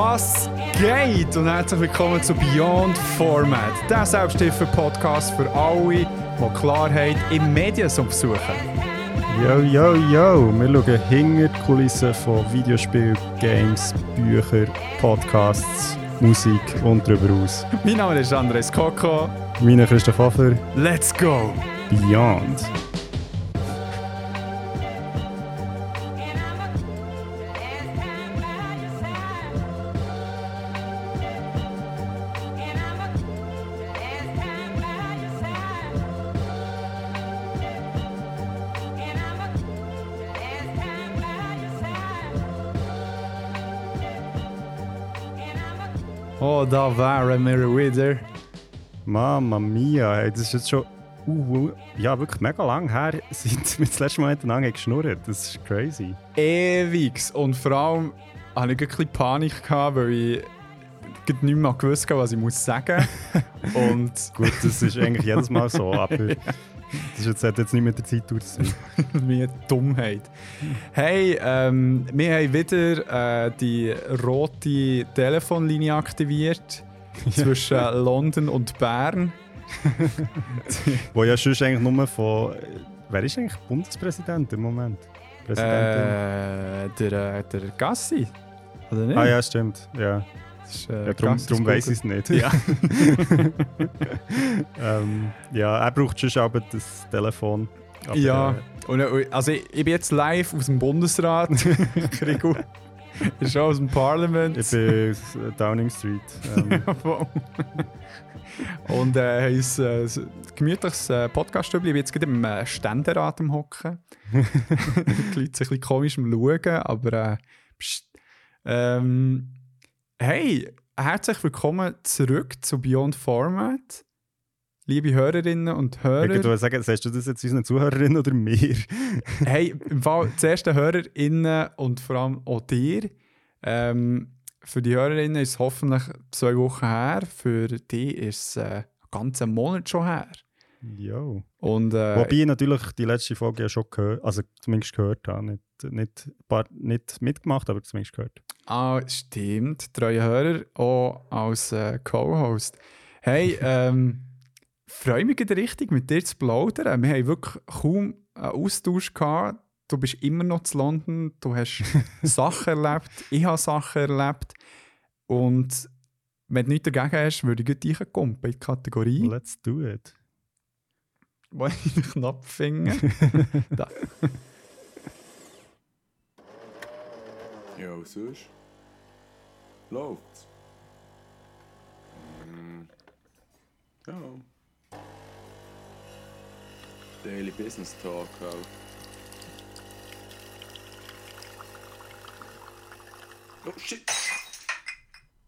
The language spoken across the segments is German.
Was geht? Und herzlich willkommen zu Beyond Format, der Selbsthilfe-Podcast für alle, die Klarheit im Mediensum suchen. Yo, yo, yo! Wir schauen hinter die Kulissen von Videospielen, Games, Büchern, Podcasts, Musik und darüber aus. Mein Name ist Andres Coco. Mein Name ist Christoph Hofer. Let's go! Beyond. Da wären wir wieder. Mamma mia, das ist jetzt schon uh, uh, ja, wirklich mega lang her, seit wir das letzte Mal miteinander geschnurrt Das ist crazy. Ewig. Und vor allem hatte ich ein bisschen Panik, gehabt, weil ich nicht mehr gewusst was ich muss sagen Und Gut, das ist eigentlich jedes Mal so, aber das jetzt, jetzt nicht mit der Zeit durch zu Meine Dummheit. Hey, ähm, wir haben wieder äh, die rote Telefonlinie aktiviert zwischen London und Bern. Wo ja sonst eigentlich nur von. Wer ist eigentlich Bundespräsident im Moment? Äh, der, äh, der Gassi. Oder nicht? Ah ja, stimmt. Ja. Ist, äh, ja, darum darum weiß ich es nicht. Ja. ähm, ja, er braucht schon aber das Telefon. Aber, ja, und, äh, also ich, ich, bin jetzt live aus dem Bundesrat. Krigo ist schon aus dem Parlament. Ich bin aus äh, Downing Street. Ähm. und äh, haben ein äh, gemütliches äh, Podcast-Stübli. Ich bin jetzt gerade im äh, Ständerat am Hocken. ein bisschen komisch am Schauen, aber äh, pst, ähm, Hey, herzlich willkommen zurück zu Beyond Format. Liebe Hörerinnen und Hörer. Ich würde sagen, sagst du das jetzt unseren Zuhörerinnen oder mir? hey, im Fall zuerst den Hörerinnen und vor allem auch dir. Ähm, für die Hörerinnen ist es hoffentlich zwei Wochen her, für die ist es äh, einen ganzen Monat schon her. Jo. Und, äh, Wobei ich natürlich die letzte Folge ja schon gehört, also zumindest gehört habe. Nicht, nicht, nicht mitgemacht, aber zumindest gehört. Ah, stimmt. Treue Hörer, auch als äh, Co-Host. Hey, ähm, freue mich richtig, mit dir zu plaudern. Wir haben wirklich kaum einen Austausch gehabt. Du bist immer noch zu London, du hast Sachen erlebt, ich habe Sachen erlebt. Und wenn du nichts dagegen hast, würde ich dich reinkommen in die Kategorie. Let's do it. Wo ich den Knopf finde. Ja, sonst? Läuft's? Mm. Ja. Daily Business Talk halt. Oh shit!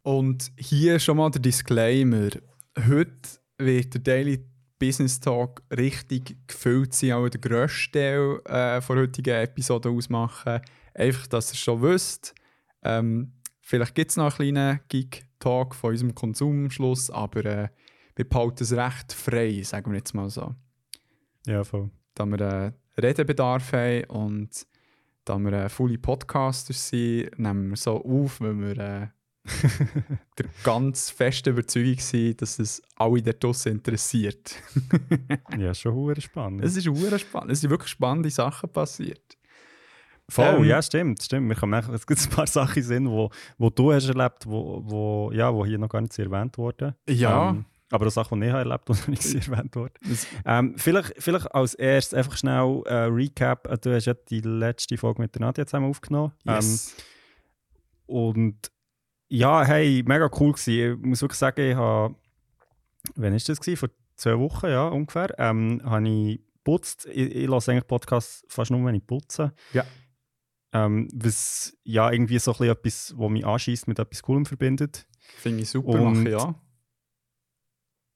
Und hier schon mal der Disclaimer. Heute wird der Daily Business Talk richtig gefüllt sein, auch der grösste Teil äh, der heutigen Episode ausmachen. Einfach, dass ihr schon wisst. Ähm, vielleicht gibt es noch einen kleinen Gig-Talk von unserem Konsumschluss, aber äh, wir behalten es recht frei, sagen wir jetzt mal so. Ja, voll. Da wir äh, Redebedarf haben und da wir äh, fully Podcasters sind, nehmen wir so auf, wenn wir äh, der ganz feste Überzeugung sein, dass es alle da draussen interessiert. ja, schon spannend. Es ist spannend. Es sind wirklich spannende Sachen passiert. Voll, ähm, ja, stimmt, stimmt. Wir können es gibt ein paar Sachen sind, wo, wo du hast erlebt, wo, wo, ja, wo hier noch gar nicht erwähnt wurden. Ja. Ähm, aber auch Sachen, die ich habe erlebt und nicht erwähnt wurden. Ähm, vielleicht, vielleicht als erstes einfach schnell äh, Recap. Äh, du hast ja die letzte Folge mit der Nadja zusammen aufgenommen. Yes. Ähm, und ja, hey, mega cool gewesen. Ich muss wirklich sagen, ich habe, wann war das? Gewesen? Vor zwei Wochen, ja, ungefähr, ähm, habe ich putzt. Ich, ich lasse eigentlich Podcasts fast nur, wenn ich putze. Ja. Ähm, was ja irgendwie so ein etwas, was mich anschießt, mit etwas Coolem verbindet. Finde ich super, und, mache ja.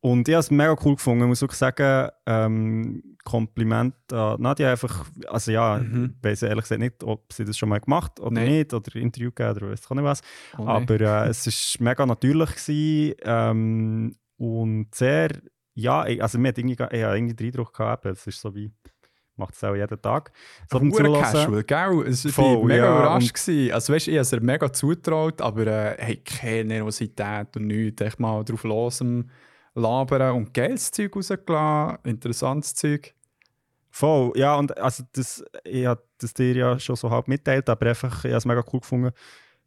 Und ich habe es mega cool gefunden. Ich muss wirklich sagen, ähm, Kompliment an Nadja einfach, also ja, mhm. ich weiß ehrlich gesagt nicht, ob sie das schon mal gemacht oder Nein. nicht, oder Interview gegeben oder weiß nicht was. Oh, Aber äh, es war mega natürlich gewesen, ähm, und sehr, ja, also mir hat irgendwie, ich irgendwie den Eindruck gehabt, es ist so wie macht es auch jeden Tag. So beim casual, gell? Es war mega ja, überrascht. gewesen. Also weißt, ich habe es mega zutraut, aber äh, hey, keine Nervosität und nichts. Echt mal drauf los Labern und geiles Zeug rausgelassen, interessantes Zeug. Voll, ja, und also das, ich habe das dir ja schon so halb mitteilt, aber einfach, ich habe es mega cool gefunden,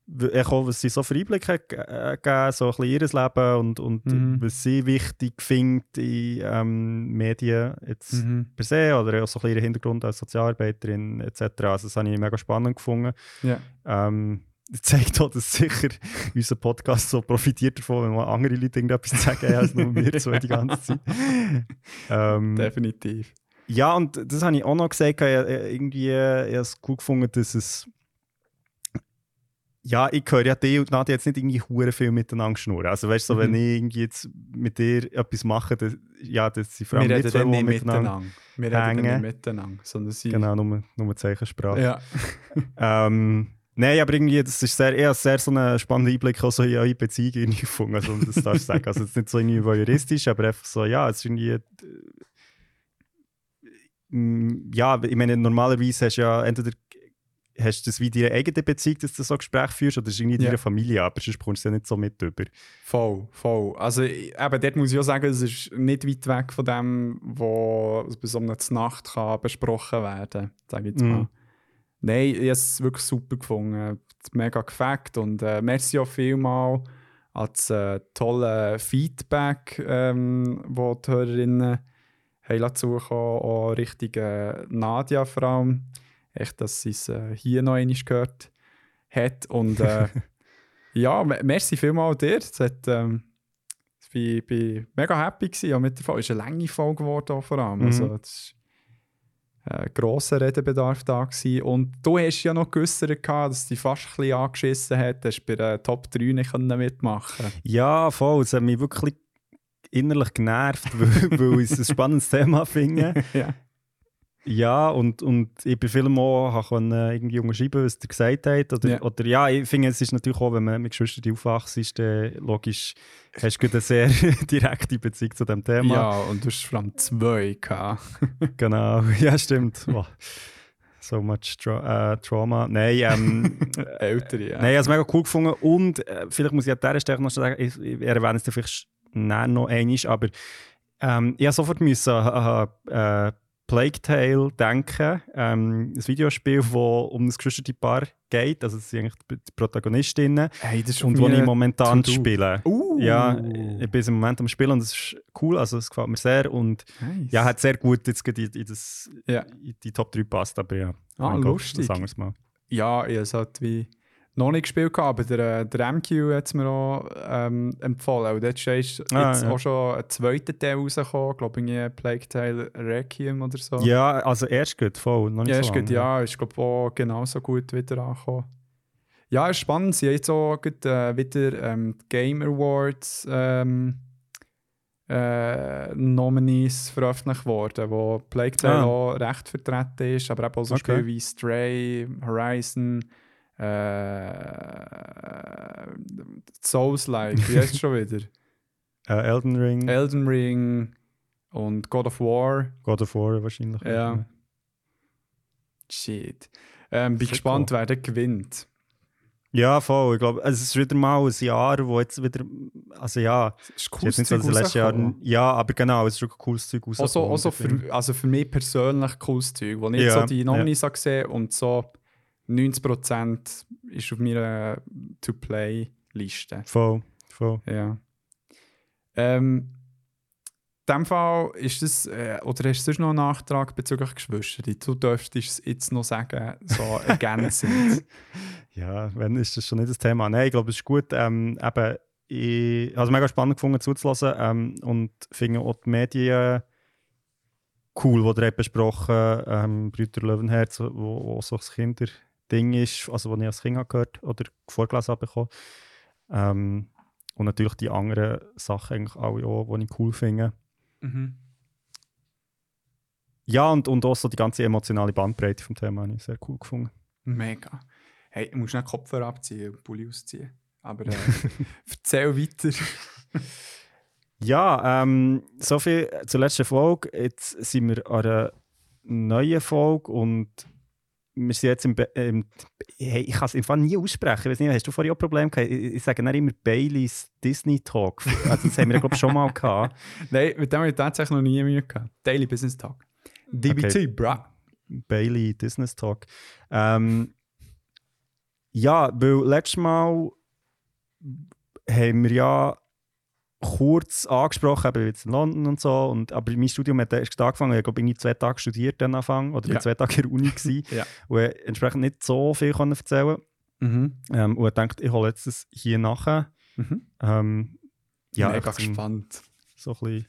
ich auch, was sie so für Einblicke hat ge- äh, gegeben, so ein bisschen ihr Leben und, und Mhm. was sie wichtig findet in ähm, Medien jetzt Mhm. per se oder auch so ein bisschen ihren Hintergrund als Sozialarbeiterin etc. Also das habe ich mega spannend gefunden. Ja. Ähm, das zeigt auch, dass sicher unser Podcast so profitiert davon, wenn mal andere Leute irgendetwas sagen als nur wir zwei die ganze Zeit. ähm, Definitiv. ja, und das habe ich auch noch gesagt. Ich, ich, irgendwie, äh, ich habe es cool gefunden, dass es. Ja, ich höre ja die und Nadia jetzt nicht irgendwie hure viel miteinander schnurren. Also weißt du, so, wenn Mhm. ich irgendwie jetzt mit dir etwas mache, dann, ja, das sind vor Wir allem reden nicht die nicht miteinander. miteinander. Wir reden nicht miteinander, sondern sie... Genau, nur, nur Zeichensprache. Ja. Ähm, Nein, aber irgendwie, das ist sehr, eher sehr so ein spannender Einblick auch so in eure Beziehung gefunden, also, um das darfst du sagen. Also jetzt nicht so irgendwie voyeuristisch, aber einfach so, ja, es ist irgendwie... Äh, mm, ja, ich meine, normalerweise hast du ja entweder hast du das wie deine eigene Beziehung, dass du so Gespräche führst, oder ist irgendwie Ja. deine Familie, aber sonst kommst du ja nicht so mit über. Voll, voll. Also eben, dort muss ich auch sagen, es ist nicht weit weg von dem, was bei so einer Nacht kann besprochen werden sage ich jetzt mal. Nein, ich habe es wirklich super gefunden. Mega gefällt und äh, merci auch vielmal an das äh, tolle Feedback, ähm, das die Hörerinnen haben dazu auch Richtung äh, Nadia vor allem. Echt, dass sie es äh, hier noch einmal gehört hat und äh, ja, me- merci vielmals dir. Es hat, ähm, ich bin, bin mega happy gewesen, mit der Folge. Es ist eine lange Folge geworden vor allem. Mhm. Also, es war ein grosser Redebedarf da. Gewesen. Und du hast ja noch geäussert, gehabt, dass dich fast ein bisschen angeschissen hat, dass du bei der Top 3 nicht können mitmachen Ja, voll, es hat mich wirklich innerlich genervt, weil, weil ich es ein spannendes Thema finde. ja. Ja, und, und ich Mal habe können, äh, irgendwie unterschreiben, was er gesagt hat. Oder Ja. ja, oder, ja ich finde, es ist natürlich auch, wenn man mit Geschwistern aufwachst, ist dann logisch, hast du eine sehr direkte Beziehung zu dem Thema. ja, und du hast vor allem zwei gehabt. Genau, ja, stimmt. Wow. So much tra äh, Trauma. Nein, ähm, Ältere, ja. Nein, ich habe es mega cool gefunden. Und äh, vielleicht muss ich an dieser Stelle noch sagen, ich, ich erwähne es vielleicht noch einmal, aber ähm, ich habe sofort müssen an äh, Plague Tale denken. Ähm, ein Videospiel, das um ein geschwisterte Paar geht. Also, es sind eigentlich die Protagonistinnen. Hey, das Und wo ich momentan spiele. Uh. Ja, ich bin im Moment am Spielen und es ist cool, also es gefällt mir sehr. Und nice. ja, hat sehr gut jetzt in, in, das, Ja. in die Top 3 passt, aber ja. Ah, Gott, lustig. Das anderes Mal. Ja, habe es halt wie noch nicht gespielt, gehabt, aber der, äh, der MQ hat es mir auch ähm, empfohlen. Und dort ist jetzt Ah, ja. auch schon ein zweiter Teil rausgekommen, glaube ich, Plague Tale Requiem oder so. Ja, also erst gut, voll. Noch nicht ja, so gut, ja, ist glaube auch genauso gut wieder angekommen. Ja, ist spannend. Sie haben jetzt auch gerade, äh, wieder ähm, Game Awards ähm, äh, Nominees veröffentlicht worden, wo Plague Tale Ah. auch recht vertreten ist, aber eben auch so Okay. Spiele wie Stray, Horizon, äh, Souls-like, wie heißt es schon wieder? Äh, Elden Ring, Elden Ring und God of War. God of War wahrscheinlich. Ja. Shit. Ähm, bin gespannt, wer der gewinnt. Ja, voll. Ich glaube, es ist wieder mal ein Jahr, wo jetzt wieder. Also ja, Es ist es ist jetzt nicht so, letzte Jahr. Ja, aber genau, es ist wirklich cooles Zeug Also, rausgekommen. also, finde- für, also für mich persönlich cooles Zeug, wo ich Ja, so die Nominees ja. gesehen und so 90% ist auf meiner To-Play-Liste. Voll, voll. Ja. Ähm, in dem Fall ist das, äh, oder hast du sonst noch einen Nachtrag bezüglich Geschwister? Du dürftest es jetzt noch sagen, so ergänzend. Ja, wenn ist das schon nicht das Thema. Nein, ich glaube, es ist gut. Ähm, eben, ich habe es mega spannend gefunden zuzulassen ähm, und finde auch die Medien cool, die ihr besprochen ähm, Brüder Löwenherz, wo, wo so ein Kinderding ist, also was ich als Kind habe gehört oder vorgelesen habe. bekommen. Ähm, und natürlich die anderen Sachen eigentlich alle auch, die ich cool finde. mhm. Ja, und, und auch so die ganze emotionale Bandbreite vom Thema habe ich sehr cool gefunden. Mega. Hey, du musst nicht Kopfhörer abziehen und Pulli ausziehen. Aber äh, erzähl weiter. Ja, ähm, so viel zur letzten Folge. Jetzt sind wir an einer neuen Folge und wir sind jetzt im, Be hey, ich kann es einfach nie aussprechen. Ich weiß nicht, hast du vorhin auch Probleme gehabt? Ich, ich sage nicht immer Baileys Disney Talk. Also das haben wir glaube ich schon mal gehabt. Nein, mit dem habe ich tatsächlich noch nie Mühe gehabt. Daily Business Talk. DBT, Okay. bra. Bailey Business Talk. Ähm, ja, weil letztes Mal haben wir ja kurz angesprochen, eben jetzt in London und so, und, aber mein Studium hat erst angefangen, ich glaube, ich zwei Tage studiert dann Anfang, oder bin Ja. zwei Tage in der Uni gewesen, Ja. und entsprechend nicht so viel können erzählen Mhm. ähm, und ich dachte, ich hole jetzt das hier nachher. Mhm. Ähm, ja, Mega gespannt. so ein bisschen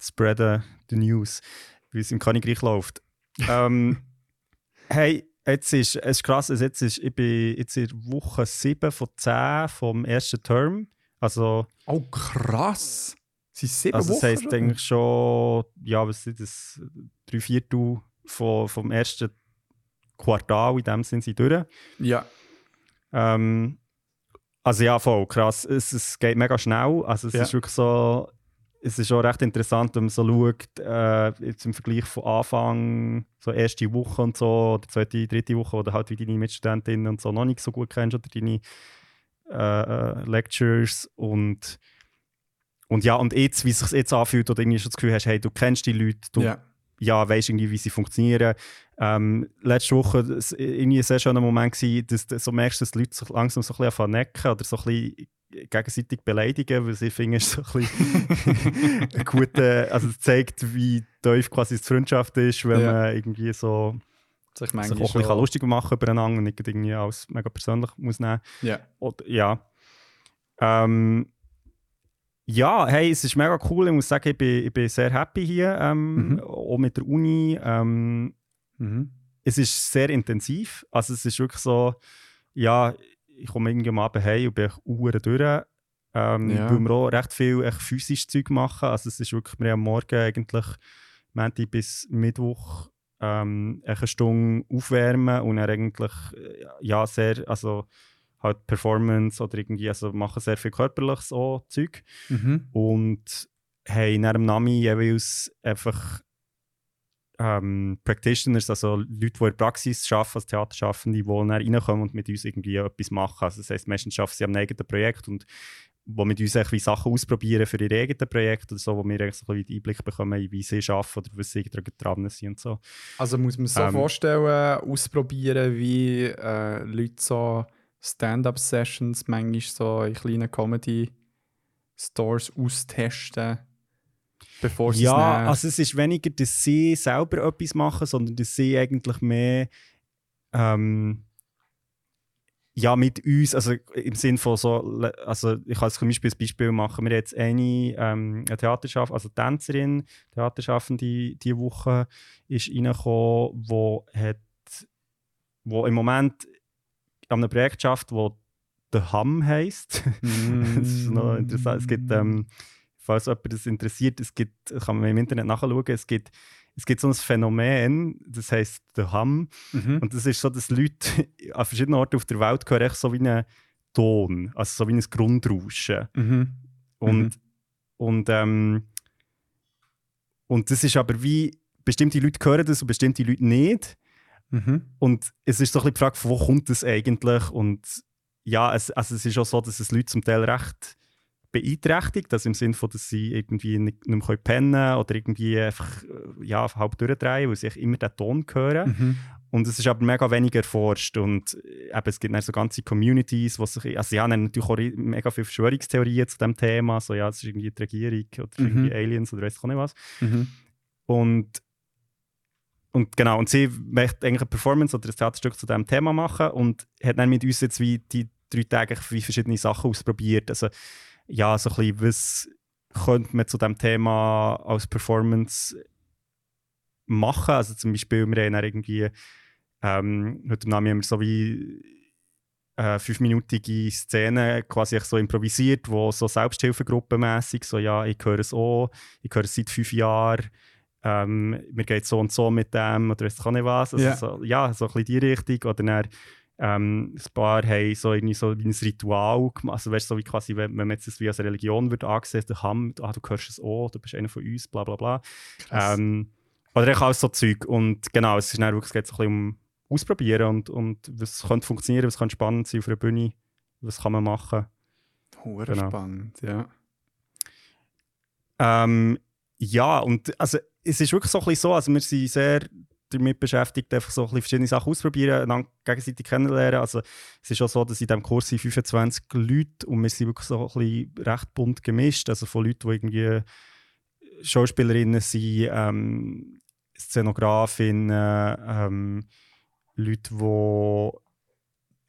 spreaden the news, wie es im Königreich läuft. ähm, hey, jetzt ist es ist krass, jetzt ist, ich bin jetzt in Woche 7 von 10 vom ersten Term. Also, Oh, krass. Sie sind sieben also das Wochen heisst schon? eigentlich schon, ja, was sind das, drei Viertel von, vom ersten Quartal, in dem sind sie durch. Ja. Ähm, also ja, voll krass. Es, es geht mega schnell. Also es Ja. ist wirklich so, es ist auch recht interessant, wenn man so schaut, äh, jetzt im Vergleich von Anfang, so erste Woche und so, oder zweite, dritte Woche, oder halt wie deine Mitstudentinnen und so noch nicht so gut kennst, oder deine äh, äh, Lectures und und ja, und jetzt, wie es sich jetzt anfühlt, oder irgendwie schon das Gefühl hast, hey, du kennst die Leute, du ja. ja, weißt irgendwie, wie sie funktionieren. Ähm, letzte Woche war es irgendwie ein sehr schöner Moment, gewesen, dass du so merkst, dass die Leute sich langsam so ein bisschen necken oder so ein bisschen gegenseitig beleidigen, weil sie finden, es so ein bisschen ein guter, also zeigt, wie tief quasi die Freundschaft ist, wenn Ja. man irgendwie so Sich sich manchmal auch ein bisschen schon- lustig machen übereinander und nicht irgendwie alles mega persönlich muss nehmen. Ja. Oder, ja. Ähm, ja, hey, es ist mega cool. Ich muss sagen, ich bin, ich bin sehr happy hier, ähm, Mhm. auch mit der Uni. Ähm, Mhm. es ist sehr intensiv. Also es ist wirklich so, ja, ich komme irgendwie am Abend heim und bin Uhren durch. Ähm, Ja. Weil wir auch recht viel echt physisch Zeug machen. Also es ist wirklich, wir haben am Morgen eigentlich Montag bis Mittwoch ähm, eine Stunde aufwärmen und dann eigentlich äh, ja sehr, also halt Performance oder irgendwie, also machen sehr viel körperliches auch Zeug Mhm. und haben nach dem Nami jeweils einfach ähm, Practitioners, also Leute, die in der Praxis arbeiten, als Theaterschaffende, die dann reinkommen und mit uns irgendwie etwas machen. Also das heisst, meistens arbeiten sie am eigenen Projekt und wo mit uns irgendwie Sachen ausprobieren für ihre eigenen Projekte oder so, wo wir eigentlich so ein bisschen Einblick bekommen, wie sie arbeiten oder was sie dran sind und so. Also muss man sich so Ähm, vorstellen, ausprobieren, wie äh, Leute so Stand-up-Sessions manchmal so in kleinen Comedy-Stores austesten, bevor sie es Ja, dann- also es ist weniger, dass sie selber etwas machen, sondern dass sie eigentlich mehr ähm, ja, mit uns, also im Sinn von so, also ich kann zum Beispiel ein Beispiel machen, wir haben jetzt eine, ähm, eine Theaterschaff, also Tänzerin, Theaterschaffende diese Woche ist reingekommen, wo hat, wo im Moment an einem Projekt schafft, wo The Hum heisst. das ist noch interessant. Es gibt, ähm, falls jemand das interessiert, es gibt, kann man im Internet nachschauen, es gibt, es gibt so ein Phänomen, das heißt The Hum. Mhm. Und das ist so, dass Leute an verschiedenen Orten auf der Welt hören echt so wie einen Ton, also so wie ein Grundrauschen. Mhm. Und, und, ähm, und das ist aber wie, bestimmte Leute hören das und bestimmte Leute nicht. Mhm. Und es ist so ein bisschen die Frage, von wo kommt das eigentlich? Und ja, es, also es ist auch so, dass es Leute zum Teil recht beeinträchtigt, also im Sinne von, dass sie irgendwie nicht, nicht mehr pennen können oder irgendwie einfach äh, ja, halb durchdrehen, weil sie immer den Ton hören. Mhm. Und es ist aber mega wenig erforscht. Und äh, eben, es gibt dann so ganze Communities, die sich, also ja, haben natürlich auch mega viele Verschwörungstheorien zu dem Thema, so ja, es ist irgendwie die Regierung oder Mhm. irgendwie Aliens oder weiß ich auch nicht was. Mhm. Und, und genau, und sie möchte eigentlich eine Performance oder ein Theaterstück zu diesem Thema machen und hat dann mit uns jetzt wie die drei Tage wie verschiedene Sachen ausprobiert. Also ja, so ein bisschen, was könnte man zu diesem Thema als Performance machen? Also zum Beispiel, wir haben dann irgendwie ähm, heute Namen haben wir so wie äh, fünfminütige Szenen quasi so improvisiert, wo so Selbsthilfegruppenmäßig so ja, ich höre es auch, ich höre es seit fünf Jahren, ähm, mir geht so und so mit dem oder ich auch nicht was. Also Ja. so, ja, so ein bisschen die Richtung. Oder dann, ähm, ein paar haben so, irgendwie so wie ein Ritual gemacht. Also weißt, so wie quasi, wenn, wenn man jetzt das wie als Religion wird angesehen, der Ham, ah, du hörst es auch, du bist einer von uns, bla bla bla. Ähm, Oder ich auch so Zeug. Und genau, es ist dann wirklich, es geht so ein bisschen um Ausprobieren und, und was könnte funktionieren, was könnte spannend sein auf einer Bühne, was kann man machen. Hure Genau. spannend, ja. Ähm, ja, und also, es ist wirklich so ein bisschen so, also wir sind sehr damit beschäftigt, einfach so ein bisschen verschiedene Sachen ausprobieren, einander gegenseitig kennenlernen. Also es ist auch so, dass in diesem Kurs sind 25 Leute und wir sind wirklich so ein bisschen recht bunt gemischt, also von Leuten, die irgendwie Schauspielerinnen sind, ähm, Szenografinnen, ähm, Leute, die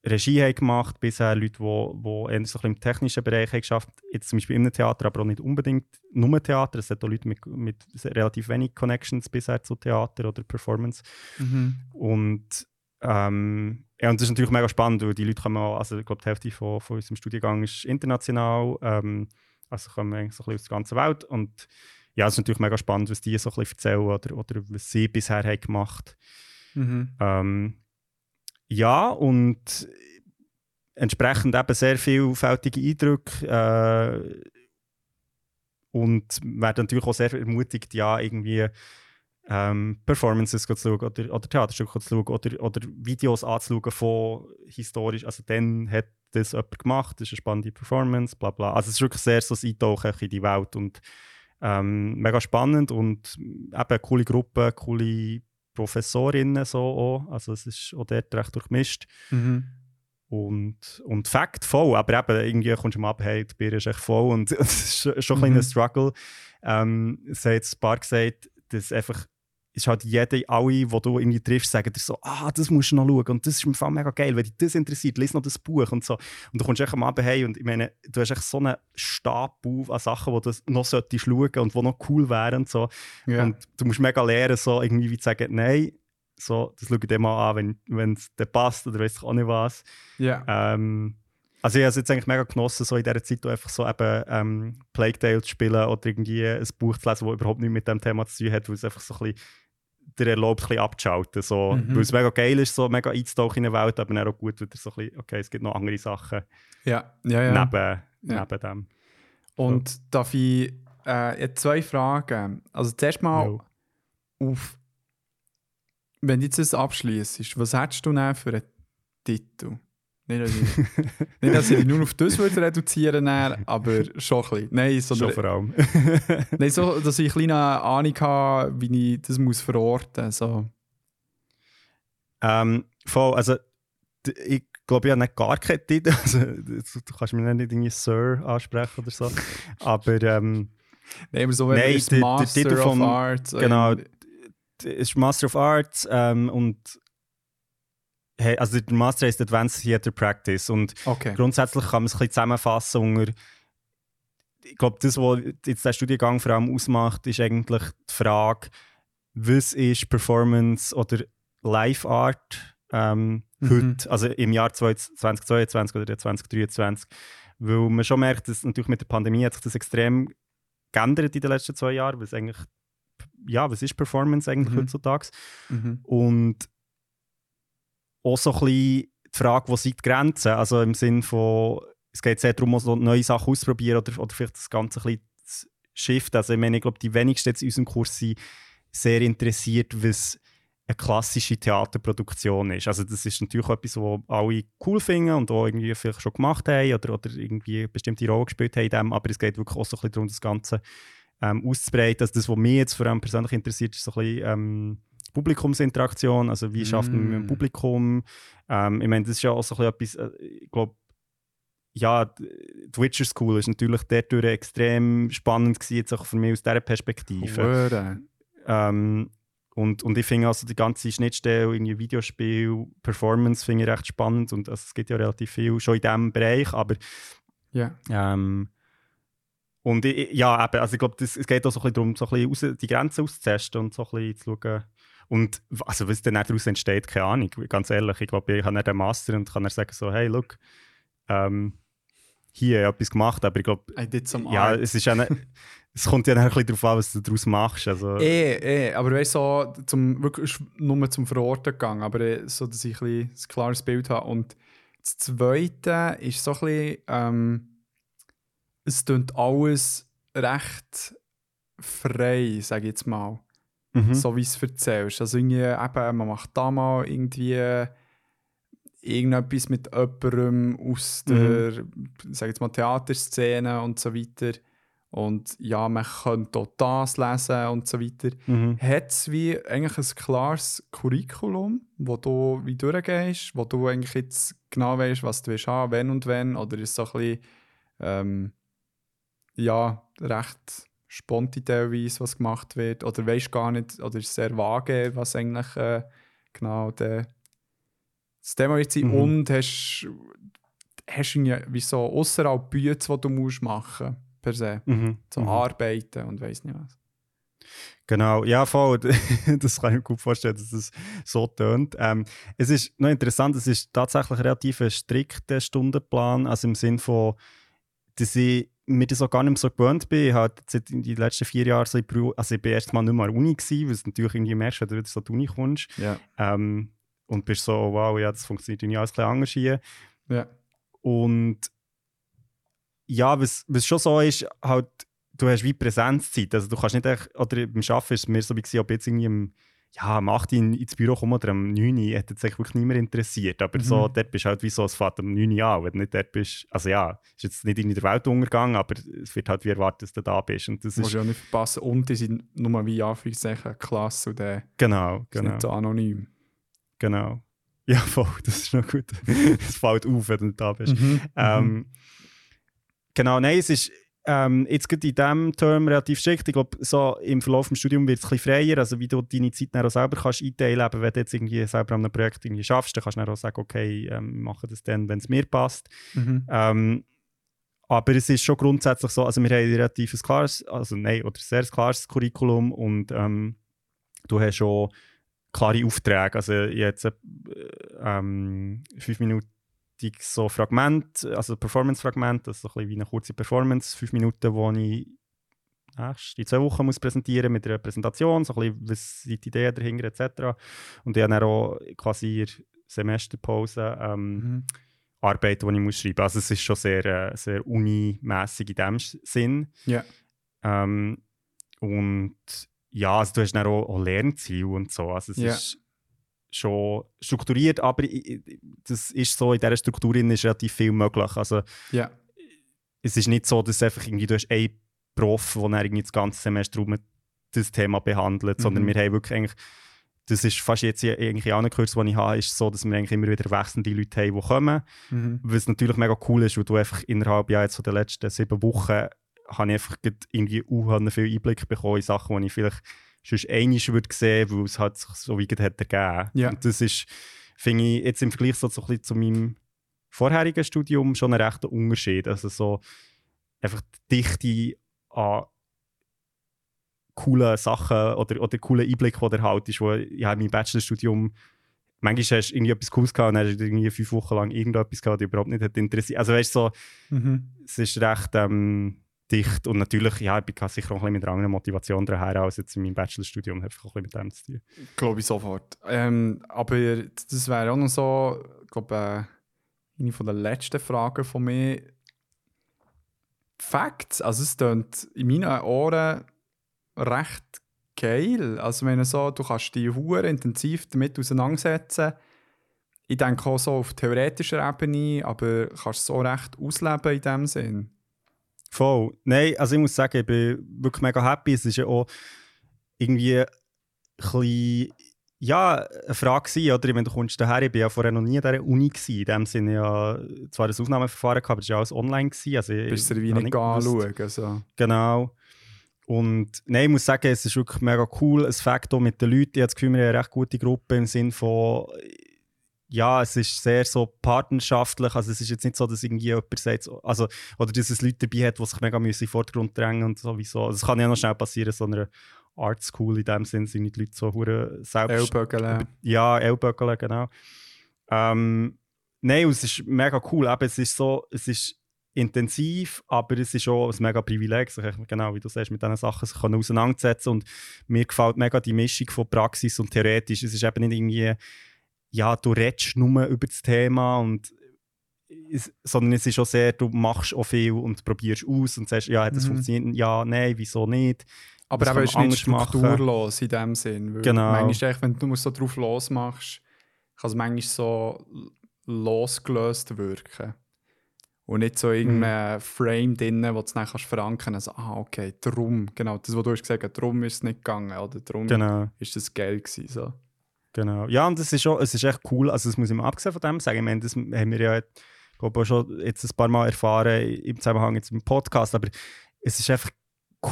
Regie haben gemacht bisher, Leute, die, die eher so ein im technischen Bereich haben geschafft jetzt zum Beispiel im Theater, aber auch nicht unbedingt nur Theater. Es hat auch Leute mit, mit relativ wenig Connections bisher zu Theater oder Performance. Mhm. Und, ähm, ja, und das ist natürlich mega spannend, weil die Leute kommen auch, also ich glaube, die Hälfte von, von unserem Studiengang ist international, ähm, also kommen eigentlich so ein bisschen aus der ganzen Welt. Und ja, es ist natürlich mega spannend, was die so ein bisschen erzählen oder, oder was sie bisher haben gemacht Mhm. ähm, ja, und entsprechend eben sehr vielfältige Eindrücke. Äh, und werden natürlich auch sehr ermutigt, ja, irgendwie ähm, Performances zu schauen oder, oder Theaterstücke zu schauen oder, oder Videos anzuschauen von historisch. Also, dann hat das jemand gemacht, das ist eine spannende Performance, bla bla. Also, es ist wirklich sehr so ein Eintauchen in die Welt und ähm, mega spannend und eben eine coole Gruppe, coole Professorinnen so auch. Also es ist auch dort recht durchmischt. Mhm. Und, und Fakt voll, aber eben irgendwie kommst du am Abend, hey, die Bier ist echt voll und es ist schon, ein Mhm. bisschen ein Struggle. Ähm, es hat jetzt ein paar gesagt, dass einfach ist halt jede, alle, die du irgendwie triffst, sagen dir so, ah, das musst du noch schauen und das ist mir voll mega geil, wenn dich das interessiert, lies noch das Buch und so. Und du kommst echt am Abend heim und ich meine, du hast echt so einen Stapel an Sachen, die du noch solltest schauen und die noch cool wären und so. Ja. Und du musst mega lernen, so irgendwie wie zu sagen, nein, so, das schau ich dir mal an, wenn es dir passt oder weiß ich auch nicht was. ja. Ähm, also ich habe es jetzt eigentlich mega genossen, so in dieser Zeit einfach so eben ähm, Plague Tale zu spielen oder irgendwie ein Buch zu lesen, das überhaupt nichts mit dem Thema zu tun hat, weil es einfach so ein bisschen dir erlaubt, ein bisschen abzuschalten. So. Mhm. Weil es mega geil ist, so mega einzutauchen in eine Welt, aber dann auch gut, weil so ein bisschen, okay, es gibt noch andere Sachen ja, ja, ja. neben, Ja. neben dem. Und darf ich äh, ich zwei Fragen? Also zuerst mal Jo. auf, wenn du jetzt das abschließt, was hättest du denn für einen Titel? Nicht, dass ich, nicht, dass ich nur auf das würde reduzieren dann, aber schon ein bisschen. Nein, Schon sondern, vor allem. nein so, dass ich eine kleine Ahnung habe, wie ich das muss verorten muss. So. Ähm, voll, also ich glaube, ich habe nicht gar keinen Titel. Also, du kannst mich nicht irgendwie Sir ansprechen oder so. Aber ähm, Nein, aber so Nein, der- der Master of Arts. genau, es ist Master of Arts ähm, und also der Master heißt Advanced Theater Practice und Okay. grundsätzlich kann man es ein bisschen zusammenfassen unter ich glaube, das, was jetzt der Studiengang vor allem ausmacht, ist eigentlich die Frage, was ist Performance oder Live Art ähm, Mhm. heute, also im Jahr 2022 oder 2023. Weil man schon merkt, dass natürlich mit der Pandemie hat sich das extrem geändert in den letzten zwei Jahren, was eigentlich, ja, was ist Performance eigentlich Mhm. heutzutage? Mhm. Und auch so ein bisschen die Frage, wo sind die Grenzen? Also im Sinn von, es geht sehr darum, so neue Sachen auszuprobieren oder, oder vielleicht das Ganze ein bisschen zu shiften. Also ich meine, ich glaube, die wenigsten jetzt in unserem Kurs sind sehr interessiert, was eine klassische Theaterproduktion ist. Also das ist natürlich etwas, was alle cool finden und auch irgendwie vielleicht schon gemacht haben oder, oder irgendwie bestimmte Rolle gespielt haben in dem, aber es geht wirklich auch so ein bisschen darum, das Ganze ähm, auszubreiten. Also das, was mich jetzt vor allem persönlich interessiert, ist so ein bisschen ähm, Publikumsinteraktion, also wie schafft man mit dem Mm. Publikum. Ähm, ich meine, das ist ja auch so ein bisschen etwas, äh, ich glaube, ja, die die Witcher School ist natürlich dadurch extrem spannend gewesen, jetzt auch für mich aus dieser Perspektive. Ähm, und, und ich finde also die ganze Schnittstelle, irgendwie Videospiel, Performance finde ich recht spannend und also, es gibt ja relativ viel schon in diesem Bereich, aber Ja. ähm, und ich, ja, eben, also ich glaube, es geht auch so ein bisschen darum, so ein bisschen raus, die Grenzen auszutesten und so ein bisschen zu schauen. Und also, was dann daraus entsteht, keine Ahnung, ganz ehrlich. Ich glaube, ich habe den Master und kann dann sagen so, hey, look, ähm, hier ich habe etwas gemacht, aber ich glaube, ja, art. es ist nicht, es kommt ja dann ein bisschen darauf an, was du daraus machst. Also, Eh, eh, aber weißt so, zum, wirklich nur zum Verorten gegangen, aber eh, so, dass ich ein, bisschen ein klares Bild habe. Und das Zweite ist so ein bisschen, ähm, es klingt alles recht frei, sage ich jetzt mal. Mhm. so wie es erzählst. Also irgendwie eben, man macht da mal irgendwie irgendetwas mit jemandem aus der, sag jetzt mal, Theaterszene und so weiter. Und ja, man könnte auch das lesen und so weiter. Mhm. Hat es wie eigentlich ein klares Curriculum, wo du wie durchgehst, wo du eigentlich jetzt genau weißt, was du willst haben, wenn und wenn? Oder ist es so ein bisschen, ähm, ja, recht spontan was gemacht wird? Oder weißt gar nicht, oder ist es sehr vage, was eigentlich äh, genau der, das Thema sein? Mhm. Und hast, hast irgendwie wie so außerhalb Bücher, die du musst machen per se? Mhm. So Mhm. arbeiten und weiss nicht was. Genau, ja, voll. das kann ich mir gut vorstellen, dass es so tönt. Ähm, es ist noch interessant, es ist tatsächlich relativ ein strikter Stundenplan, also im Sinn von, dass ich mir das auch gar nicht mehr so gewöhnt bin. Ich habe jetzt in den letzten vier Jahren so also ich bin erst mal nicht mehr an der Uni gewesen, weil es natürlich irgendwie merkst, wenn du wieder so an die Uni kommst Ja. ähm, und bist so, wow, ja, das funktioniert irgendwie alles ein bisschen anders hier. Ja. Und ja, was, was schon so ist, halt, du hast wie Präsenzzeit. Also du kannst nicht echt, oder beim Arbeiten ist es mir so wie gewesen, ob jetzt irgendwie am, ja, am 8 Uhr in, ins Büro komme oder am 9 Uhr, hat jetzt wirklich niemand interessiert. Aber so, Mhm. dort bist du halt wie so, es fährt am 9 Uhr an. Wenn du nicht dort bist, also ja, ist jetzt nicht in der Weltuntergang, aber es wird halt wie erwartet, dass du da bist. Und das musst ist, du ja nicht verpassen. Und die sind nur wie Anführungszeichen Klasse und der genau, genau, nicht so anonym. genau. Ja, voll, das ist noch gut. Es fällt auf, wenn du da bist. Mhm. Ähm, genau, nein, es ist ähm, jetzt gerade in diesem Term relativ strikt. Ich glaube, so im Verlauf des Studiums wird es ein bisschen freier, also wie du deine Zeit dann auch selber kannst einteilen kannst. Wenn du jetzt irgendwie selber an einem Projekt irgendwie schaffst, dann kannst du dann auch sagen, okay, ähm, wir machen das dann, wenn es mir passt. Mhm. Ähm, aber es ist schon grundsätzlich so, also wir haben ein relativ ein klares, also nein, oder sehr klares Curriculum und ähm, du hast schon klare Aufträge. Also jetzt äh, ähm, fünf Minuten so Fragment, also Performance-Fragment, das ist so ein bisschen wie eine kurze Performance, fünf Minuten, wo ich nächst, in zwei Wochen muss präsentieren mit einer Präsentation, so ein bisschen, was sind die Ideen dahinter etc. Und ich habe dann auch quasi in Semesterpause ähm, Mhm. Arbeiten, die ich muss schreiben muss. Also es ist schon sehr, äh, sehr unimässig in dem Sinn. Ja. Ähm, und ja, also du hast dann auch, auch Lernziele und so. Also es Ja. ist schon strukturiert, aber das ist so, in dieser Struktur ist relativ viel möglich. Also Ja. es ist nicht so, dass einfach irgendwie, du hast einen Prof, der irgendwie das ganze Semester rum das Thema behandelt, sondern Mhm. wir haben wirklich eigentlich, das ist fast jetzt eigentlich auch ein Kurs, den ich habe, ist so, dass wir eigentlich immer wieder wechselnde Leute haben, die kommen. Mhm. Was natürlich mega cool ist, weil du einfach innerhalb ja, jetzt von den letzten sieben Wochen habe ich einfach irgendwie uh, viel Einblick bekommen in Sachen, die ich vielleicht sonst einmal würde sehen, weil es halt sich so wie hat ergeben. Ja. Und das ist, finde ich, jetzt im Vergleich so, so ein bisschen zu meinem vorherigen Studium schon ein rechter Unterschied. Also so einfach die Dichte an coolen Sachen oder, oder coolen Einblick, die du erhaltest, wo ja, in meinem Bachelorstudium manchmal hast du irgendwie etwas Cooles gehabt und dann hast du irgendwie fünf Wochen lang irgendetwas gehabt, das überhaupt nicht hat interessiert. Also weißt du, so, Mhm. es ist recht ähm, dicht und natürlich, ja, ich bin sicher auch ein bisschen mit einer Motivation daher als jetzt in meinem Bachelorstudium, einfach ein bisschen mit dem zu tun. Glaube ich sofort. Ähm, aber das wäre auch noch so, ich glaube, äh, eine von der letzten Fragen von mir. Facts, also es klingt in meinen Ohren recht geil. Also wenn so, du kannst dich hure intensiv damit auseinandersetzen. Ich denke auch so auf theoretischer Ebene, aber kannst es so recht ausleben in dem Sinn. Voll. Nein, also ich muss sagen, ich bin wirklich mega happy. Es ist ja auch irgendwie ein bisschen, ja, eine Frage gewesen, oder? Wenn du kommst daher, ich bin ja vorher noch nie in dieser Uni gewesen. In dem Sinne ja zwar ein Aufnahmeverfahren gehabt, aber es war ja alles online gewesen. Also ich, Bist du wie nicht anschauen. Also. Genau. Und nein, ich muss sagen, es ist wirklich mega cool. Ein Fakt auch mit den Leuten. Ich habe das Gefühl, wir haben eine recht gute Gruppe im Sinne von, ja, es ist sehr so partnerschaftlich. Also es ist jetzt nicht so, dass irgendwie jemand sagt, so- also, oder dass es Leute dabei hat, die sich mega in den Vordergrund drängen und sowieso. Das kann ja noch schnell passieren, so einer Art School in dem Sinn sind die Leute so hure selbst Ellbogen. ja, Ellböckeln, genau. Ähm, nein, es ist mega cool. Eben, es ist so, es ist intensiv, aber es ist auch ein mega Privileg, sich genau wie du sagst, mit diesen Sachen sich können auseinanderzusetzen. Und mir gefällt mega die Mischung von Praxis und Theoretisch. Es ist eben nicht irgendwie, ja, du redest nur über das Thema und es, sondern es ist auch sehr, du machst auch viel und probierst aus und sagst, ja, das Mhm. funktioniert? Ja, nein, wieso nicht? Aber eben ist nicht anders machen? strukturlos in dem Sinn. Genau. Manchmal, echt, wenn du so drauf losmachst, kann es manchmal so losgelöst wirken. Und nicht so Mhm. irgendein Frame drin, wo du es dann kannst verankern kannst. Also, ah, okay, drum. Genau, das, was du hast gesagt drum ist es nicht gegangen. Oder drum Genau. ist das geil gewesen. So. Genau. Ja, und es ist, auch, es ist echt cool. Also, das muss ich mal abgesehen von dem sagen. Ich meine, das haben wir ja glaube auch schon jetzt ein paar Mal erfahren im Zusammenhang jetzt im Podcast. Aber es ist einfach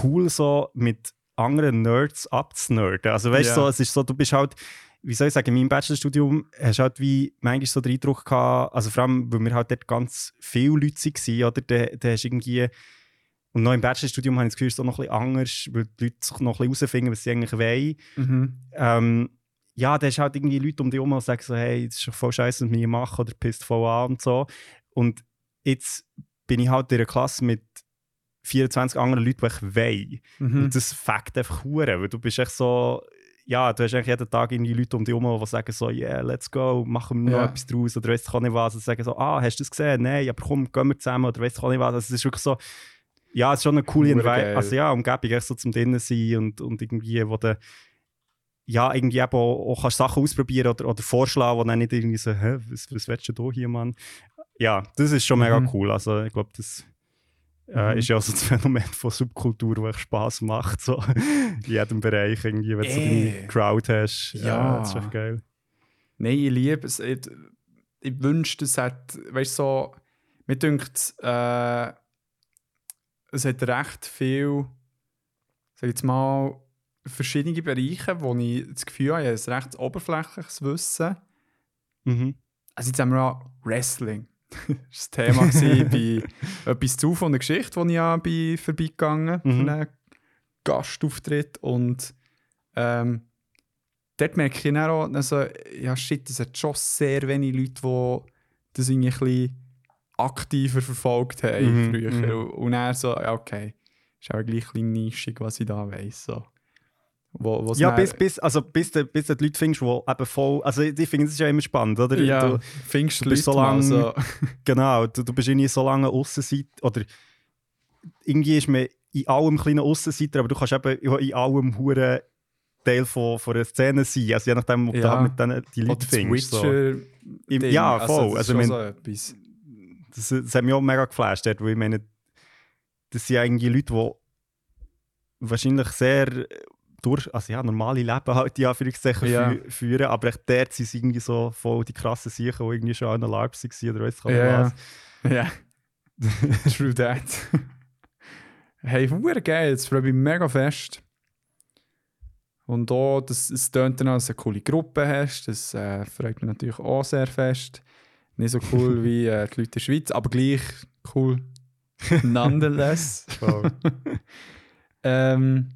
cool, so mit anderen Nerds abzunerden. Also, weißt du, Ja. so, es ist so, du bist halt, wie soll ich sagen, in meinem Bachelorstudium hast du halt wie manchmal so den Eindruck gehabt, also vor allem, weil wir halt dort ganz viele Leute waren, oder? Da, da hast irgendwie. Und noch im Bachelorstudium habe ich das Gefühl, es ist auch noch ein bisschen anders, weil die Leute sich noch ein bisschen herausfinden, was sie eigentlich wollen Mhm. ähm, ja, da hast halt irgendwie Leute um dich herum, die sagen so, hey, das ist doch voll scheiße, was wir hier machen oder pisst voll an und so. Und jetzt bin ich halt in einer Klasse mit 24 anderen Leuten, die ich will. Mhm. Und das fängt einfach hure, weil du bist echt so, ja, du hast eigentlich jeden Tag irgendwie Leute um dich herum, die sagen so, yeah, let's go, machen wir noch Ja. etwas draus oder weißt du nicht was. Und sagen so, ah, hast du das gesehen? Nein, aber komm, gehen wir zusammen oder weißt du nicht was. Also, es ist wirklich so, ja, es ist schon eine coole geil. also, ja, Umgebung, echt so zum drinnen sein und, und irgendwie, wo du ja, irgendwie eben auch, auch kannst Sachen ausprobieren oder, oder vorschlagen, wo dann nicht irgendwie so, hä, was, was willst du hier, Mann? Ja, das ist schon mega Mhm. cool. Also ich glaube, das äh, Mhm. ist ja auch so das Phänomen von Subkultur, wo echt Spass macht, so in jedem Bereich irgendwie, wenn du so Eh. deine Crowd hast. Ja. das ist echt geil. Nein, ich liebe es. Ich, ich wünschte, es hat, weißt du, so, mir dünkt, äh, es hat recht viel, sag jetzt mal, verschiedene Bereiche, wo ich das Gefühl habe, ich habe ein recht oberflächliches Wissen. Mhm. Also jetzt haben wir auch Wrestling. das war das Thema gewesen bei etwas zu von der Geschichte, wo ich bin vorbeigegangen Mhm. für einen Gastauftritt und ähm, dort merke ich dann auch, also, ja shit, es hat schon sehr wenige Leute, die das irgendwie ein bisschen aktiver verfolgt haben Mhm, früher. mhm. Und er so, ja okay, ist auch gleich ein bisschen nischig, was ich da weiss. So. Wo, Ja, bis, bis, also bis, du, bis du die Leute findest, die eben voll. Also, ich finde, das ist ja immer spannend, oder? ja, Du, findest du bist Leute so mal lang- so, genau, du, du bist irgendwie so lange Aussenseiter. Oder irgendwie ist man in allem kleinen Aussenseiter, aber du kannst eben in allem Huren Teil von, von einer Szene sein. Also, je nachdem, ob du Ja. mit denen die Leute findest. So. Im- ja, voll. das ist Also, schon ich so mein- etwas. Das, das hat mich auch mega geflasht, dort, weil ich meine, das sind eigentlich Leute, die wahrscheinlich sehr durch, also ja, normale Leben halt in Anführungszeichen Ja. fü- führen, aber echt dort sind sie irgendwie so voll die krassen Sicher, die irgendwie schon an der LARP waren oder weiss ich Ja, was. ja. True that. hey, hure geil, das freut mich mega fest. Und auch, dass es tönt dann, dass du eine coole Gruppe hast, das äh, freut mich natürlich auch sehr fest. Nicht so cool wie äh, die Leute in der Schweiz, aber gleich cool. Nonetheless. Ähm,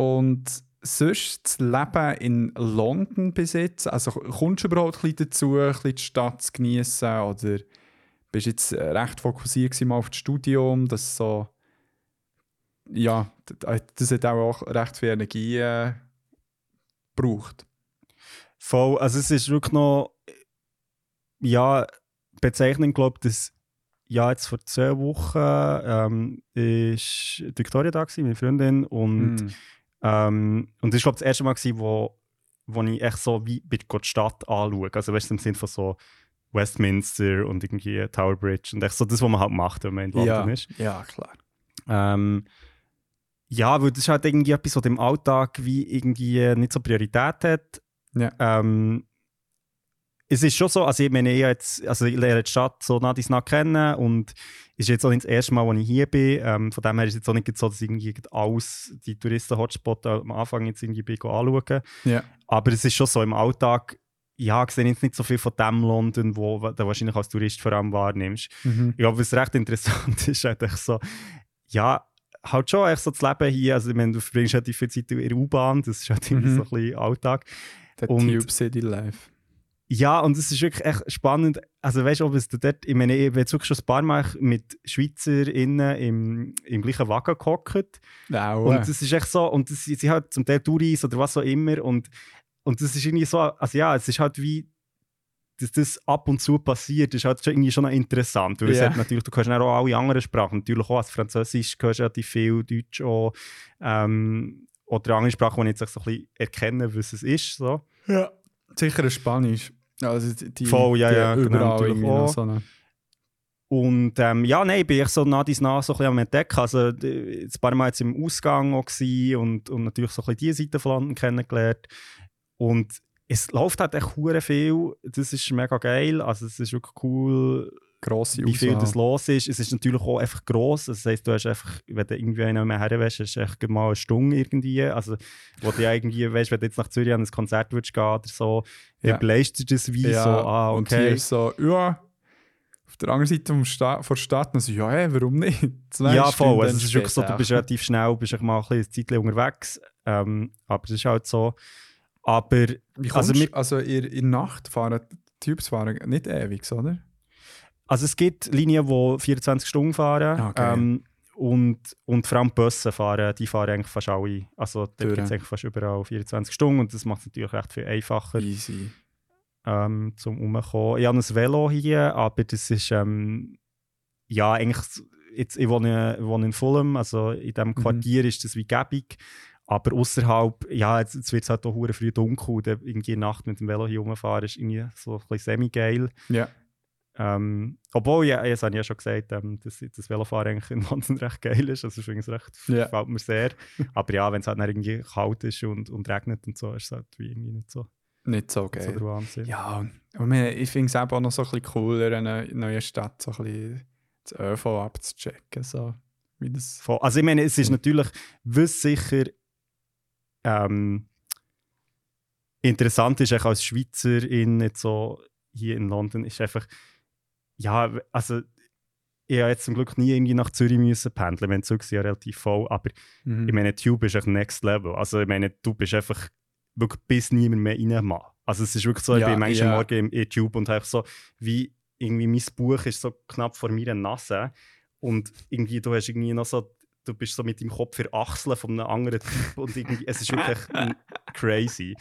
und sonst das Leben in London bis jetzt, also kommst du überhaupt ein bisschen dazu, ein bisschen die Stadt zu genießen oder bist du jetzt äh, recht fokussiert mal auf das Studium, das so ja, d- das hat auch recht viel Energie äh, gebraucht. Voll, also es ist wirklich noch ja, bezeichnend, glaube ich, dass ja, jetzt vor zwei Wochen ähm, ist Victoria da gewesen, meine Freundin, und Mm. Ähm, und das war, glaube ich, das erste Mal, gewesen, wo, wo ich echt so wie bin, die Stadt anschaue. Also, weißt du, im Sinne von so Westminster und irgendwie Tower Bridge und echt so das, was man halt macht, wenn man in London ja, ist. ja, klar. Ähm, ja, weil das ist halt irgendwie etwas, was im Alltag wie irgendwie nicht so Priorität hat. Ja. Ähm, es ist schon so, also ich meine, ich, jetzt, also ich lerne die Stadt so nach dies kennen und ist jetzt auch nicht das erste Mal, als ich hier bin. Ähm, von dem her ist es jetzt auch nicht so, dass ich irgendwie alles die Touristen-Hotspots am Anfang jetzt irgendwie bin anschauen. Ja. Aber es ist schon so im Alltag, ja, ich sehe jetzt nicht so viel von dem London, wo du wahrscheinlich als Tourist vor allem wahrnimmst. Mhm. Ich glaube, was recht interessant ist, halt echt so, ja, halt schon echt so das Leben hier, also ich meine, du verbringst halt viel Zeit in der U-Bahn, das ist halt irgendwie Mhm. so ein bisschen Alltag. Der Tube City Life. Ja, und es ist wirklich echt spannend, also weißt du, ob es dort, ich meine, ich bin schon ein paar Mal mit SchweizerInnen im, im gleichen Wagen gehockt Auch, und das ist echt so, und das, sie halt zum Teil Touris oder was auch immer und, und das ist irgendwie so, also ja, es ist halt wie, dass das ab und zu passiert, ist halt schon irgendwie schon interessant. Weil Ja. es hat natürlich, du hörst auch alle anderen Sprachen. Natürlich auch als Französisch hörst du relativ viel, Deutsch auch. Ähm, oder andere Sprachen, wo ich jetzt so ein bisschen erkenne, was es ist. So. Ja. Sicher Spanisch. Also die, Voll, ja, die ja, genau, Überall natürlich irgendwie auch. so eine... Und ähm, ja, nein, bin ich so nach dies nach so ein bisschen am Entdecken. Also ein paar Mal jetzt im Ausgang auch und, und natürlich so ein bisschen diese Seite von London kennengelernt. Und es läuft halt echt hure viel. Das ist mega geil. Also es ist wirklich cool, grosse wie viel das los ist. Es ist natürlich auch einfach gross. Das heisst, du hast einfach, wenn du irgendwie einen mehr her willst, hast du echt mal eine Stunde irgendwie. Also, wo du ja irgendwie, weißt, wenn du jetzt nach Zürich an ein Konzert würdest gehen oder so, Ja. dann beleist du das wie ja, so, ah, Und hier okay. ist so, ja... Auf der anderen Seite vom Sta von der Stadt, dann so, ja, hey, warum nicht? Zwei Ja, voll. Also, es ist wirklich so, du bist relativ schnell, bist echt mal ein bisschen Zeit unterwegs. Ähm, aber es ist halt so. Aber Wie also also, mit- also in, in der Nacht fahren die Typs fahren nicht ewig, oder? Also es gibt Linien, die 24 Stunden fahren. Ah, geil. ähm, und, und vor allem die Busse fahren, die fahren eigentlich fast alle. Also da gibt es eigentlich fast überall 24 Stunden und das macht es natürlich recht viel einfacher Easy. ähm, zum Umkommen. Ich habe ein Velo hier, aber das ist ähm, ja eigentlich jetzt, ich wohne, wohne in Fulham, also in diesem Quartier ist das wie gäbig. Aber außerhalb, ja, jetzt, jetzt wird es halt auch früh dunkel. und irgendwie Nacht mit dem Velo hier rumfahren ist irgendwie so ein bisschen semi-geil. Ja. Ähm, obwohl, ja, das habe ich ja schon gesagt, ähm, dass das Velofahren eigentlich in London recht geil ist. Also, es recht, Ja. gefällt mir sehr. Aber ja, wenn es halt dann irgendwie kalt ist und, und regnet und so, ist es halt wie irgendwie nicht so, Nicht so so geil. der Wahnsinn. Ja, und ich, finde es auch noch so ein bisschen cooler, in einer neuen Stadt so ein bisschen das ÖV abzuchecken. So, wie das... Also, ich meine, es ist natürlich, was sicher ähm, interessant ist, auch als Schweizerin jetzt so hier in London, ist einfach, ja, also, ich habe jetzt zum Glück nie irgendwie nach Zürich müssen pendeln, wenn Zug ja relativ voll, aber Mhm. Ich meine, Tube ist echt next level. Also ich meine, du bist einfach wirklich bis niemand mehr rein mag. Also es ist wirklich so, ich Ja, bin manchmal ja. morgen im in Tube und habe so, wie irgendwie mein Buch ist so knapp vor meiner Nase und irgendwie du hast irgendwie noch so, du bist so mit dem Kopf für Achseln von einem anderen Typ und irgendwie, es ist wirklich crazy.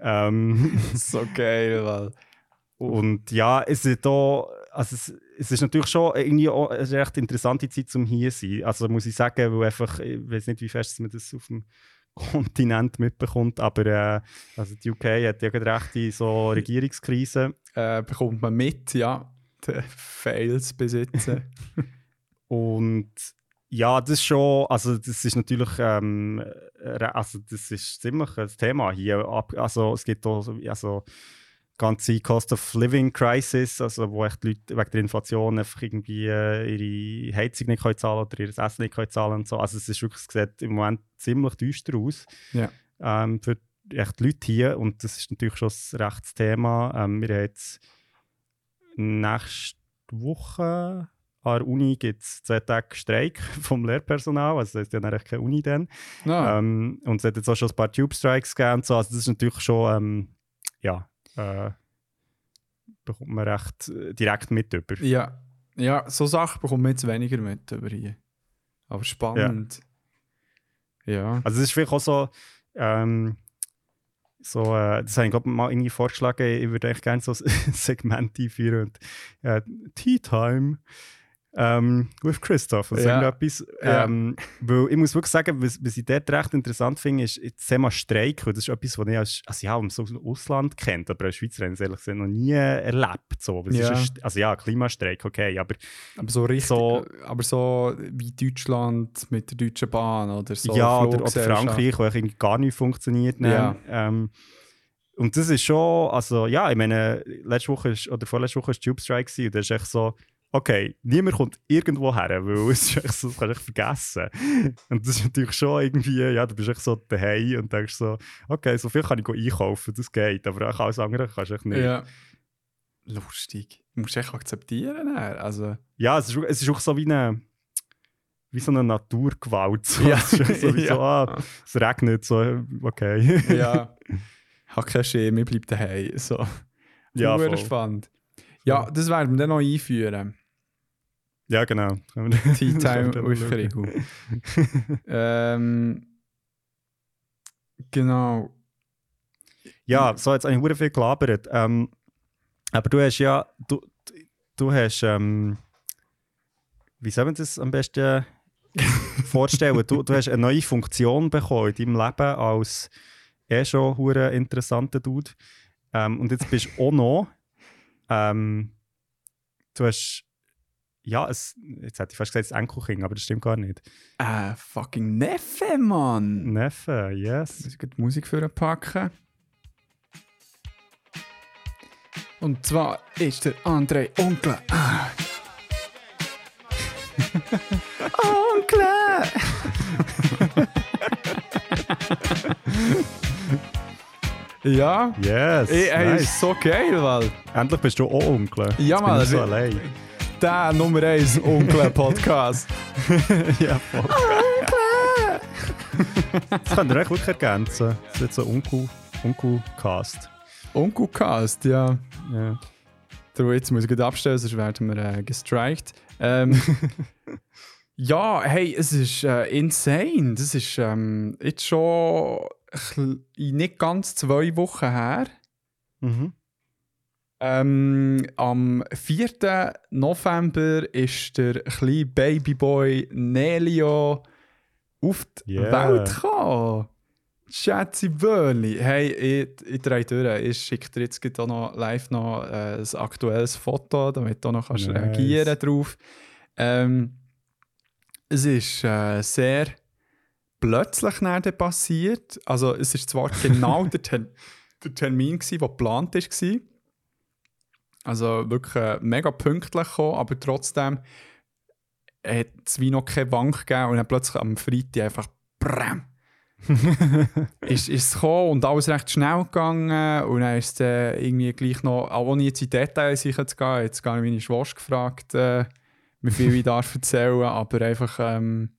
Ähm, so geil, weil... und ja, es ist da, also es, es ist natürlich schon irgendwie auch eine recht interessante Zeit zum hier zu sein. Also muss ich sagen, weil einfach, ich weiß nicht, wie fest man das auf dem Kontinent mitbekommt, aber äh, also die UK hat ja gerade recht die so Regierungskrise Äh, bekommt man mit, ja, die Fails besitzen. und ja, das ist schon, also das ist natürlich, ähm, also das ist ziemlich ein Thema hier. Also es gibt auch so, also ganze Cost of Living Crisis, also wo echt die Leute wegen der Inflation einfach irgendwie äh, ihre Heizung nicht können zahlen oder ihr Essen nicht können zahlen und so. Also es ist wirklich, es sieht im Moment ziemlich düster aus Ja. ähm, für echt die Leute hier und das ist natürlich schon ein rechtes Thema. Ähm, wir haben jetzt nächste Woche an der Uni gibt es zwei Tage Streik vom Lehrpersonal, also das heisst ja eigentlich keine Uni dann. Ah, Ähm, und es hat jetzt auch schon ein paar Tube-Strikes gegeben und so. Also das ist natürlich schon, ähm, ja, äh, bekommt man recht äh, direkt mit über. ja. ja, so Sachen bekommt man jetzt weniger mit über hier. Aber spannend. Ja. Also es ist vielleicht auch so, ähm, so äh, das habe ich glaube mal irgendwie vorgeschlagen, ich würde eigentlich gerne so ein Segment einführen und äh, Tea Time ähm, with Christoph, also Ja. Ja. Ähm, weil ich muss wirklich sagen, was, was ich dort recht interessant finde, ist das Thema Streik, das ist etwas, was ich als, also ja, dem Ausland kennt, aber als Schweizer habe ich es ehrlich gesagt noch nie erlebt. So. Ja. Ein, also ja, Klimastreik, okay, aber Aber so richtig, So- aber so wie Deutschland mit der Deutschen Bahn oder so. ja, oder, oder. Frankreich, wo eigentlich irgendwie gar nicht funktioniert. ne? Ja. Ähm, und das ist schon, also ja, ich meine, letzte Woche ist, oder vorletzte Woche war Tube Strike und das ist echt so, okay, niemand kommt irgendwo her, weil es ist echt so, das kannst du vergessen. Und das ist natürlich schon irgendwie, ja, du bist echt so daheim und denkst so, okay, so viel kann ich einkaufen, das geht, aber auch alles andere kannst du echt nicht. Ja. Lustig. Du musst echt akzeptieren. Also, Ja, es ist, es ist auch so wie eine, wie so eine Naturgewalt. So. Ja. Es ist so, wie so, Ja. ah, es regnet, so, okay. ja. Ich habe keinen Schirm, ich bleibe daheim. So. Ja, voll. spannend. Ja, das werden wir dann noch einführen. Ja, genau. Tea Time. Krigu. ähm, genau. Ja, so jetzt eigentlich viel gelabert. Ähm, Aber du hast ja, du, du hast, ähm, wie soll man das am besten vorstellen? Du, du hast eine neue Funktion bekommen in deinem Leben als eh schon hure interessanter Dude. Ähm, und jetzt bist du auch noch, ähm, du hast, ja, es, jetzt hätte ich fast gesagt, das Enkelkind, aber das stimmt gar nicht. Äh, fucking Neffe, Mann! Neffe, yes. Muss ich die Musik für packen? Und zwar ist der André Onkel. Ah. Onkel! ja, Yes, ey, ey, nice. ist so geil, weil Endlich bist du auch Onkel. Ja, Jetzt ich so allein. der Nummer 1 Onkel-Podcast. ja, voll. Onkel! Das könnt ihr echt wirklich ergänzen. Das wird so Onkel- Onkel-Cast. Onkelcast, ja. Ja. Du, jetzt muss ich gut abstellen, sonst werden wir äh, gestrikt. Ähm, ja, hey, es ist äh, insane. Das ist ähm, jetzt schon ein nicht ganz zwei Wochen her. Mhm. Ähm, am 4. November ist der kleine Babyboy Nelio auf die Yeah. Welt gekommen. Schätze Börli. Hey, ich, ich drehe durch. Ich schicke dir jetzt auch noch live noch äh, ein aktuelles Foto, damit du noch kannst Nice. reagieren drauf. Ähm, es ist äh, sehr plötzlich nachher passiert. Also es ist zwar genau der, Ter der Termin, gewesen, der geplant war. Also wirklich äh, mega pünktlich gekommen, aber trotzdem hat es wie noch keine Wank gegeben und dann plötzlich am Freitag einfach BRAM! ist, ist es gekommen und alles recht schnell gegangen und dann ist es äh, irgendwie gleich noch, auch ohne jetzt in Details sicher zu gehen, jetzt gar nicht meine Schwester gefragt, äh, wie viel ich darf erzählen, aber einfach ähm,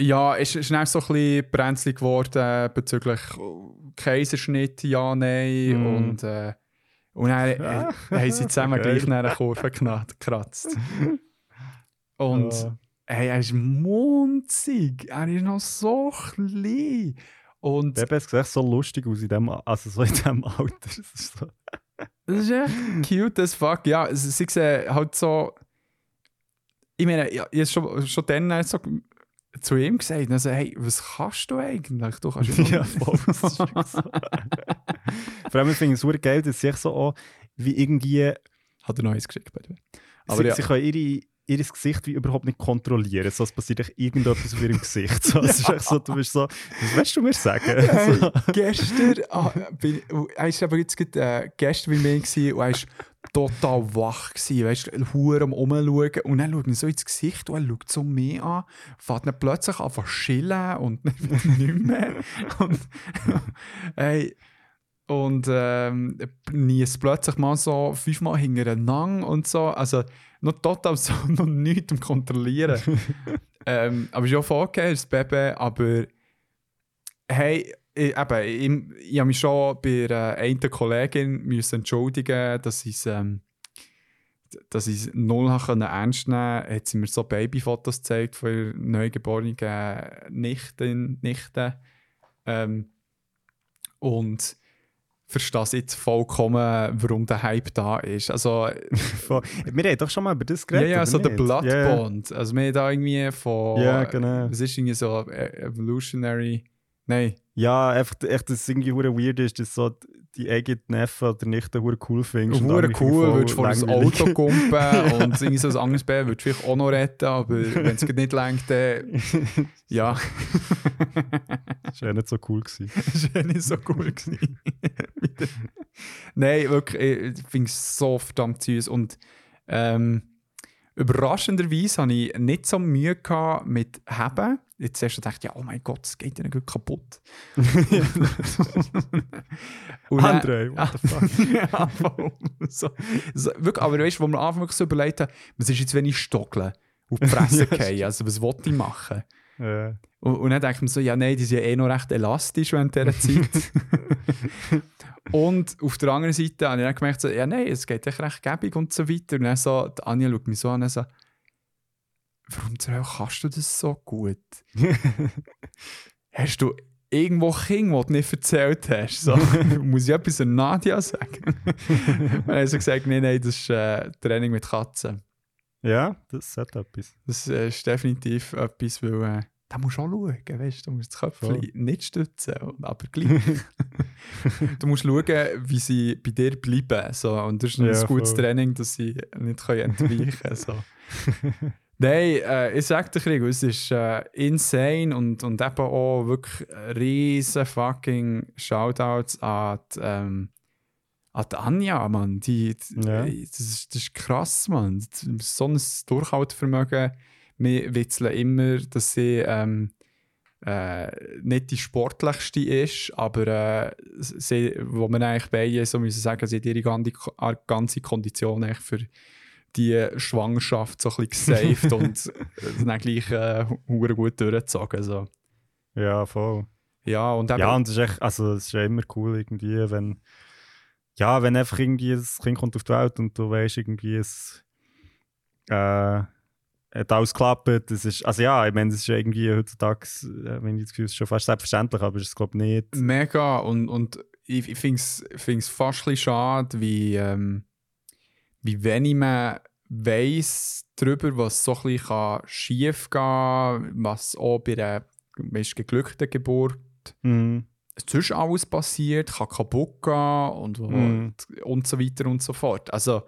ja, es ist schnell so ein bisschen brenzlig geworden bezüglich Kaiserschnitt, ja, nein Mm. und äh, und dann äh, haben sie zusammen Geil. gleich in einer Kurve gekratzt. Und Ja. hey, er ist munzig, er ist noch so klein. Und Bebe sieht echt so lustig aus in dem, also so in dem Alter. Das ist so. das ist echt cute as fuck. Ja, sie sehen halt so. Ich meine, ja, ich habe schon, schon dann so zu ihm gesagt, also, hey, was kannst du eigentlich? Du kannst Ja, voll. Das ist. Vor allem finde ich es super geil, dass sie echt so auch wie irgendwie. Hat er eins geschickt, the way. Aber sie, ja. sie können ihre, ihr Gesicht wie überhaupt nicht kontrollieren. So, es passiert echt irgendetwas auf ihrem Gesicht. So, es ist echt so, du bist so, was willst du mir sagen? Hey, So. gestern, ah, bin, er war aber jetzt gerade, äh, gestern bei mir gewesen, und er total wach, gewesen, weißt du, hure am Umschauen und dann schaut er so ins Gesicht und er schaut so mehr an, fährt dann plötzlich an zu chillen und nicht mehr. Und, hey, und ähm, niest plötzlich mal so fünfmal hintereinander und so, also noch total so, noch nichts am Kontrollieren. ähm, aber ist ja voll okay, das Baby, aber hey, ich, eben, ich, ich habe mich schon bei einer einen Kollegin müssen entschuldigen, dass ich es ähm, dass ich es null können ernst nehmen konnte. Hat sie mir so Babyfotos gezeigt von ihrer neugeborenen Nichte. Nichte. Ähm, und verstehe es jetzt vollkommen, warum der Hype da ist. Also. Wir haben doch schon mal über das ja, geredet. ja, oder so der nicht? Blood Ja, ja. Bond. Also, wir haben da irgendwie von. Ja, genau. Es ist irgendwie so äh, Evolutionary. Nein. Ja, einfach, echt, dass es irgendwie hure weird ist, dass so die eigenen Neffen oder Nichten hure cool findest. Hure cool, würdest vor ein. Auto kumpen und irgendwie so ein anderes Bär würdest du vielleicht auch noch retten, aber wenn es nicht längt, dann ja, Das war ja nicht so cool. Gewesen. das war nicht so cool. gewesen. Nein, wirklich, ich finde es so verdammt süß und ähm, überraschenderweise hatte ich nicht so Mühe gehabt mit Heben. Jetzt erst dachte ich, oh mein Gott, es geht ja gut kaputt. Und André, what the fuck? ja, so, so, wirklich, aber weißt du, wo wir am Anfang so überlegt haben, was ist jetzt, wenn ich stockeln auf die Fresse gehe? Also, was wollte ich machen? Äh, Und, und dann denkt man so, ja, nein, die sind ja eh noch recht elastisch während dieser Zeit. und auf der anderen Seite habe ich dann gemerkt, so, ja, nein, es geht echt recht gäbig und so weiter. Und dann so, Anja schaut mich so an und so, warum zur Hölle kannst du das so gut? Hast du irgendwo Kinder, die du nicht erzählt hast. So, muss ich etwas an Nadia sagen? Und dann hat sie gesagt, nein, nein, das ist äh, Training mit Katzen. Ja, das hat etwas. Das äh, ist definitiv etwas, weil äh, da musst du auch schauen, weißt du, du musst das Köpfchen Voll. nicht stützen, aber gleich. du musst schauen, wie sie bei dir bleiben. So. Und das ist ein Ja, gutes voll. Training, dass sie nicht können entweichen können. So. Nein, äh, ich sag dir, Krigo, es ist äh, insane und, und eben auch wirklich riesen fucking Shoutouts an die, ähm, an die Anja, Mann. Die, die, Ja. das, ist, das ist krass, Mann. So ein Durchhaltevermögen. Wir witzeln immer, dass sie ähm, äh, nicht die sportlichste ist, aber äh, sie, wo man eigentlich beide so müssen sagen, sie hat ihre ganze, ganze Kondition eigentlich für die Schwangerschaft so ein bisschen gesaved und dann gleich äh, gut durchgezogen. So. Ja, voll. Ja, und eben, Ja, und es ist echt, also es ist ja immer cool irgendwie, wenn ja, wenn einfach irgendwie das Kind kommt auf die Welt und du weißt irgendwie, es äh, hat alles geklappt. Das ist, also ja, ich meine, das ist irgendwie heutzutage, äh, wenn ich das Gefühl, es ist schon fast selbstverständlich, aber es ist glaube ich nicht. mega. Und, und ich, ich finde es fast ein bisschen schade, wie, ähm, wie wenig man weiss darüber, was so ein bisschen schief gehen kann, was auch bei einer geglückten Geburt Mhm. sonst alles passiert, kann kaputt gehen und, Mhm. und so weiter und so fort. Also,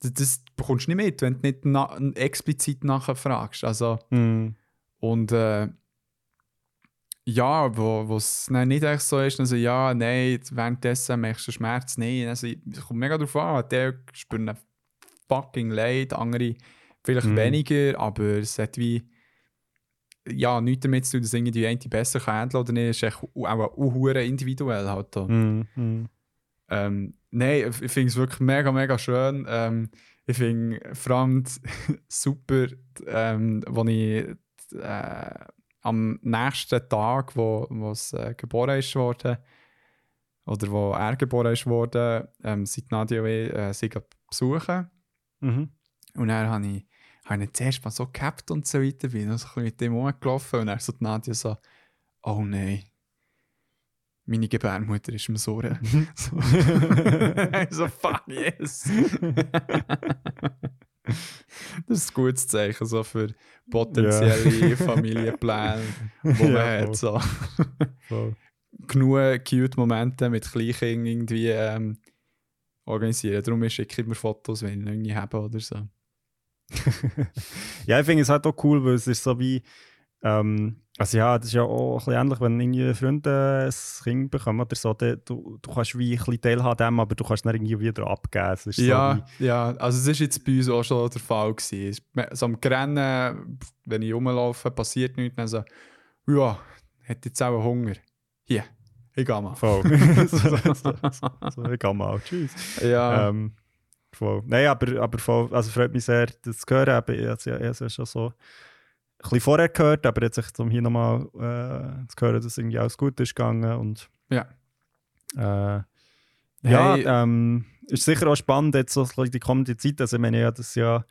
das, das bekommst du nicht mit, wenn du nicht na, explizit nachher fragst. Also, Mhm. und äh, ja, wo es nicht echt so ist, also ja, nein, währenddessen merkst du Schmerz, nein. Also, es kommt mega darauf an, der spürt fucking Leid, andere vielleicht Mhm. weniger, aber es hat wie ja, nichts damit zu tun, dass irgendwie die eine besser kann handeln oder nicht. Es ist echt auch hure individuell halt da. Mhm. Mhm. Ähm, Nein, ich finde es wirklich mega, mega schön. Ähm, ich finde vor allem super, ähm, wo ich äh, am nächsten Tag, wo es äh, geboren ist worden, oder wo er geboren ist worden, ähm, sind Nadia und ich äh, sie besuchen. Mhm. Und dann habe ich, habe ich ihn zuerst mal so gehabt und so weiter, bin noch so mit dem rumgelaufen und dann so die Nadia so, oh nein, meine Gebärmutter ist im Surren. so. Ich so, fuck yes. das ist ein gutes Zeichen so für potenzielle Familienpläne, die man Ja, hat. So. Voll. Genug cute Momente mit Kleinkindern irgendwie ähm, organisieren. Darum schicke ich mir Fotos, wenn ich irgendwie habe oder so. ja, ich finde es halt auch cool, weil es ist so wie, ähm, also ja, das ist ja auch ein bisschen ähnlich, wenn irgendwie Freunde ein Kind bekommen oder so, du, du kannst wie ein bisschen teilhaben dem, aber du kannst dann irgendwie wieder abgeben. Ja, so ja, also es ist jetzt bei uns auch schon der Fall gewesen. Es- So am Rennen, wenn ich rumlaufe, passiert nichts, dann so, ja, hat jetzt auch Hunger. Hier, ich gehe mal. voll. so, so, so, ich gehe mal, tschüss. Ja, Ähm, voll. Nein, aber, aber voll, also freut mich sehr, das zu hören. Aber ich ja ich es ja schon so ein bisschen vorher gehört, aber jetzt sich um hier nochmal äh, zu hören, dass irgendwie alles gut ist gegangen und ja. äh, Hey. ja, ähm, ist sicher auch spannend jetzt so die kommende Zeit. Also ich meine, ja, das ja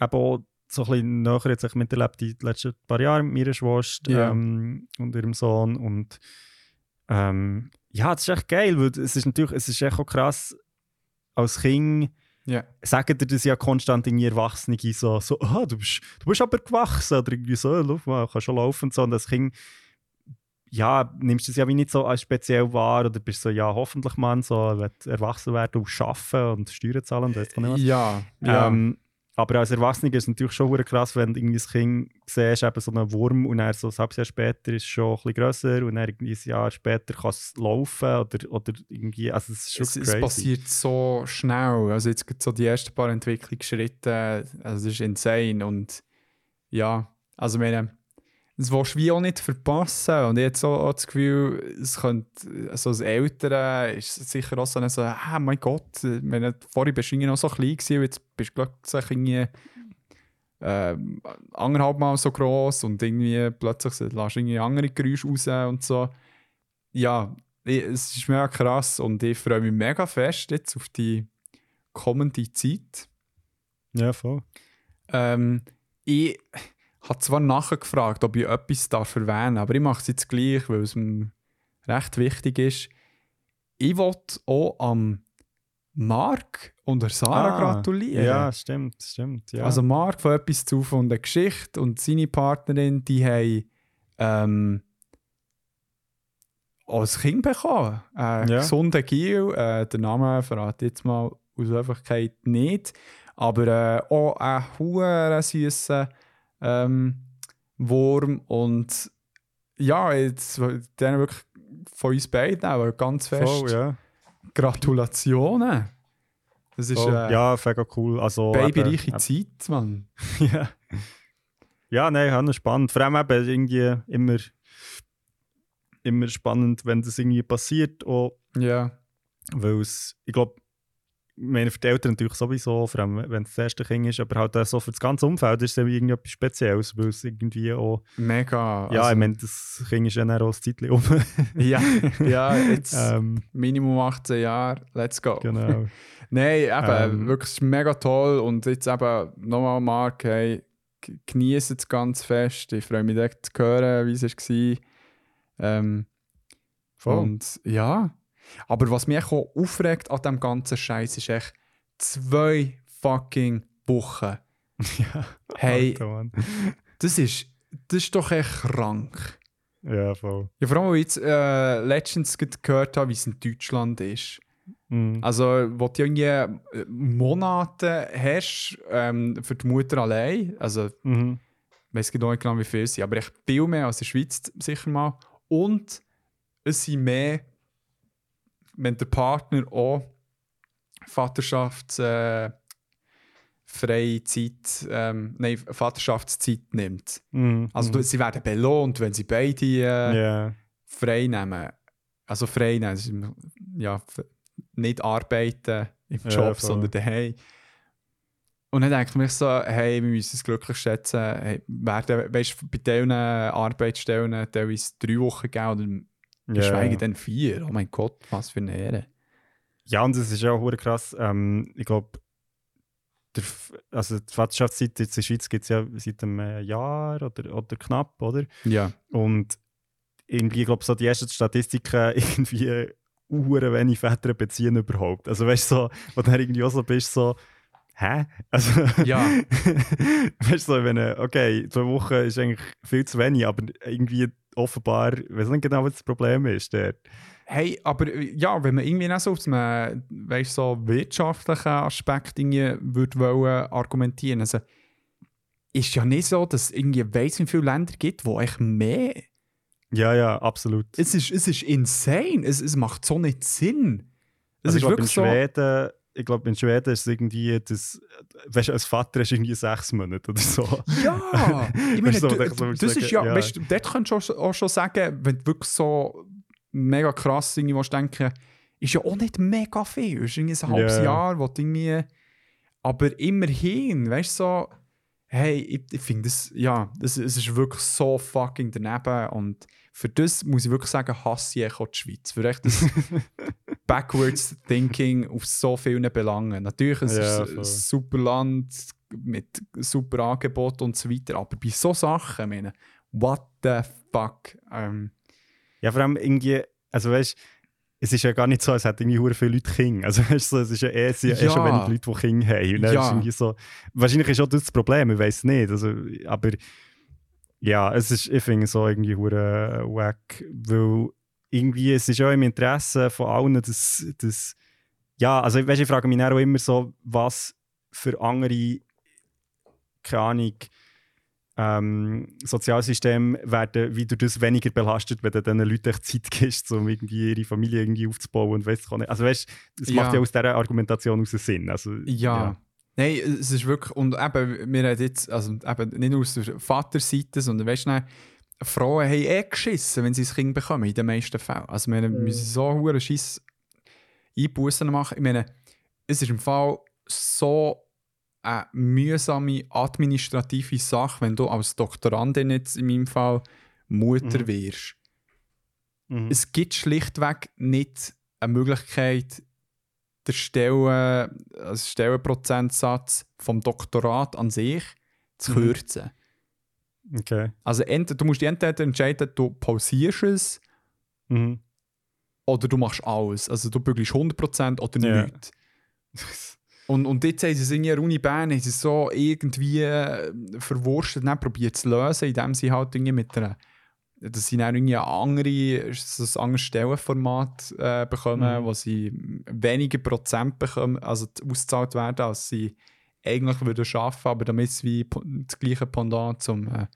eben auch so ein bisschen näher jetzt ich miterlebt die letzten paar Jahre mit meiner Schwester Ja. ähm, und ihrem Sohn und ähm, ja, das ist echt geil, weil es ist natürlich, es ist echt auch krass, als Kind Ja. sagen dir das ja konstant in Erwachsene so, so ah, du, bist, du bist aber gewachsen oder irgendwie so, lauf mal, kannst schon laufen und so. Und das Kind, ja, nimmst du es ja wie nicht so als speziell wahr oder bist so, ja, hoffentlich Mann, so, wird erwachsen werden und arbeiten und Steuern zahlen und weiss doch nicht was. Ja, ja. Ähm, aber als Erwachsener ist es natürlich schon krass, wenn du irgendwie das Kind siehst, eben so einen Wurm und er so ein halbes Jahr später ist es schon ein bisschen grösser und dann irgendwie ein Jahr später kann es laufen oder, oder irgendwie, also es ist schon es, crazy. es passiert so schnell. Also jetzt gibt so die ersten paar Entwicklungsschritte, also es ist insane und ja, also meine, das willst du wie auch nicht verpassen und jetzt so auch das Gefühl, es könnte, so als Eltern ist es sicher auch so, so ah mein Gott, ich meine, vorher bist du noch so klein gewesen jetzt bist du plötzlich irgendwie äh, anderthalb Mal so groß und irgendwie plötzlich lässt du irgendwie andere Geräusche raus und so. Ja, ich- es ist mega krass und ich freue mich mega fest jetzt auf die kommende Zeit. Ja, voll. Ähm, ich habe zwar nachgefragt, ob ich etwas darf erwähnen darf, aber ich mache es jetzt gleich, weil es mir recht wichtig ist. Ich wollte auch am Marc und der Sarah Ah, gratulieren. Ja, stimmt, stimmt. Ja. Also Marc von etwas zu von der Geschichte und seine Partnerin, die haben ähm, ein Kind bekommen. Äh, Ja. Gesunder Giel, äh, der Name verrate ich jetzt mal aus Öffentlichkeit nicht, aber äh, auch ein hure süßer ähm, Wurm und ja, jetzt denen wirklich von uns beiden auch ganz fest Voll, ja. Gratulationen. Das ist Voll. äh, ja, mega cool. Also, babyreiche eben- Zeit, Mann. ja. ja, nein, spannend. Vor allem eben irgendwie immer, immer spannend, wenn das irgendwie passiert. Auch, Ja. weil es, ich glaube, meine für die Eltern natürlich sowieso, vor allem wenn es das erste Kind ist, aber halt so für das ganze Umfeld ist es irgendwie etwas Spezielles, weil es irgendwie auch, Mega. ja, also, ich meine, das Kind ist ja dann auch ein Zeitchen um. ja, ja, jetzt ähm, Minimum 18 Jahre, let's go. genau. Nein, eben, Ähm. wirklich mega toll. Und jetzt eben nochmal, Marc, hey, genieße es ganz fest. Ich freue mich direkt zu hören, wie es war. Ähm, Voll. Und ja. Aber was mich auch aufregt an dem ganzen Scheiß ist echt zwei fucking Wochen. ja, Hey, das ist, das ist doch echt krank. Ja, voll. Ja, vor allem, weil ich jetzt äh, letztens gehört habe, wie es in Deutschland ist. Mhm. Also, wo du irgendwie äh, Monate hast ähm, für die Mutter allein, also Mhm. ich weiß genau nicht genau, wie viel sie, aber echt viel mehr als in der Schweiz sicher mal. Und es sind mehr, wenn der Partner auch Vaterschafts äh, Zeit, ähm, nein, Vaterschaftszeit nimmt. Mhm. Also du, sie werden belohnt, wenn sie beide äh, Ja. frei nehmen. Also frei nehmen, ja, nicht arbeiten im Ja, Job, voll. sondern daheim. Und dann denke ich mir so, hey, wir müssen es glücklich schätzen. Hey, werden, weißt, bei diesen Arbeitsstellen teilweise drei Wochen geben oder geschweige Ja. denn vier. Oh mein Gott, was für eine Ehre. Ja, und es ist auch hure krass. Ähm, ich glaube, also die Vaterschaftszeit jetzt in der Schweiz gibt es ja seit einem äh, Jahr oder, oder knapp, oder? Ja. Und irgendwie, ich glaube, so die ersten Statistiken irgendwie hure wenig Väter beziehen überhaupt. Also weißt du, so, wo du dann irgendwie auch so bist, so, hä? Also, Ja. weißt du, so, wenn, okay, zwei Wochen ist eigentlich viel zu wenig, aber irgendwie offenbar, ich weiß nicht genau, was das Problem ist. Dort. Hey, aber äh, ja, wenn man irgendwie auch so aus einem weißt, so wirtschaftlichen Aspekt irgendwie würde wollen argumentieren, also ist ja nicht so, dass es irgendwie weiss, wie viele Länder gibt, wo echt mehr. Ja, ja, absolut. Es ist, es ist insane. Es, es macht so nicht Sinn. Es Also ich ist glaube, in wirklich so. Schweden, ich glaube, in Schweden ist es irgendwie, das, weißt du, als Vater du irgendwie sechs Monate oder so. Ja, ich meine, Weißt du, du, so das sagen, ist ja, ja. weißt du, dort könntest du auch, schon- auch schon sagen, wenn du wirklich so mega krass irgendwie denken, ist ja auch nicht mega viel. Es ist irgendwie ein halbes Ja. Jahr, wo du irgendwie, aber immerhin, weißt du, so, hey, ich, ich finde das, ja, das, es ist wirklich so fucking daneben und für das muss ich wirklich sagen, hasse ich auch die Schweiz. Für echt das backwards thinking auf so vielen Belangen. Natürlich, es Ja, ist ein super Land mit super Angebot und so weiter, aber bei so Sachen, meine, what the fuck? Ähm, Ja, vor allem irgendwie, also weißt es ist ja gar nicht so, als hätten irgendwie viele Leute Kinder. Also weißt du, es ist ja eh, es ja eh schon wenig Leute, die Kinder haben. Und Ja. ist irgendwie so, wahrscheinlich ist auch das das Problem, ich weiß nicht. Also, aber ja, es ist, ich finde es so irgendwie hure wack, weil irgendwie, es ist ja im Interesse von allen, dass, dass ja, also weißt, ich frage mich auch immer so, was für andere, keine Ahnung, ähm, Sozialsysteme werden wie durch das weniger belastet, wenn du diesen Leuten echt Zeit gibst, um irgendwie ihre Familie irgendwie aufzubauen und ich auch nicht. Also weißt es Ja. macht ja aus dieser Argumentation aus Sinn. Also, Ja. Nein, es ist wirklich, und eben, wir reden jetzt, also eben nicht nur aus der Vaterseite, sondern weißt du, Frauen haben eh geschissen, wenn sie ein Kind bekommen, in den meisten Fällen. Also wir Mhm. müssen so hohe Schiss Einbußen machen. Ich meine, es ist im Fall so eine mühsame administrative Sache, wenn du als Doktorandin jetzt in meinem Fall Mutter Mhm. wirst. Mhm. Es gibt schlichtweg nicht eine Möglichkeit, den Stellen, also Stellenprozentsatz vom Doktorat an sich zu Mhm. kürzen. Okay. Also ent, du musst dich entweder entscheiden, du pausierst es Mhm. oder du machst alles. Also du bügelst 100% oder Ja. nichts. Und, und jetzt haben sie es in der Uni Bern haben sie es so irgendwie äh, verwurstet, dann probiert zu lösen, indem sie halt irgendwie mit einer dass sie dann irgendwie eine andere, so ein anderes Stellenformat äh, bekommen, Mhm. wo sie weniger Prozent bekommen, also ausgezahlt werden, als sie eigentlich würden arbeiten, aber damit es wie das gleiche Pendant zum äh,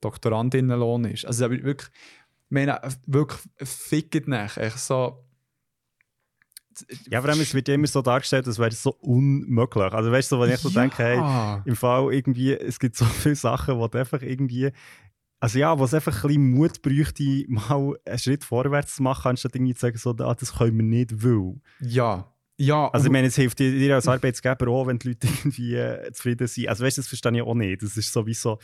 Doktorandinnenlohn ist. Also aber wirklich, ich meine, wirklich fickt nicht. Echt so, Ja, vor allem es wird ja immer so dargestellt, als wäre es so unmöglich. Also weißt du, wenn ich so denke, hey, Ja. im Fall irgendwie, es gibt so viele Sachen, wo einfach irgendwie, also ja, wo es einfach ein bisschen Mut bräuchte, mal einen Schritt vorwärts zu machen, anstatt irgendwie zu sagen, so, ah, das können wir nicht, weil. Ja. Ja, Also ich meine, es hilft dir, dir als Arbeitsgeber auch, wenn die Leute irgendwie äh, zufrieden sind. Also weißt du, das verstehe ich auch nicht. Das ist sowieso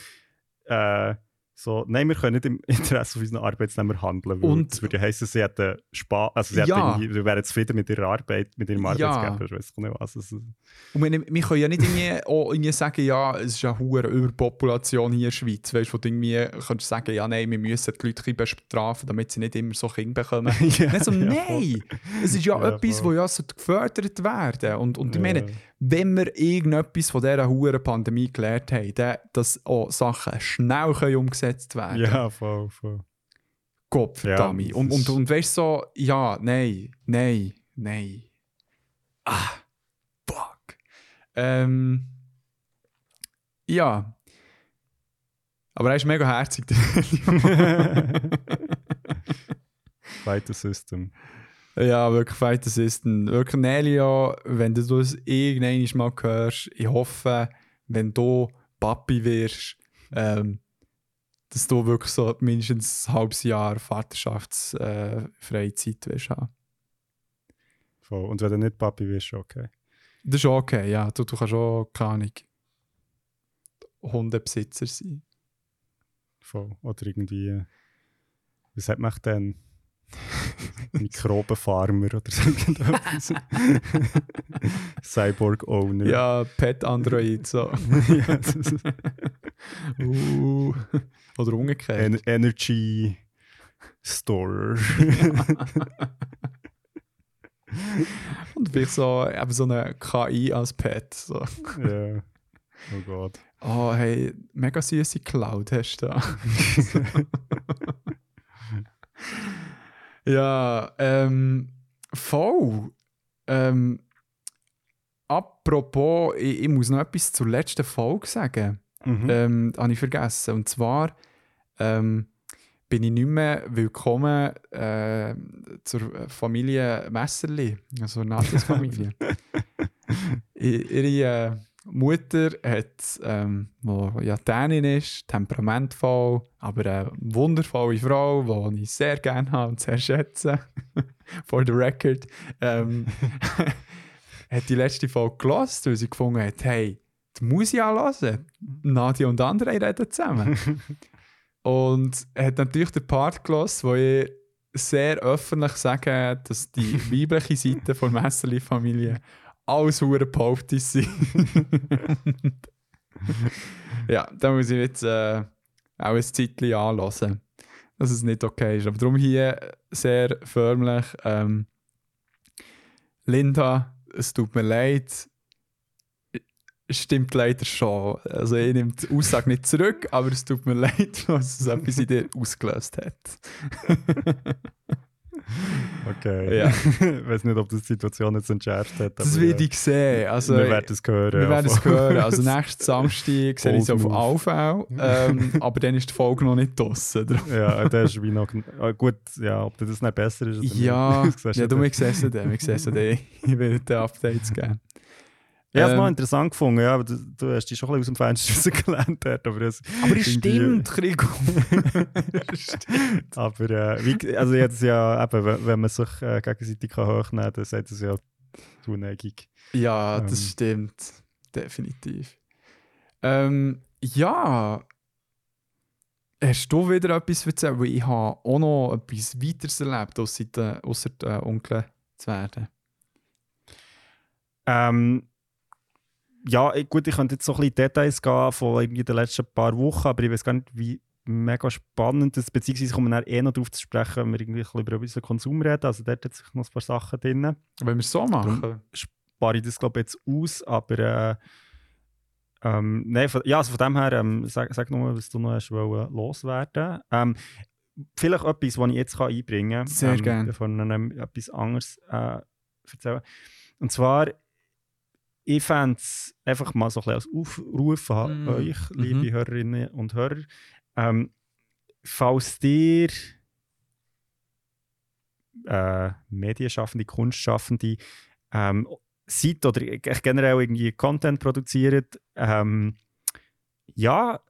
äh, so, nein, wir können nicht im Interesse von unseren Arbeitsnehmern handeln, weil Und- das würde heißen, sie hätten Spaß, also sie hätten Ja. sie wären zufrieden mit ihrer Arbeit, mit ihrem Ja. Arbeitsgeber, ich weiß nicht was. Also, Und wir, wir können ja nicht irgendwie, auch irgendwie sagen, ja, es ist eine hohe Überpopulation hier in der Schweiz. Weißt du, wo du irgendwie kannst sagen, ja, nein, wir müssen die Leute ein bestrafen, damit sie nicht immer so Kinder bekommen. ja, Nicht so, ja, nein! Es ist ja, Ja, etwas, voll. wo ja so gefördert werden. Und, und ich Ja. meine, wenn wir irgendetwas von dieser hohen Pandemie gelernt haben, dann, dass auch Sachen schnell können umgesetzt werden Ja, voll, voll. Gott verdammt. Ja, und, und, und weißt du so, ja, nein, nein, nein. Ah, fuck. Ähm, ja. Aber er ist mega herzig. Fighter System. Ja, wirklich Fight Assistant. Wirklich, Nelia, wenn du das irgendwann mal hörst, ich hoffe, wenn du Papi wirst, ähm, dass du wirklich so mindestens ein halbes Jahr Vaterschaftsfreizeit äh, Freizeit wirst haben. Voll. Und wenn du nicht Papi wirst, okay. Das ist okay, ja. Du, du kannst auch, keine Ahnung, Hundebesitzer sein. Voll. Oder irgendwie, was hat man denn? Mikrobenfarmer oder so irgendetwas. Cyborg Owner. Ja, Pet Android, so. Ja, uh. Oder umgekehrt. En Energy Store. Und vielleicht so, eben so eine KI als Pet. So. ja. Oh Gott. Oh, hey, mega süße Cloud hast du da. Ja, ähm, voll. Ähm, apropos, ich, ich muss noch etwas zur letzten Folge sagen. Mhm. Ähm, habe ich vergessen. Und zwar ähm, bin ich nicht mehr willkommen äh, zur Familie Messerli, also Nadias Familie. Ihre äh, Mutter hat, ähm, wo ja Dänin ist, temperamentvoll, aber eine wundervolle Frau, die ich sehr gerne habe und sehr schätze. For the record. Ähm, hat die letzte Folge gelost, weil sie gefunden hat, hey, die muss ich auch hören. Nadia und andere reden zusammen. und hat natürlich den Part gelost, wo ich sehr öffentlich sage, dass die weibliche Seite der Messerli-Familie alles hure Behauptungen sind. ja, da muss ich jetzt äh, auch ein Zeitchen anlassen, dass es nicht okay ist. Aber darum hier sehr förmlich, ähm, Linda, es tut mir leid, stimmt leider schon. Also ich nehme die Aussage nicht zurück, aber es tut mir leid, dass es etwas in dir ausgelöst hat. Okay. Ja. ich weiß nicht, ob das die Situation jetzt entschärft hat. Das werde ich sehen. Also, wir werden es hören. Wir werden es hören. Also nächsten Samstag sehe ich es auf AV, ähm, aber dann ist die Folge noch nicht draussen. ja, der ist wie noch. Ah, gut, ja, ob das nicht besser ist. oder Ja, nicht, das ja, du, wir sehen es dann. Wir sehen es dann. Ich werde dir Updates geben. Ich habe es Ähm, mal interessant gefunden, ja, aber du, du hast dich schon ein bisschen aus dem Fenster rausgelernt. dort, Aber, es, Aber es stimmt, Krigo. stimmt. aber äh, wie, also jetzt ja, eben, wenn, wenn man sich äh, gegenseitig kann hochnehmen kann, dann sagt es ja Zuneigung. Ja, das Ähm. stimmt. Definitiv. Ähm, ja. Hast du wieder etwas zu erzählen? Weil ich habe auch noch etwas weiteres erlebt, ausser der, ausser der Onkel zu werden. Ähm, ja, ich- gut, ich könnte jetzt so ein bisschen Details gehen von irgendwie den letzten paar Wochen, aber ich weiß gar nicht, wie mega spannend das, beziehungsweise ich komme dann eh noch darauf zu sprechen, wenn wir irgendwie über unseren Konsum reden, also dort hat sich noch ein paar Sachen drin. Wenn wir es so machen. spare ich das glaube ich jetzt aus, aber äh, ähm, nein, von, ja, also von dem her, ähm, sag, sag nochmal, was du noch hast wollen, loswerden. Ähm, vielleicht etwas, was ich jetzt kann einbringen kann, Sehr ähm, gern. bevor ich etwas anderes äh, erzähle. Und zwar, ich fände es einfach mal so ein bisschen als Aufruf an Mm, euch, liebe mhm. Hörerinnen und Hörer, ähm, falls ihr äh, Medienschaffende, Kunstschaffende ähm, seid oder generell irgendwie Content produziert, ähm, ja,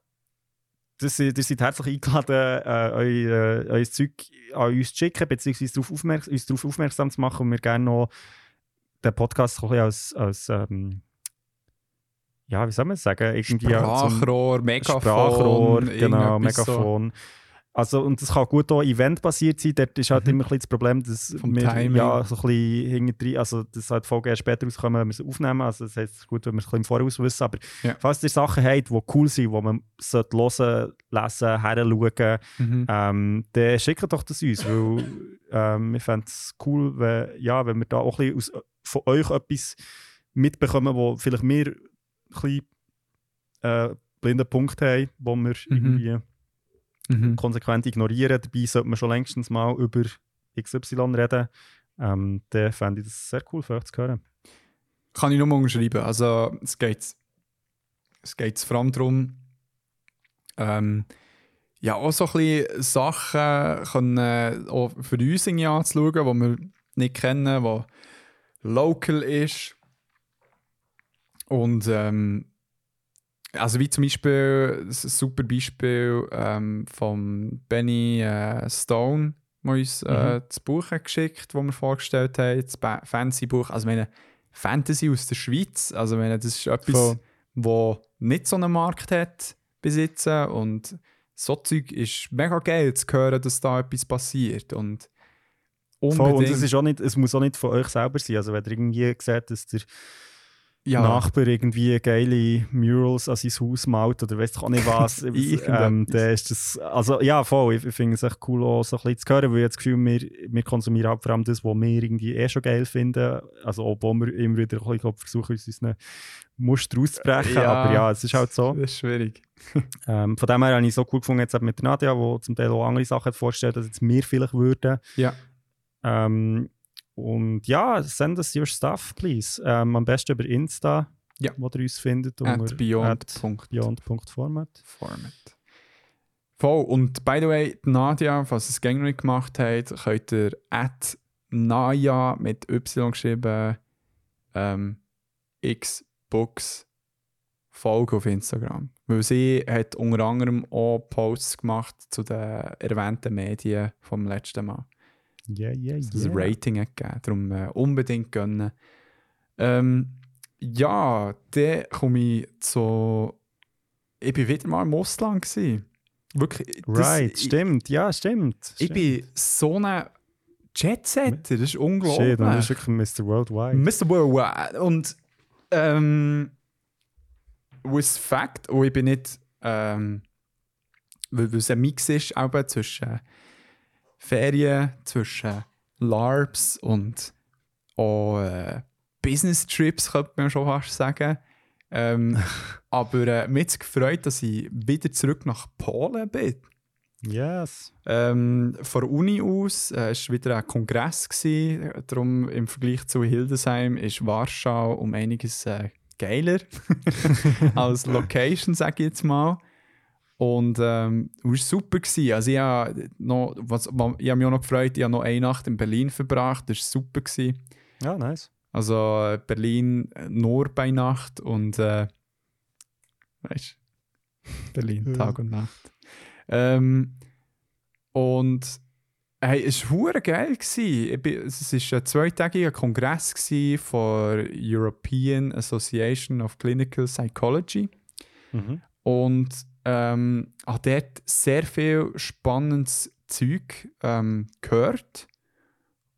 das, ihr seid herzlich eingeladen, äh, euer, äh, euer Zeug an uns zu schicken, beziehungsweise darauf aufmerks uns darauf aufmerksam zu machen und wir gerne noch den Podcast ein als, als ähm, ja, wie soll man sagen, irgendwie Sprachrohr, Megafon. Sprachrohr, genau, irgendetwas so. Megafon. Also, und das kann gut auch eventbasiert sein. Dort ist halt Mhm. immer ein bisschen das Problem, dass Vom wir Timing. ja, so ein bisschen hinterher, also das halt die Folge erst später rauskommen, wenn wir sie aufnehmen. Also das heißt, es ist gut, wenn wir es ein bisschen im Voraus wissen. Aber Ja. falls ihr Sachen habt, die cool sind, die man sollte hören, lesen, heranschauen, Mhm. ähm, dann schickt doch das uns, weil ähm, wir fänden es cool, wenn, ja, wenn wir da auch ein bisschen aus, von euch etwas mitbekommen, wo vielleicht wir ein bisschen äh, blinden Punkt haben, wo wir irgendwie Mhm. konsequent ignorieren. Dabei sollte man schon längstens mal über XY reden. Ähm, dann fände ich das sehr cool für euch zu hören. Kann ich nur unterschreiben. Also es geht, es geht vor allem darum, ähm, ja, auch so ein bisschen Sachen können, äh, auch für uns anzuschauen, die wir nicht kennen, die local ist. Und ähm, also wie zum Beispiel, ein super Beispiel ähm, von Benny äh, Stone, der uns äh, das Buch hat geschickt, das wir vorgestellt haben, das Ba- Fantasy-Buch. Also ich meine, Fantasy aus der Schweiz, also meine, das ist etwas, Voll. wo nicht so einen Markt hat jetzt und so Zeug ist mega geil zu hören, dass da etwas passiert und Voll, unbedingt, und es, ist auch nicht, es muss auch nicht von euch selber sein. Also wenn ihr irgendwie seht, dass der ja, Nachbar irgendwie geile Murals an sein Haus malt oder weißt auch nicht was, ähm, dann ist das, also ja voll, ich, ich finde es echt cool auch so ein bisschen zu hören, weil ich das Gefühl, wir, wir konsumieren halt vor allem das, was wir irgendwie eh schon geil finden, also obwohl wir immer wieder ein bisschen, versuchen, uns unseren Muster auszubrechen, Ja. aber ja, es ist halt so. das ist schwierig. Ähm, von dem her habe ich so cool gefunden, jetzt mit der Nadja, die zum Teil auch andere Sachen hat vorgestellt, dass jetzt wir vielleicht würden. Ja. Ähm, und ja, send us your stuff, please. Ähm, am besten über Insta, Ja. wo ihr uns findet. Unter beyond. beyond.format. Format. Voll. Und by the way, Nadia, falls ihr es gängig nicht gemacht habt, könnt ihr at Naya mit Y geschrieben ähm, Xbox folgen auf Instagram. Weil sie hat unter anderem auch Posts gemacht zu den erwähnten Medien vom letzten Mal. Yeah, yeah, Also das yeah. Rating hat gegeben. Darum äh, unbedingt gönnen. Ähm, ja, dann komme ich zu. Ich bin wieder mal im Ausland. Gewesen. Wirklich. das- Right, ich, stimmt, ja, stimmt. Ich stimmt. bin so ein Jet-Setter. Das ist unglaublich. Shit, das ist wirklich Mr. Worldwide. Mr. Worldwide. Und ähm, with fact, und ich bin nicht, ähm, weil, weil es ein Mix ist auch zwischen Ferien, zwischen LARPs und auch äh, Business Trips, könnte man schon fast sagen. Ähm, aber äh, mir hat gefreut, dass ich wieder zurück nach Polen bin. Yes. Ähm, von der Uni aus äh, es war wieder ein Kongress. Gewesen. Darum im Vergleich zu Hildesheim ist Warschau um einiges äh, geiler als Location, sage ich jetzt mal. Und ähm, es war super. Gewesen. Also ich habe noch, was, ich habe mich auch noch gefreut, ich habe noch eine Nacht in Berlin verbracht. Das war super. Gewesen. Ja, nice. Also äh, Berlin äh, nur bei Nacht und äh, weißt Berlin. Tag und Nacht. Ähm, und hey, es war geil. Gewesen. Bin- Es war ein zweitägiger Kongress von European Association of Clinical Psychology. Mhm. Und ähm, habe dort sehr viel spannendes Zeug ähm, gehört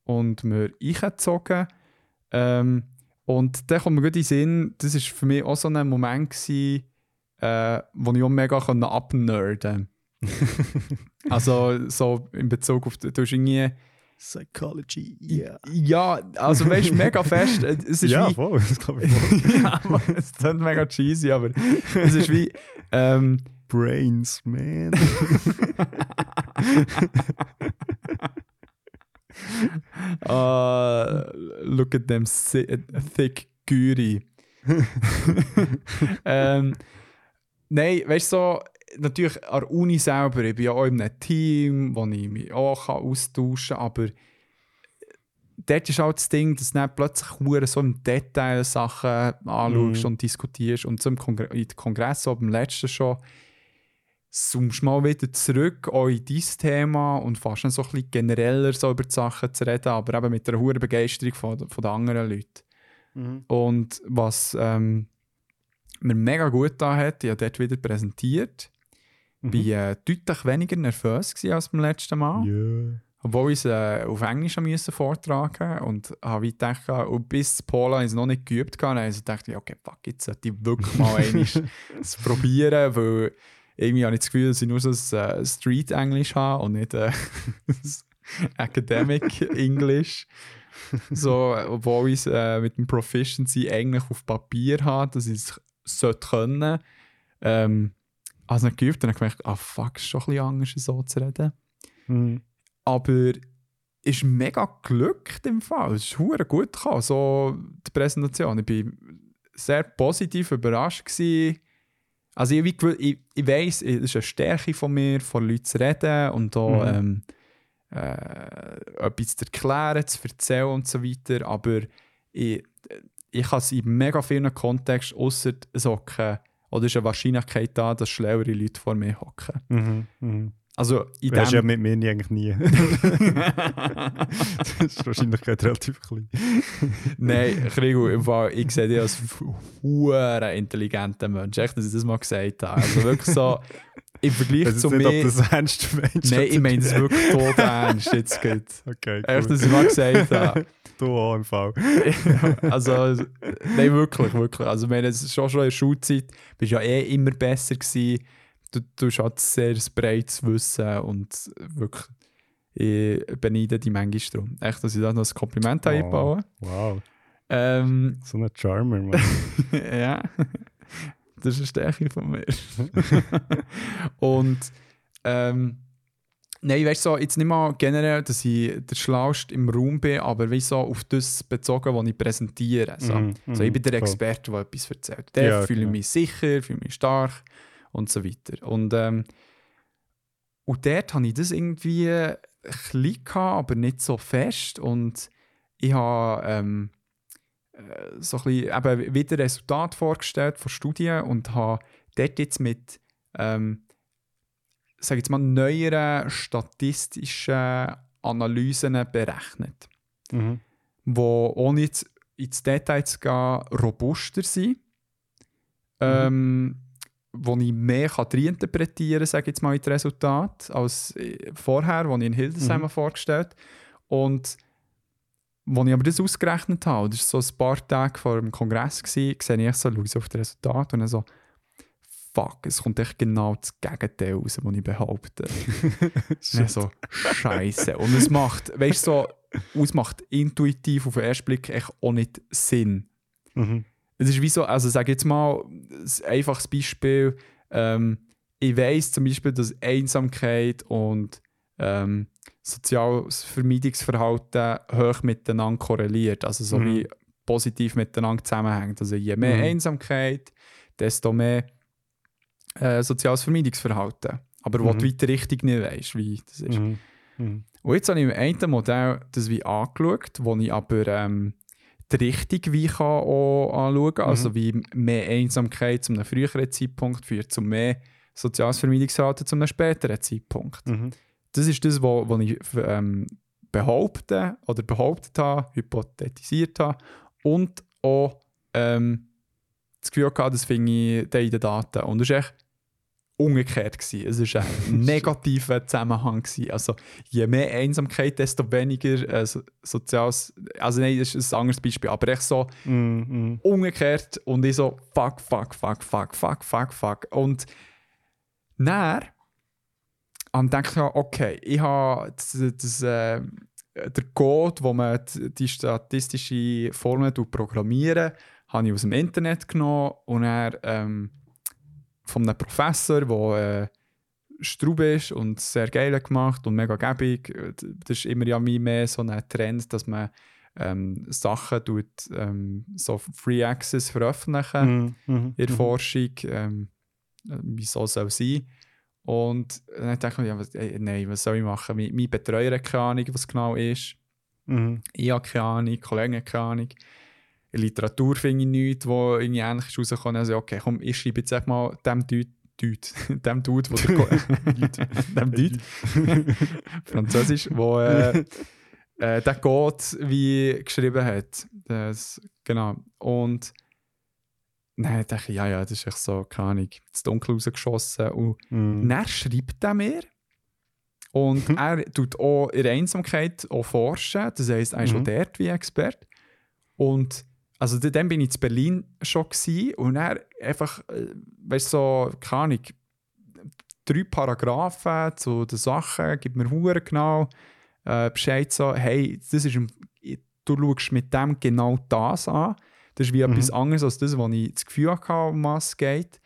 und mir eingezogen. Ähm, Und dann kommt mir gut in den Sinn, das war für mich auch so ein Moment, gewesen, äh, wo ich auch mega abnerden konnte. also so in Bezug auf, du hast irgendwie... Psychology, yeah. Ja, also weißt du, mega fest. äh, Es ist ja, wie, voll, das glaube ich voll. ja, es klingt mega cheesy, aber es ist wie... Ähm, Brains, man. Uh, look at them thick Güri. ähm, nein, weißt du, so, natürlich an der Uni selber, ich bin ja auch in einem Team, wo ich mich auch kann austauschen kann, aber dort ist auch das Ding, dass du plötzlich so im Detail Sachen anschaust Mhm. und diskutierst und zum Kongre in den Kongress, so beim letzten schon, zoomst mal wieder zurück auch in dein Thema und fast so ein bisschen genereller so über die Sachen zu reden, aber eben mit einer hohen Begeisterung von, von den anderen Leuten. Mhm. Und was ähm, mir mega gut da hat, ich habe dort wieder präsentiert, Mhm. bin äh, deutlich weniger nervös als beim letzten Mal. Ja. Obwohl ich es äh, auf Englisch müssen vortragen und habe wie gedacht, und bis zu Polen ich es noch nicht geübt. Dann also dachte ich, okay, fuck, jetzt sollte ich wirklich mal einmal es probieren, weil irgendwie habe ich das Gefühl, dass ich nur so ein äh, Street-Englisch habe und nicht äh, das Academic English. So, obwohl ich es äh, mit dem Proficiency eigentlich auf Papier habe, dass ich es sollte können. Ähm, also nicht geübt und dann habe ich gemerkt, ah fuck, ist schon ein bisschen anders, so zu reden. Mhm. Aber ist mega geglückt im Fall. Es ist hure gut gekommen, so die Präsentation. Ich bin sehr positiv überrascht gewesen. Also ich, ich, ich weiss, es ist eine Stärke von mir, vor Leuten zu reden und auch ähm, äh, etwas zu erklären, zu erzählen und so weiter. Aber ich, ich kann es in mega vielen Kontexten außer es hocken oder ist eine Wahrscheinlichkeit da, dass schlauere Leute vor mir hocken. Mhm. Mhm. Also in ja mit mir eigentlich nie. das ist Wahrscheinlichkeit relativ klein. Nein, Krigo, im Fall, ich sehe dich als hure Mensch. Echt, dass ich das mal gesagt habe. Also wirklich so, im Vergleich zu nicht, ob mir... du das ernst meinst. Nein, ich meine es wirklich tot ernst. Jetzt gut. Okay, Echt, dass ich mal gesagt habe. Du auch im Fall. also, nein, wirklich, wirklich. Also, meine, es schon schon in der Schulzeit, bist ja eh immer besser gewesen. Du, du hast halt sehr breites Wissen und wirklich, ich beneide die manchmal drum. Echt, dass ich da noch ein Kompliment Oh. einbauen. Wow, Ähm, so ein Charmer, Mann. ja, das ist eine Stärke von mir. und ähm, nein, weißt du, so, jetzt nicht mal generell, dass ich der Schlauste im Raum bin, aber wie so auf das bezogen, was ich präsentiere. So. Mhm, so, ich bin der voll. Experte, der etwas erzählt. Der Ja, fühle ich genau. mich sicher, fühle mich stark und so weiter. Und, ähm, und dort hatte ich das irgendwie ein bisschen, gehabt, aber nicht so fest. Und ich habe ähm, äh, so ein bisschen eben wieder Resultate vorgestellt von Studien und habe dort jetzt mit, ähm, sage ich jetzt mal, neueren statistischen Analysen berechnet Mhm. wo ohne jetzt ins Detail zu gehen, robuster sind. Ähm, wo ich mehr kann reinterpretieren kann, sage ich jetzt mal, in das Resultat, als äh, vorher, als ich in Hildesheim Mhm. vorgestellt Und als ich aber das ausgerechnet habe, das war so ein paar Tage vor dem Kongress, gewesen, sehe ich so, schaue ich auf das Resultat und dann so, fuck, es kommt echt genau das Gegenteil raus, was ich behaupte. Dann so, Scheiße. Und es macht, weißt du, so, es macht intuitiv auf den ersten Blick echt auch nicht Sinn. Mhm. Es ist wie so, also sage jetzt mal, ein einfaches Beispiel. Ähm, ich weiß zum Beispiel, dass Einsamkeit und ähm, soziales Vermeidungsverhalten hoch miteinander korreliert. Also so Mhm. wie positiv miteinander zusammenhängt. Also je mehr Mhm. Einsamkeit, desto mehr äh, soziales Vermeidungsverhalten. Aber wo Mhm. du weiter richtig nicht weißt, wie das ist. Mhm. Mhm. Und jetzt habe ich im einen Modell das wie angeschaut, wo ich aber ähm, die Richtung wie kann auch anschauen kann. Also wie mehr Einsamkeit zu einem früheren Zeitpunkt führt zu mehr soziales Vermeidungsverhalten zu einem späteren Zeitpunkt. Mhm. Das ist das, was ich ähm, behaupte oder behauptet habe, hypothetisiert habe und auch ähm, das Gefühl hatte, das finde ich in den Daten. Und das ist echt umgekehrt. Gewesen. Es war ein negativer Zusammenhang. Gewesen. Also, je mehr Einsamkeit, desto weniger äh, so, soziales. Also, nein, das ist ein anderes Beispiel. Aber echt so Mm, mm. umgekehrt und ich so fuck, fuck, fuck, fuck, fuck, fuck, fuck. Und dann und denke ich, okay, ich habe das, das, äh, der Code, wo man die- statistische Formel programmieren, habe ich aus dem Internet genommen und dann ähm, von einem Professor, der äh, Straub ist und sehr geil gemacht und mega gäbig. Das ist immer ja mehr so ein Trend, dass man ähm, Sachen tut, ähm, so Free Access veröffentlichen Mm, mm, in der mm. Forschung, ähm, äh, wie soll es auch sein. Und dann dachte ich mir, ja, was, ey, nein, was soll ich machen? Mein, mein Betreuer hat keine Ahnung, was genau ist. Mhm. Ich habe keine Ahnung, Kollegen haben keine Ahnung. In Literatur finde ich nichts, wo irgendwie ähnlich ist rausgekommen. Also, okay, komm, ich schreibe jetzt mal dem Dude, Dude, dem Dude, wo der dem Dude, Französisch, wo äh, äh, der Code wie geschrieben hat. Das, genau. Und dann dachte ich, ja, ja, das ist echt so, keine Ahnung, ins Dunkel rausgeschossen. Und Mm. dann schreibt er mir. Und er tut auch in der Einsamkeit auch forschen. Das heisst, er ist auch Mhm. dort wie Experte. Und also dann bin ich in Berlin schon gewesen, und er einfach, äh, weißt du, so, keine Ahnung, drei Paragraphen zu den Sachen, gibt mir Huren genau äh, Bescheid so, hey, das ist, du schaust mit dem genau das an. Das ist wie Mhm. etwas anderes als das, was ich das Gefühl hatte, um was es geht.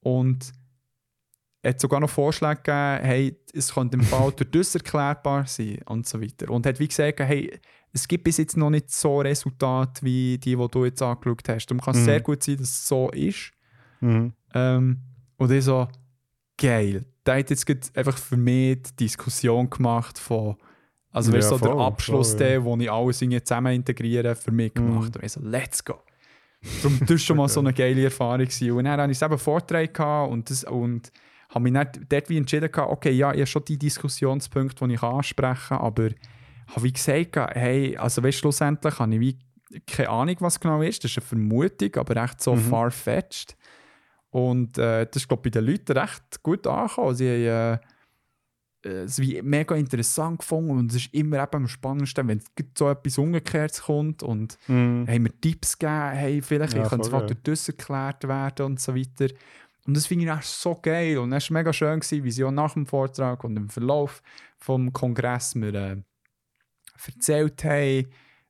Und er hat sogar noch Vorschläge gegeben, hey, es könnte im Fall durch das erklärbar sein und so weiter. Und hat wie gesagt, hey, es gibt bis jetzt noch nicht so Resultate wie die, die du jetzt angeschaut hast. Darum kann es Mhm. sehr gut sein, dass es so ist. Mhm. Ähm, und ich so, geil. Der hat jetzt einfach für mich die Diskussion gemacht von, also weißt Ja, so der voll, Abschluss, voll, der, wo ich alles irgendwie zusammen integriere, für mich Mhm. gemacht. Und ich so, let's go. Darum, das war schon mal so eine geile Erfahrung. Gewesen. Und dann hatte ich selber Vorträge gehabt und, das, und habe mich dann dort wie entschieden, okay, ja, ich habe schon die Diskussionspunkte, die ich ansprechen kann, aber habe wie gesagt, hey, also weißt, schlussendlich habe ich wie keine Ahnung, was genau ist. Das ist eine Vermutung, aber echt so Mhm. far-fetched. Und äh, das ist, glaube ich, bei den Leuten recht gut angekommen. Sie haben äh, äh, es wie mega interessant gefunden und es ist immer eben am spannendsten, wenn so etwas Umgekehrtes kommt und Mm. haben mir Tipps gegeben, hey, vielleicht Ja, könnte es geil. durch das erklärt werden und so weiter. Und das finde ich echt so geil und es war mega schön, gewesen, wie sie auch nach dem Vortrag und im Verlauf vom Kongress mir äh, erzählt haben,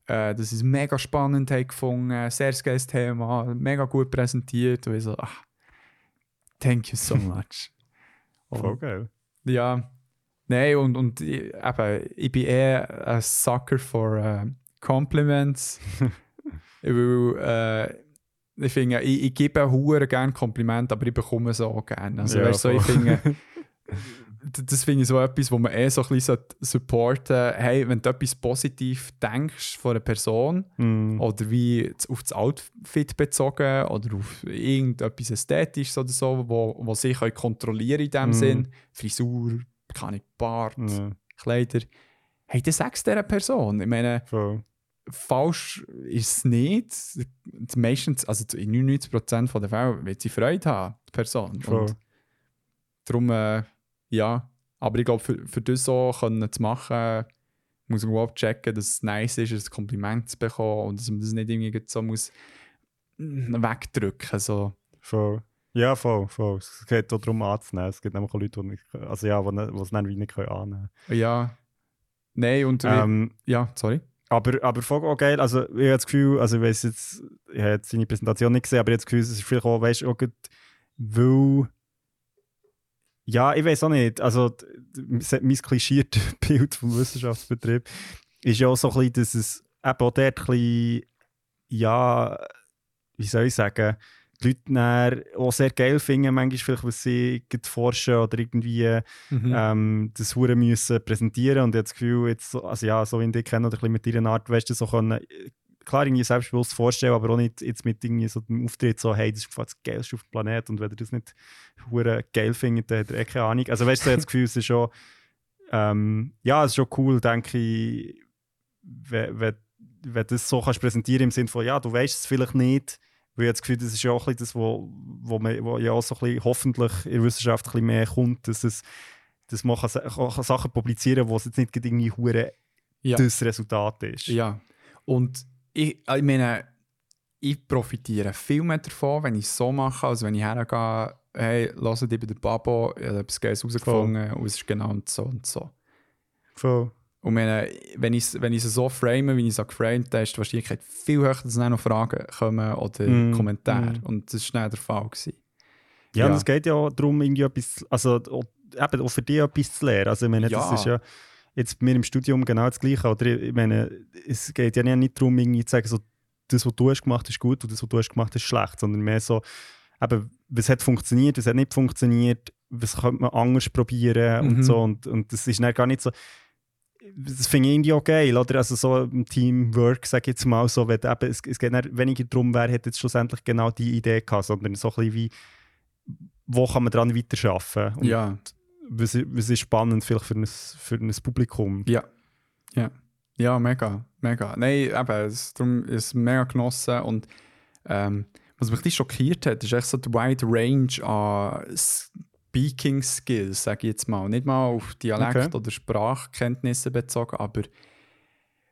äh, dass sie es mega spannend haben gefunden, sehr geiles Thema, mega gut präsentiert und ich so, ach, thank you so much. Voll Und- geil. ja, nein, und, und ich, eben, ich bin eher ein Sucker for äh, Compliments. will, äh, ich finde, ich, ich gebe hure gerne Komplimente, aber ich bekomme es auch gerne. Also, Ja, weißt so, ich voll. finde, das finde ich so etwas, wo man eh so ein bisschen sollte supporten Hey, wenn du etwas positiv denkst von einer Person, Mm. oder wie auf das Outfit bezogen oder auf irgendetwas Ästhetisches oder so, wo, wo sie können kontrollieren in dem Mhm. Sinn. Frisur, keine Bart, Ja, Kleider. Hey, das sagst du dieser Person. Ich meine, voll. falsch ist es nicht. Die Meistens, also in 99% der Fälle wird sie Freude haben, die Person. Voll. Und darum, äh, ja. Aber ich glaube, für, für das so können zu machen, muss man überhaupt checken, dass es nice ist, ein Kompliment zu bekommen und dass man das nicht irgendwie so muss wegdrücken so. Voll. Ja, voll, voll. Es geht auch darum anzunehmen. Es gibt nämlich auch Leute, die, nicht, also ja, die, die es dann wie nicht können annehmen Ja. Nein, und können. Ähm, ja, sorry. aber, aber voll auch geil. Also, ich habe das Gefühl, also ich weiß jetzt, ich habe jetzt seine Präsentation nicht gesehen, aber ich habe das Gefühl, es ist vielleicht auch, weißt du, auch gut, weil. Ja, ich weiß auch nicht. Also, mein klischiertes Bild vom Wissenschaftsbetrieb ist ja auch so ein bisschen, dass es eben auch dort ein bisschen, ja, wie soll ich sagen, die Leute auch sehr geil finden, manchmal vielleicht, was sie forschen oder irgendwie Mhm. ähm, das Hure müssen präsentieren und habe das Gefühl, jetzt, so- also ja, so wie ich dich kenne oder ein bisschen mit deiner Art, weißt du, so können, äh, klar irgendwie selbstbewusst vorstellen, aber auch nicht jetzt mit irgendwie so dem Auftritt so, hey, das ist das Geilste auf dem Planeten und wenn ihr das nicht Hure geil findet, dann hat ihr eh keine Ahnung. Also weißt du, so, das Gefühl, es ist schon, ähm, ja, es ist schon cool, denke ich, wenn, wenn, wenn du das so kannst präsentieren im Sinne von, ja, du weißt es vielleicht nicht, Weil ich habe das Gefühl, das ist ja auch ein bisschen das, wo, wo, man, wo ja auch so ein bisschen hoffentlich in der Wissenschaft ein bisschen mehr kommt, dass, es, dass man kann, kann Sachen publizieren kann, wo es jetzt nicht irgendwie hure Ja. das Resultat ist. Ja. Und ich, ich meine, ich profitiere viel mehr davon, wenn ich es so mache, als wenn ich hergehe, hey, hört ich bei der Babo, ich habe etwas Geiles herausgefunden und es ist genau so und so. Voll. Und meine, wenn ich es wenn ich's so frame, wie ich es geframed habe, ist die Wahrscheinlichkeit viel höher, dass dann noch Fragen kommen oder Mm, Kommentare. mm. Und das war schnell der Fall. Gewesen. Ja, Ja. und es geht ja darum, irgendwie etwas, also eben auch für dich etwas zu lernen. Also ich meine, Ja. das ist ja jetzt bei mir im Studium genau das Gleiche. Oder ich meine, es geht ja nicht darum, irgendwie zu sagen, so, das, was du hast gemacht, ist gut und das, was du hast gemacht, ist schlecht, sondern mehr so, eben, was hat funktioniert, was hat nicht funktioniert, was könnte man anders probieren Mhm. und so. Und, und das ist dann gar nicht so, das finde ich irgendwie auch geil, oder? Also so im Teamwork, sage ich jetzt mal so, wenn eben, es, es geht weniger darum, wer hat jetzt schlussendlich genau die Idee gehabt, sondern so ein bisschen wie, wo kann man daran weiterarbeiten? Und Ja, was, was ist spannend vielleicht für ein, für ein Publikum? ja, ja. Ja, mega, mega. Nein, eben, es, darum ist es mega genossen. Und ähm, was mich schockiert hat, ist echt so die wide range an Speaking Skills, sage ich jetzt mal. Nicht mal auf Dialekt Okay. oder Sprachkenntnisse bezogen, aber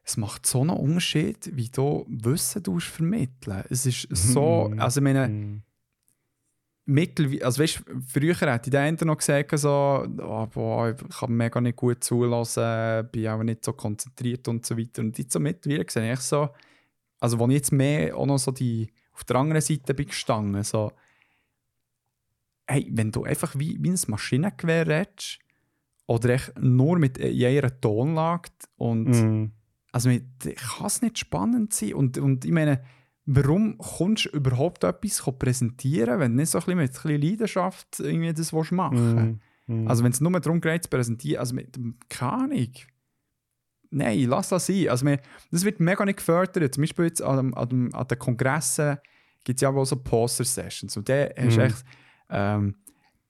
es macht so einen Unterschied, wie du Wissen vermitteln. Es ist so, Mhm. also ich meine, Mittel, also weißt, früher hätte der eine noch gesagt, so, oh, boah, ich kann mega nicht gut zulassen, bin auch nicht so konzentriert und so weiter. Und jetzt so mittlerweile sehe ich so, also wo ich jetzt mehr auch noch so die, auf der anderen Seite bin gestanden, so, hey, wenn du einfach wie, wie ein Maschinengewehr redest, oder echt nur mit jeder Tonlage und Mhm. also mit- kann es nicht spannend sein. Und, und ich meine, warum kommst du überhaupt etwas präsentieren, wenn du nicht so ein bisschen mit ein bisschen Leidenschaft irgendwie das willst machen Mhm. Mhm. Also wenn es nur darum geht, zu präsentieren, also mit keine Ahnung. Nein, lass das sein. Also mir, das wird mega nicht gefördert. Zum Beispiel jetzt an, an, an den Kongressen gibt es ja auch so Poster-Sessions. Und da hast du Mhm. echt ähm,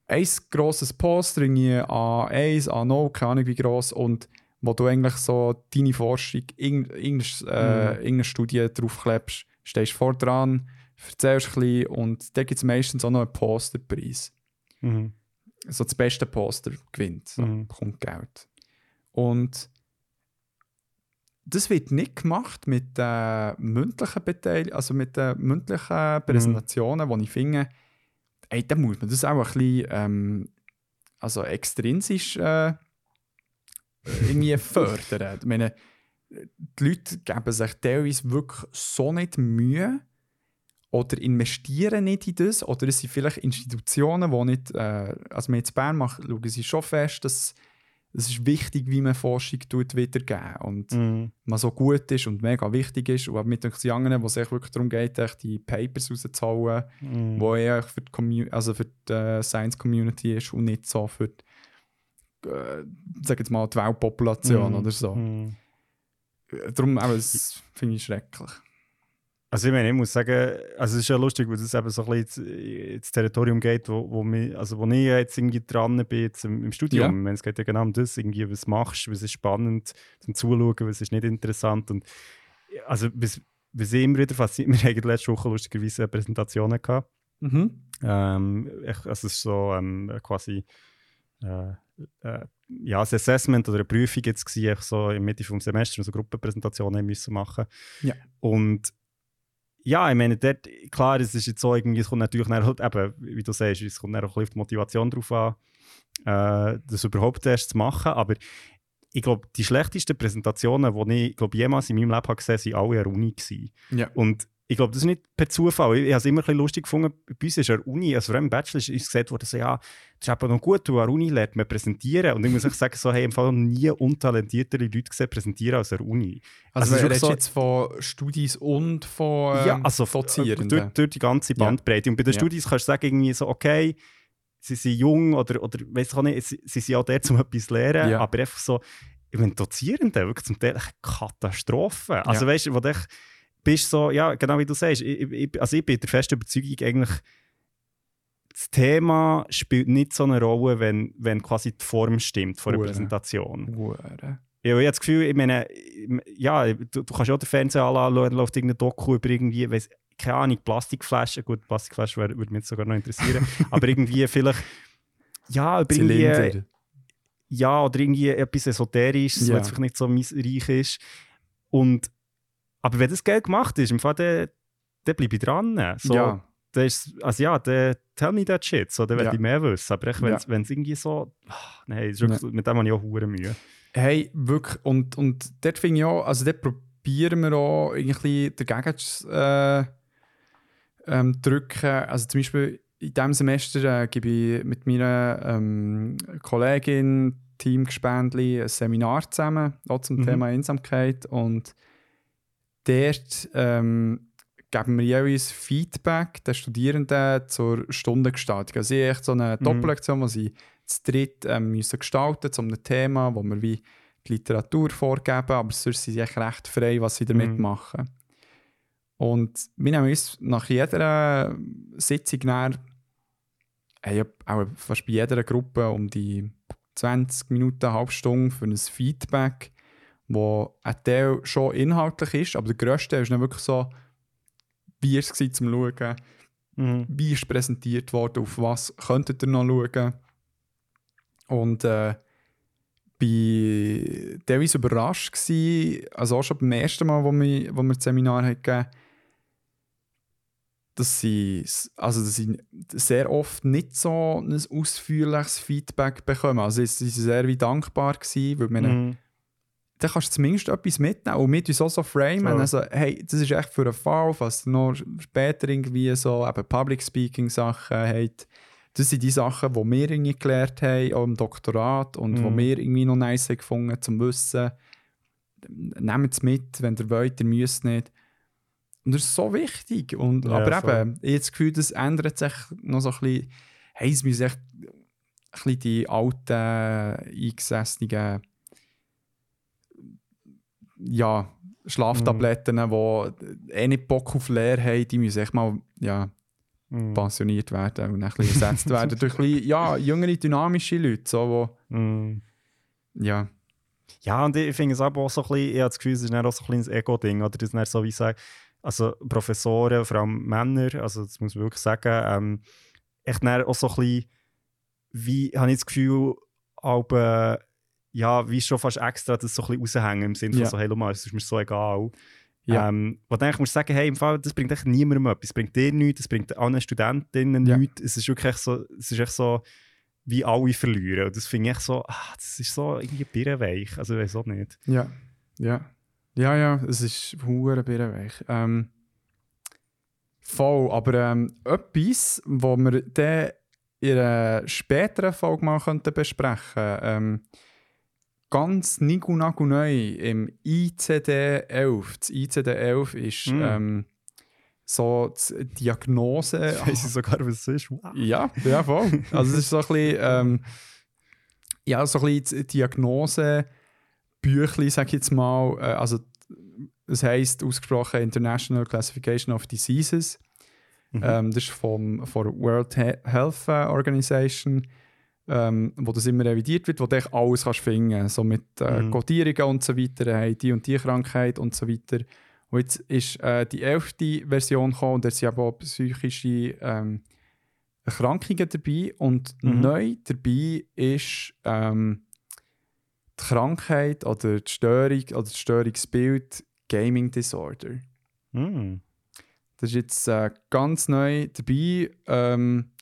ein grosses Poster, irgendwie A1, A0, keine Ahnung wie gross, und wo du eigentlich so deine Forschung, irgend- irgendeine, äh, Mhm. irgendeine Studie draufklebst, stehst vor dran, erzählst ein bisschen und da gibt es meistens auch noch einen Posterpreis Mhm. so das beste Poster gewinnt, so, Mhm. bekommt Geld. Und das wird nicht gemacht mit den mündlichen Beteiligung, also mit den mündlichen Präsentationen, wo ich finde, ey, da muss man das auch ein bisschen ähm, also extrinsisch äh, irgendwie fördern. Ich meine, die Leute geben sich teilweise wirklich so nicht Mühe oder investieren nicht in das oder es sind vielleicht Institutionen, die nicht, äh, also wir jetzt Bern machen, schauen sie schon fest, dass es ist wichtig, wie man Forschung tut, wiedergeben und Mhm. man so gut ist und mega wichtig ist und mit den anderen, wo es wirklich darum geht, echt die Papers rauszuhauen, Mhm. wo eher für die, also für die äh, Science Community ist und nicht so für die, äh, sag jetzt mal, die Weltpopulation Mhm. oder so. Mhm. Darum, aber das finde ich schrecklich. Also ich meine, ich muss sagen, also es ist ja lustig, weil das eben so ein bisschen ins, ins Territorium geht, wo, wo, mich, also wo ich jetzt irgendwie dran bin jetzt im, im Studium. Ja. Ich meine, Es geht ja genau um das, irgendwie, was machst was ist spannend zum Zuschauen, was ist nicht interessant. Und also was, was ich immer wieder fasziniert, wir hatten letzte Woche lustigerweise eine Präsentation gehabt. Mhm. Ähm, also es ist so ähm, quasi äh, äh, ja, ein Assessment oder eine Prüfung jetzt gewesen, einfach so in Mitte des Semesters, so Gruppenpräsentationen haben müssen machen. Ja. Und ja, ich meine, dort, klar, es ist jetzt so irgendwie, es kommt natürlich dann halt eben, wie du sagst, es kommt dann auch ein bisschen auf die Motivation drauf an, äh, das überhaupt erst zu machen, aber ich glaube, die schlechtesten Präsentationen, die ich glaube, jemals in meinem Leben habe gesehen habe, waren alle an der Uni. Gewesen. Ja. Und ich glaube, das ist nicht per Zufall. Ich, ich habe es immer ein bisschen lustig gefunden. Bei uns ist an der Uni, also vor allem im Bachelor, ist, gesagt worden, so, ja, das ist eben noch gut, du an der Uni lernt man präsentieren. Und ich muss echt sagen, so, hey, im Fall noch nie untalentiertere Leute gesehen präsentieren als an der Uni. Also, Also du wirklich so- jetzt von Studis und von ähm, ja, also f- Dozierenden. durch, durch die ganze Ja. Bandbreite. Und bei den Ja. Studis kannst du sagen, irgendwie so, okay, sie sind jung oder, oder weiss ich nicht, sie, sie sind auch der, um etwas zu lernen, Ja. aber einfach so, ich meine, Dozierende, wirklich zum Teil eine Katastrophe. Also Ja. weißt du, wo echt bist so, ja, genau wie du sagst, ich, ich, also ich bin der festen Überzeugung, eigentlich, das Thema spielt nicht so eine Rolle, wenn, wenn quasi die Form stimmt von der. Präsentation. Hure. Ja, ich habe das Gefühl, ich meine, ja, du, du kannst ja auch den Fernseher anschauen, läuft irgendein Doku über irgendwie, weiss, keine Ahnung, Plastikflaschen, gut, Plastikflaschen würde mich jetzt sogar noch interessieren, aber irgendwie vielleicht, ja, über irgendwie, Zylinder. ja, oder irgendwie etwas Esoterisches, Ja. was vielleicht nicht so reich ist. Und, aber wenn das Geld gemacht ist, im Fall, dann, dann bleibe ich dran. So, ja, das ist, also ja, dann tell me that shit, so, dann Ja. ich mehr wissen. Aber echt, wenn Ja. es irgendwie so, ach, nein, ist wirklich, mit dem habe ich auch hure Mühe. hey, wirklich, und, und dort finde ich auch, also dort probieren wir auch irgendwie dagegen zu äh, ähm, drücken. Also zum Beispiel in diesem Semester äh, gebe ich mit meiner ähm, Kollegin, Team Gespendli, ein Seminar zusammen, auch zum Mhm. Thema Einsamkeit. Und dort ähm, geben wir jeweils Feedback den Studierenden zur Stundengestaltung. Also haben echt so eine Mhm. Doppellektion, wo sie zu dritt ähm, müssen gestalten zu einem Thema, wo wir wie die Literatur vorgeben, aber sonst sind sie echt recht frei, was sie damit Mhm. machen. Und wir nehmen uns nach jeder Sitzung dann, hey, auch fast bei jeder Gruppe um die 20 Minuten, eine halbe Stunde für ein Feedback, wo ein Teil schon inhaltlich ist, aber der grösste Teil ist dann wirklich so, wie ist es gewesen, zum Schauen, Mhm. wie ist präsentiert worden, auf was könntet ihr noch schauen. Und äh, bin teilweise überrascht gewesen, also auch schon beim ersten Mal, wo wir, wo wir das Seminar gegeben dass sie, also dass sie sehr oft nicht so ein ausführliches Feedback bekommen. Also sie sind sehr wie dankbar gewesen, weil man Mhm. Dann kannst du zumindest etwas mitnehmen und mit uns auch so framen. Voll. Also, hey, das ist echt für einen Fall, falls ihr noch später irgendwie so eben Public Speaking Sachen habt. Das sind die Sachen, die wir irgendwie gelernt haben, auch im Doktorat und wo Mhm. wir irgendwie noch nice gefunden zum Wissen. Nehmt es mit, wenn ihr wollt, ihr müsst nicht. Und das ist so wichtig. Und, Ja, aber voll. eben, ich habe das Gefühl, das ändert sich noch so ein bisschen. Hey, es müssen echt ein bisschen die alten, eingesessenen ja, Schlaftabletten, die eh nicht Bock auf Leer haben, die müssen echt mal ja, Mhm. pensioniert werden und ein bisschen ersetzt werden durch bisschen, ja, jüngere, dynamische Leute, so, wo, Mhm. ja, Ja, und ich finde es aber auch so ein bisschen, ich habe das Gefühl, es ist auch so ein kleines Ego-Ding, oder? Das ist so wie sagen, also Professoren, vor allem Männer, also das muss man wirklich sagen, ähm, echt auch so ein bisschen, wie, habe ich das Gefühl, aber, ja, wie schon fast extra das so ein bisschen raushängen, im Sinne von Ja. so, hey, mal, es ist mir so egal. Ja. Ähm, wo dann musst du sagen, hey, im Fall, das bringt echt niemandem etwas, es bringt dir nichts, es bringt allen Studentinnen Ja. nichts, es ist wirklich echt so, es ist echt so, wie alle verlieren. Und das finde ich echt so, ah, das ist so irgendwie birrenweich. Also ich weiß auch nicht. ja, ja, ja, ja, es ist hure birrenweich. Ähm, voll, aber ähm, etwas, wo wir dann in einer späteren Folge mal könnten besprechen ähm, ganz nigu neu im ICD-11. Das ICD-11 ist Mm. ähm, so die Diagnose. Ich sogar, was es ist. Wow. Ja, ja, voll. Also es ist so ein bisschen, ähm, ja, so ein bisschen die Diagnose, Büchli, sag ich jetzt mal, äh, also es heisst ausgesprochen International Classification of Diseases. Mhm. Ähm, das ist vom, von der World He Health äh, Organization, ähm, wo das immer revidiert wird, wo du alles kannst finden so mit äh, Mhm. Codierungen und so weiter, hey, die und die Krankheit und so weiter. Und jetzt ist äh, die elfte Version gekommen und da sind auch psychische ähm, Erkrankungen dabei und Mhm. neu dabei ist ähm, die Krankheit oder die Störung oder das Störungsbild Gaming Disorder. Mm. Das ist jetzt äh, ganz neu dabei. Ähm,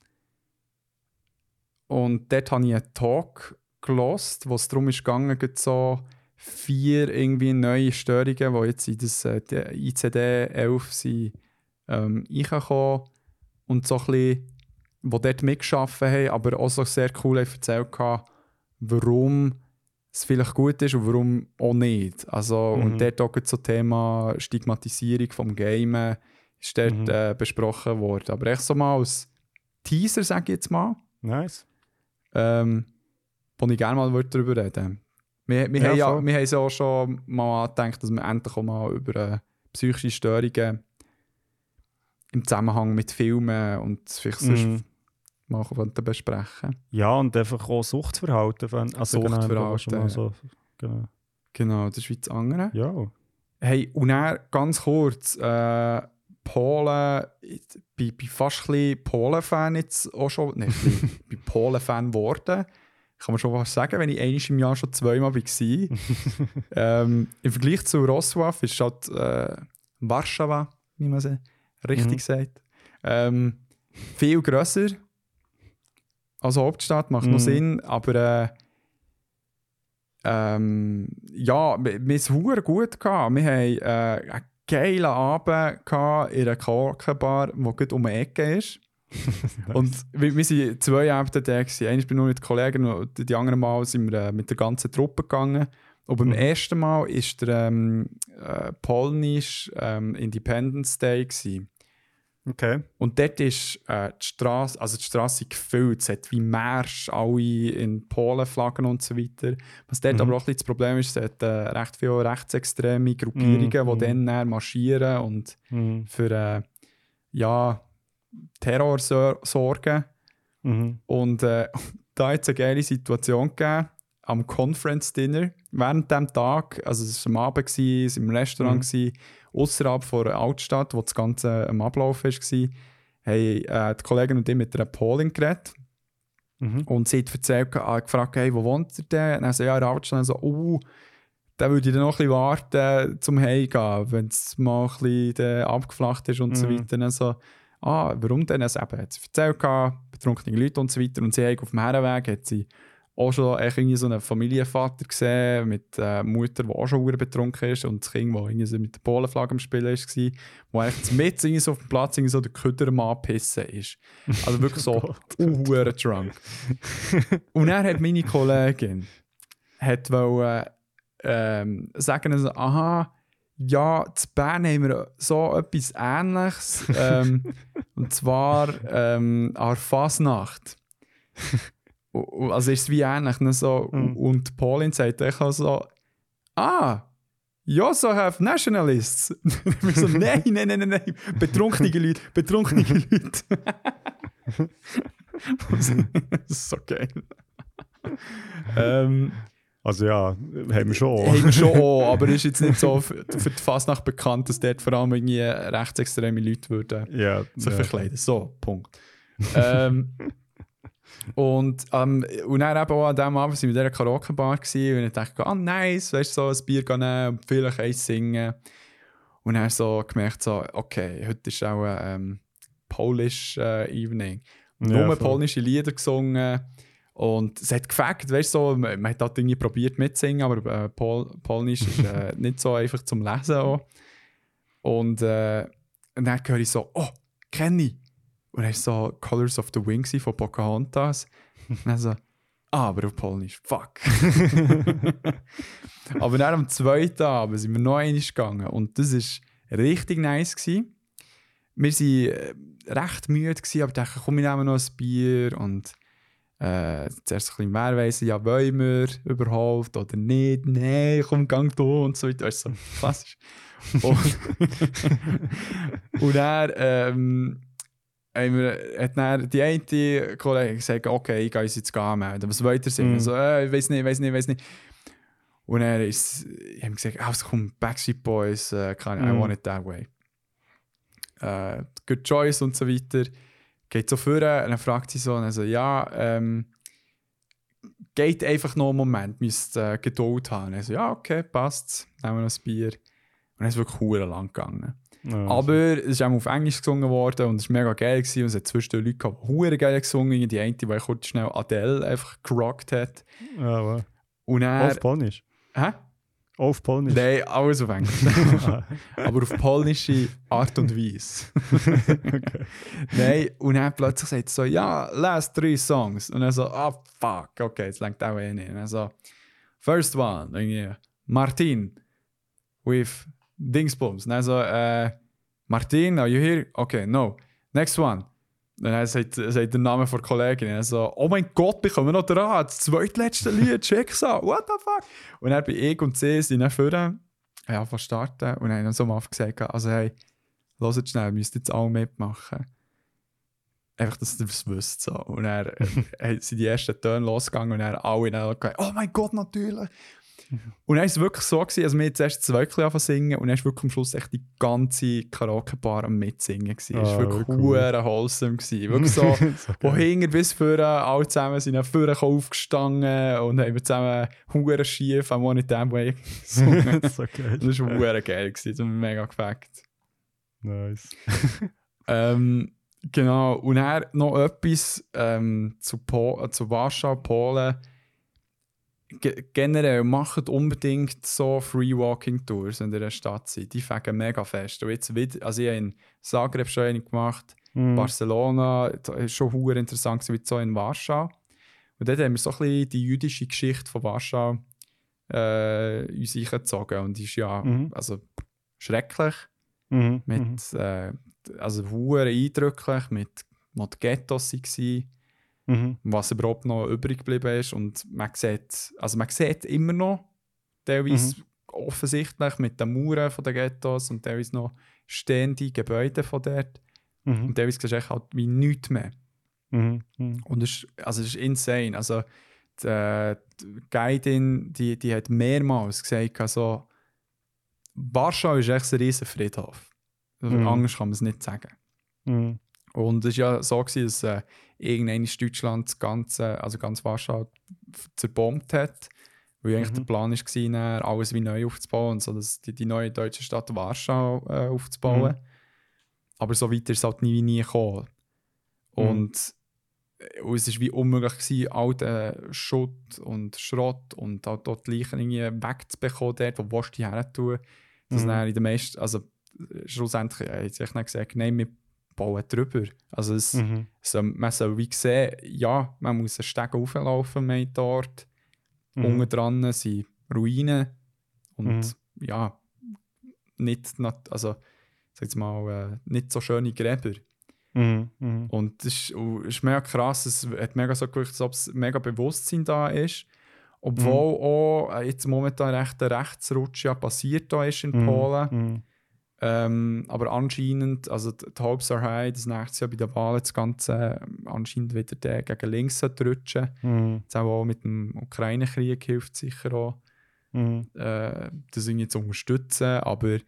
und dort habe ich einen Talk gelost, wo es darum gerade so vier irgendwie neue Störungen, die jetzt in das äh, ICD-11 sind, ähm, reingekommen und so ein bisschen, die dort mitgeschaffen haben, aber auch so sehr cool haben erzählt haben, warum es vielleicht gut ist und warum auch nicht. Also, Mhm. Und dort auch so Thema Stigmatisierung vom Gamen ist dort Mhm. äh, besprochen worden. Aber echt so mal als Teaser, sage ich jetzt mal, Nice. Ähm, wo ich gerne mal würde darüber reden Wir, wir, Ja, haben ja, wir haben ja auch schon mal angedenkt, dass wir endlich auch mal über äh, psychische Störungen im Zusammenhang mit Filmen und vielleicht sonst Mhm. mal besprechen Ja, und einfach auch Suchtverhalten. wenn- Also Suchtverhalten, Genau, schon mal so, genau. Genau, das ist wie das andere. Ja. Hey, und dann ganz kurz, äh, Polen, ich bin, bin fast ein Polen-Fan jetzt auch schon, bin, bin Polen-Fan geworden. Kann man schon was sagen, wenn ich einiges im Jahr schon zweimal war. ähm, Im Vergleich zu Rosław ist halt äh, Warschau, wie man es richtig Mhm. sagt, ähm, viel grösser als Hauptstadt, macht noch Mhm. Sinn, aber äh, ähm, ja, wir, wir haben es gut gehabt. Wir haben äh, geilen Abend gehabt in einer Korkenbar, die gerade um die Ecke ist. Und wir, wir sind zwei Abende da. gewesen. Einmal bin ich nur mit Kollegen und die anderen Mal sind wir äh, mit der ganzen Truppe gegangen. Und beim Mhm. ersten Mal war der ähm, äh, Polnisch ähm, Independence Day. Gewesen. Okay. Und dort ist äh, die Straße, also die Straße gefüllt. Es hat wie Märsch, alle in Polen Flaggen und so weiter. Was dort Mhm. aber auch ein bisschen das Problem ist, es hat äh, recht viele rechtsextreme Gruppierungen, die Mhm. dann, dann marschieren und Mhm. für äh, ja, Terror sor- sorgen. Mhm. Und äh, da hat es eine geile Situation gegeben am Conference Dinner während dem Tag. Also es war am Abend, gewesen, es war im Restaurant, Mhm. gewesen, außerhalb der Altstadt, wo das Ganze am Ablaufen war, haben äh, die Kollegen und ich mit einer Polin geredet. Mhm. Und sie hat erzählt, ah, gefragt, hey, wo wohnt ihr denn? Und dann so, ja, in der Altstadt. Und so, uh, dann würde ich dann noch ein bisschen warten zum Heimgehen, wenn es mal ein bisschen dann abgeflacht ist und so Mhm. weiter. Dann so, ah, warum denn? Also eben, hat sie erzählt, betrunkene Leute und so weiter. Und sie hat auf dem Herrenweg hat sie auch schon echt irgendwie so einen Familienvater gesehen mit äh, Mutter, die auch schon betrunken ist und das Kind, das irgendwie so mit der Polenflagge am Spielen war, wo eigentlich mit irgendwie so auf dem Platz irgendwie so der Köder am Anpissen ist. Also wirklich so uhuere drunk. Und er hat meine Kollegin hat wollen, ähm, sagen, also, aha, ja, zu Bern haben wir so etwas Ähnliches. ähm, und zwar ähm, an Fasnacht. Also ist es wie ähnlich. ne, So, Mhm. Und Pauline sagt auch so, ah, you also have nationalists. wir so, nein, nein, nein, nein, nein, betrunkene Leute, betrunkene Leute. das ist so geil. ähm, Also ja, haben wir schon. haben wir schon auch, aber ist jetzt nicht so für, die Fasnacht bekannt, dass dort vor allem irgendwie rechtsextreme Leute würden ja, sich ja. verkleiden. So, Punkt. ähm, und, ähm, und dann eben auch an diesem Abend sind wir in dieser Karaoke-Bar und ich dachte, ah nice, weißt du, so ein Bier nehmen und vielleicht eins singen. Und dann so gemerkt, so, okay, heute ist auch ein ähm, Polish äh, Evening. Ja, Nur voll. polnische Lieder gesungen. Und es hat gefällt, weißt du, so, man, man hat halt irgendwie probiert mitzusingen, aber äh, Pol Polnisch ist äh, nicht so einfach zum Lesen. Auch. Und, äh, und dann höre ich so, oh, kenne ich. Und ist so Colors of the gewesen von Pocahontas. Und dann so, ah, aber auf Polnisch, fuck. aber dann am zweiten Abend sind wir noch einmal gegangen und das war richtig nice. Gewesen. Wir waren äh, recht müde, gewesen, aber dachten, komm, wir nehmen noch ein Bier und äh, zuerst ein bisschen mehr weiss, ja, wollen wir überhaupt oder nicht, nein, komm, gang du und so weiter. Weißt du, so klassisch. und, und dann, ähm, haben wir, hat dann die eine Kollegin gesagt, okay, ich gehe uns jetzt anmelden. Was wollt ihr singen? Mhm. So, äh, ich weiß nicht, weiß nicht, weiß nicht. Und dann ist, ich habe gesagt, ah, es kommt Backstreet Boys, äh, keine Ahnung, I Mhm. want it that way. Äh, good choice und so weiter. Geht so vor und dann fragt sie so, und also, ja, ähm, geht einfach noch einen Moment, müsst äh, Geduld haben. Also, ja, okay, passt, nehmen wir noch ein Bier. Und dann ist es wirklich lang gegangen. Ja, Aber es ist auch auf Englisch gesungen worden und es war mega geil. Gewesen. Und es hat zwischendurch Leute gehabt, die hure geil gesungen Die eine, die kurz schnell Adele einfach gerockt hat. ja, wow. Und dann... auf Polnisch. Hä? Auf Polnisch. Nein, alles auf Englisch. Aber auf polnische Art und Weise. Nein, und dann plötzlich sagt so, ja, last three songs. Und dann so, ah, fuck, okay, jetzt lenkt auch eh nicht. Und dann so, first one, irgendwie, Martin with Dingsbums. Und dann so, äh, Martin, are you here? Okay, no. Next one. Und dann sagt, sagt der Name der Kollegin. Und dann so, oh mein Gott, wir kommen noch dran. Das zweitletzte Lied, check's an. What the fuck? Und bin ich und sie sind dann vorne, ja, von starten. Und haben so mal gesagt, also hey, hört schnell, müsst jetzt alle mitmachen. Einfach, dass ihr das wisst. So. Und äh, sind die ersten Töne losgegangen und dann alle dann oh mein Gott, natürlich. Und dann war es wirklich so, gewesen, also wir haben zuerst zwei Klöpfe singen und dann war wirklich am Schluss echt die ganze Karaoke-Bar am Mitsingen. Es war Ah, wirklich cool. wholesome. Gewesen. Wirklich so, so wo geil. hinten bis vorne, alle zusammen sind dann vorne aufgestanden und haben zusammen Huren schief am One Time Way gesungen. so geil. Das war Huren geil, gewesen. das hat mich mega gefällt. Nice. Ähm, genau, und dann noch etwas ähm, zu, po äh, zu Warschau, Polen. Ge generell macht unbedingt so Free Walking Tours in der Stadt seid. Die fegen mega fest. Und jetzt wieder, also ich habe in Zagreb schon eine gemacht, Mhm. Barcelona, schon hure interessant wie so in Warschau. Und dort haben wir so ein bisschen die jüdische Geschichte von Warschau äh, uns eingezogen. Und die ist ja Mhm. also, schrecklich Mhm. mit äh, also hure eindrücklich mit wo die Ghettos waren, Mhm. was überhaupt noch übrig geblieben ist und man sieht also man sieht immer noch teilweise offensichtlich mit den Mauern den Ghettos und teilweise noch stehende Gebäude von dort Mhm. und teilweise siehst du halt wie nichts mehr Mhm. Mhm. und es ist, also es ist insane also die, äh, die Guidin die, die hat mehrmals gesagt also Warschau ist echt ein riesen Friedhof Mhm. anders kann man es nicht sagen Mhm. Und es war ja so, gewesen, dass äh, irgendwann in Deutschland das ganze, also ganz Warschau zerbombt hat. Weil eigentlich Mhm. der Plan war, dann alles wie neu aufzubauen und so dass die, die neue deutsche Stadt Warschau äh, aufzubauen. Mhm. Aber so weit ist es halt nie, nie gekommen. Mhm. Und, äh, und es war wie unmöglich, gewesen, all den Schutt und Schrott und auch dort die Leichen irgendwie wegzubekommen, dort, wo du die her tun. Dass Mhm. in den meisten, also äh, schlussendlich äh, hat sich dann gesagt, nein, wir bauen drüber. Also es, Mhm. so, man soll wie sehen, ja, man muss einen Steg auflaufen, man dort. Mhm. Unten dran sind Ruinen und Mhm. ja, nicht, also, sag mal, äh, nicht so schöne Gräber. Mhm. Mhm. Und es ist, ist mega krass, es hat mega so gewirkt, als ob es mega Bewusstsein da ist. Obwohl auch äh, jetzt momentan recht ein Rechtsrutsch ja passiert da ist in Mhm. Polen. Ähm, aber anscheinend, also die die Hopes are high, dass nächstes Jahr bei den Wahlen das Ganze ähm, anscheinend wieder der gegen links rutschen. Mhm. Jetzt auch mit dem Ukraine-Krieg hilft sicher auch, Mhm. äh, das irgendwie zu unterstützen. Aber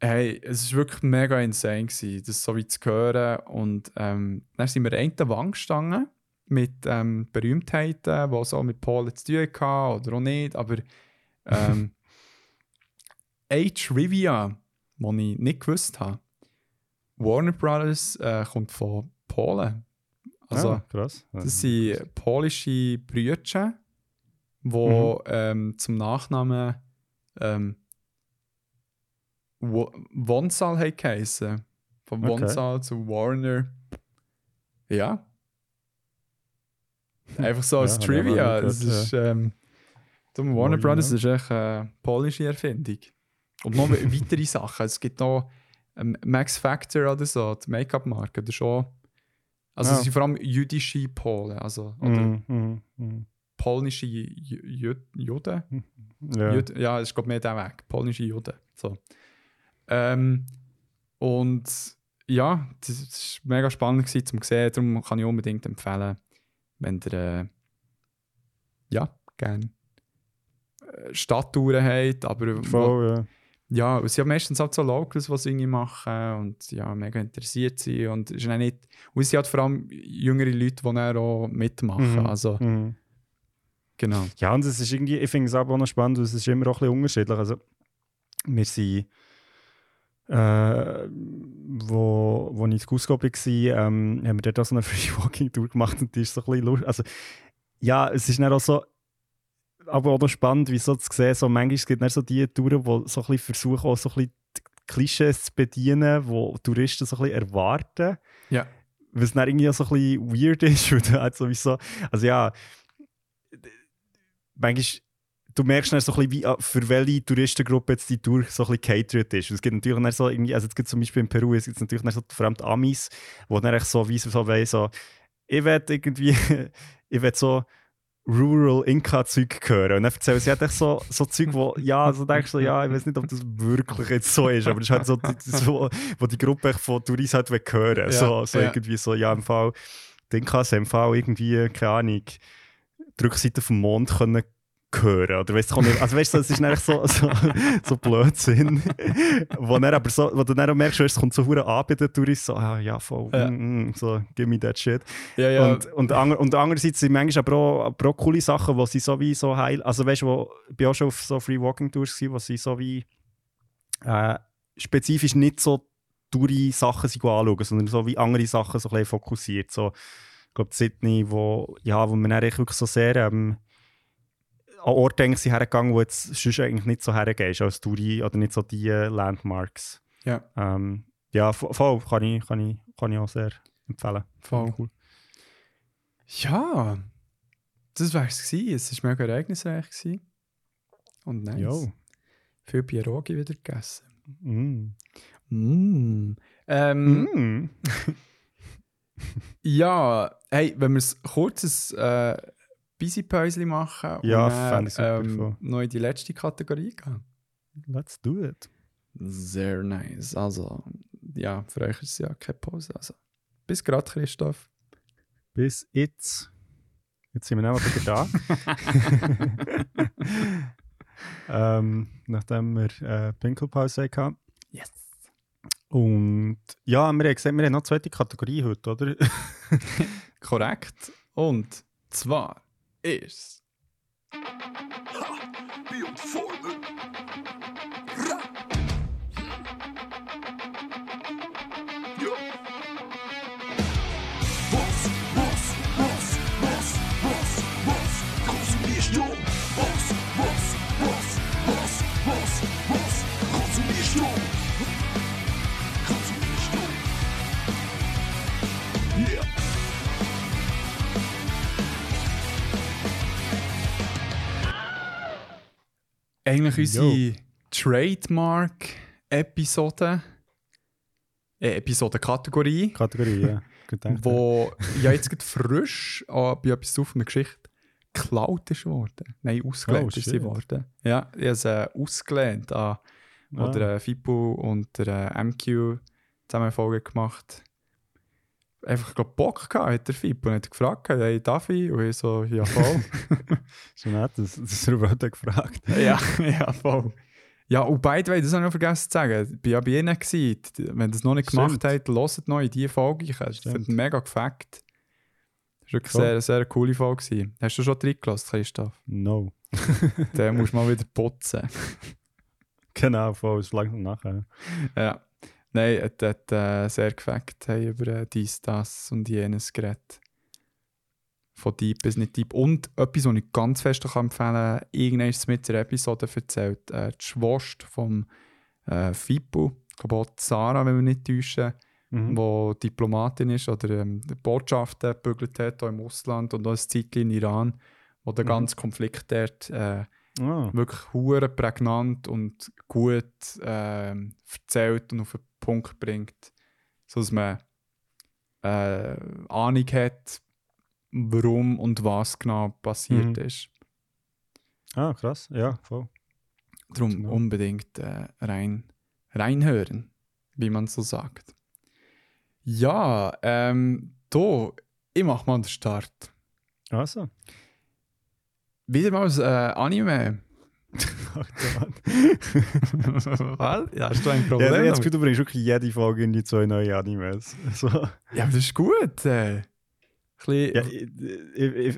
hey, es war wirklich mega insane, gewesen, das so wie zu hören. Und ähm, dann sind wir an der Wand gestanden mit ähm, Berühmtheiten, die so mit Polen zu tun hatten oder auch nicht. Aber ähm, eine Trivia, die ich nicht gewusst habe. Warner Brothers äh, kommt von Polen. Also, ah, krass. das sind polische Brüder, die ähm, zum Nachnamen ähm, Wo- Wonsal geheissen. Von Okay. Wonsal zu Warner. Ja. Einfach so als Ja, Trivia. Das gehört, ist, ähm, Warner Brothers ist echt eine polnische Erfindung. Und noch weitere Sachen. Es gibt noch ähm, Max Factor oder so, die Make-up-Marke, oder schon. Also Ja. es sind vor allem jüdische Polen, also oder Mhm. Mhm. Mhm. polnische Ju- Juden. Ja. Jud- ja, es geht mehr der Weg. Polnische Juden. So. Ähm, und ja, das war mega spannend gewesen, zum sehen. Darum kann ich unbedingt empfehlen, wenn ihr äh, ja, gerne äh, Stadttouren habt, aber wo, Voll, ja. Ja, sind ja meistens halt so Locals, die Dinge machen und ja, mega interessiert sind. Und es ist dann nicht, und es sind halt vor allem jüngere Leute, die dann auch mitmachen. Mhm. Also, Mhm. genau. Ja, und es ist irgendwie, ich finde es auch noch spannend, es ist immer auch ein bisschen unterschiedlich. Also, wir sind, äh, wo, wo ich in Cusco war, ähm, haben wir dort auch so eine Free-Walking-Tour gemacht und die ist so ein bisschen lustig. Also, ja, es ist dann auch so, aber auch noch spannend, wie so zu sehen, so manchmal gibt es so die Touren, die so ein bisschen versuchen, auch so ein bisschen die Klischees zu bedienen, die Touristen so ein bisschen erwarten. Ja. Was dann irgendwie auch so ein bisschen weird ist, du halt sowieso, also ja, manchmal, du merkst dann so ein bisschen, wie, ah, für welche Touristengruppe jetzt die Tour so ein bisschen catered ist. Und es gibt natürlich dann so irgendwie, also jetzt gibt zum Beispiel in Peru, es gibt natürlich dann so die Amis, wo dann so wie so wollen, so, ich will irgendwie, ich will so Rural Inca-Zeug hören. Und dann erzählen sie halt echt so, so Zeug, wo, ja, so denkst du, so, ja, ich weiß nicht, ob das wirklich jetzt so ist, aber es ist halt so, das, wo, die Gruppe von Touristen halt will hören. Ja, so, so ja. irgendwie so, ja, im Fall, Incas haben im Fall irgendwie, keine Ahnung, die Rückseite vom Mond können hören. Oder weißt, nicht, also weißt du, es ist eigentlich so, so, so Blödsinn. wo, dann aber so, wo du dann merkst, es kommt so hure an bei den Touristen, so, ah, ja, voll, Ja. mm, mm, so, give me that shit. Ja, ja. Und, und, ander, und andererseits sind manchmal auch, auch coole Sachen, wo sie so wie so heil, also weißt du, ich bin auch schon auf so Free Walking Tours wo sie so wie äh, spezifisch nicht so dure Sachen sich anschauen, sondern so wie andere Sachen so ein bisschen fokussiert. So, ich glaube, Sydney, wo, ja, wo man eigentlich wirklich so sehr ähm, an Orte eigentlich sind hergegangen, wo jetzt sonst eigentlich nicht so hergehst als Touri oder nicht so die äh, Landmarks. Ja. Ähm, ja, vo- voll, kann ich, kann, ich, kann ich auch sehr empfehlen. Voll. Cool. Ja, das war es. Es war mega ereignisreich. gewesen. Und nice. Jo. Viel Pierogi wieder gegessen. Mm. Mm. Ähm, Mm. Ja, hey, wenn wir ein kurzes äh, Busy-Päuschen machen Ja, und dann, fände ich super, ähm, noch in die letzte Kategorie gehen. Let's do it. Sehr nice. Also, ja, für euch ist es ja keine Pause. Also, bis gerade, Christoph. Bis jetzt. Jetzt sind wir nämlich wieder da. ähm, nachdem wir äh, Pinkelpause hatten. Yes. Und ja, wir haben gesehen, wir haben noch eine zweite Kategorie heute, oder? Korrekt. Und zwar ist eigentlich unsere Trademark-Episode, äh, Episode-Kategorie. Kategorie, ja. Gedacht, wo ja jetzt gerade frisch äh, bei etwas auf einer Geschichte geklaut ist worden. Nein, ausgelehnt Oh, ist sie worden. Ja, ich habe es äh, ausgelehnt an, Ah. oder äh, FIPO und der äh, MQ zusammen Folge gemacht. Einfach, Bock gehabt hat der FIPO und hat gefragt, hey, darf ich? Und ich so, ja voll. Schon nett, das, das ist er überhaupt gefragt. ja, ja, voll. Ja, und by the way, das habe ich noch vergessen zu sagen. Ich war ja bei ihnen. Gewesen. Wenn ihr das noch nicht gemacht Stimmt. habt, hört noch in diese Folge. Ich habe es mega gefackt. Das war wirklich Voll. sehr, sehr coole Folge. Gewesen. Hast du schon reingelassen, Christoph? No. Den musst du mal wieder putzen. Genau, voll, ist langsam nachher. ja. Nein, er hat äh, sehr gefackt hey, über äh, dies, das und jenes geredet. Von Deep bis nicht Deep. Und etwas, was ich ganz fest kann empfehlen kann, irgendwann ist es mit der Episode erzählt. Äh, die Schwester vom äh, FIPU, ich glaube auch Sarah, wenn wir nicht täuschen, Mhm. wo Diplomatin ist oder ähm, Botschaften gebügelt hat hier im Ausland und auch ein Zeitchen in Iran, wo der Mhm. ganze Konflikt dort äh, Ah, wirklich hure prägnant und gut ähm, erzählt und auf den Punkt bringt, sodass man äh, Ahnung hat, warum und was genau passiert Mhm. ist. ah, krass, ja, voll. Darum Genau. unbedingt äh, rein, reinhören, wie man so sagt. Ja, ähm, da, ich mach mal den Start. Also, Wieder mal ein äh, Anime. Was? Ja, hast du ein ja, Problem? jetzt damit? Gefühl, du bringst wirklich jede Folge in die zwei neue Animes. So. Ja, aber das ist gut. Äh. Ja,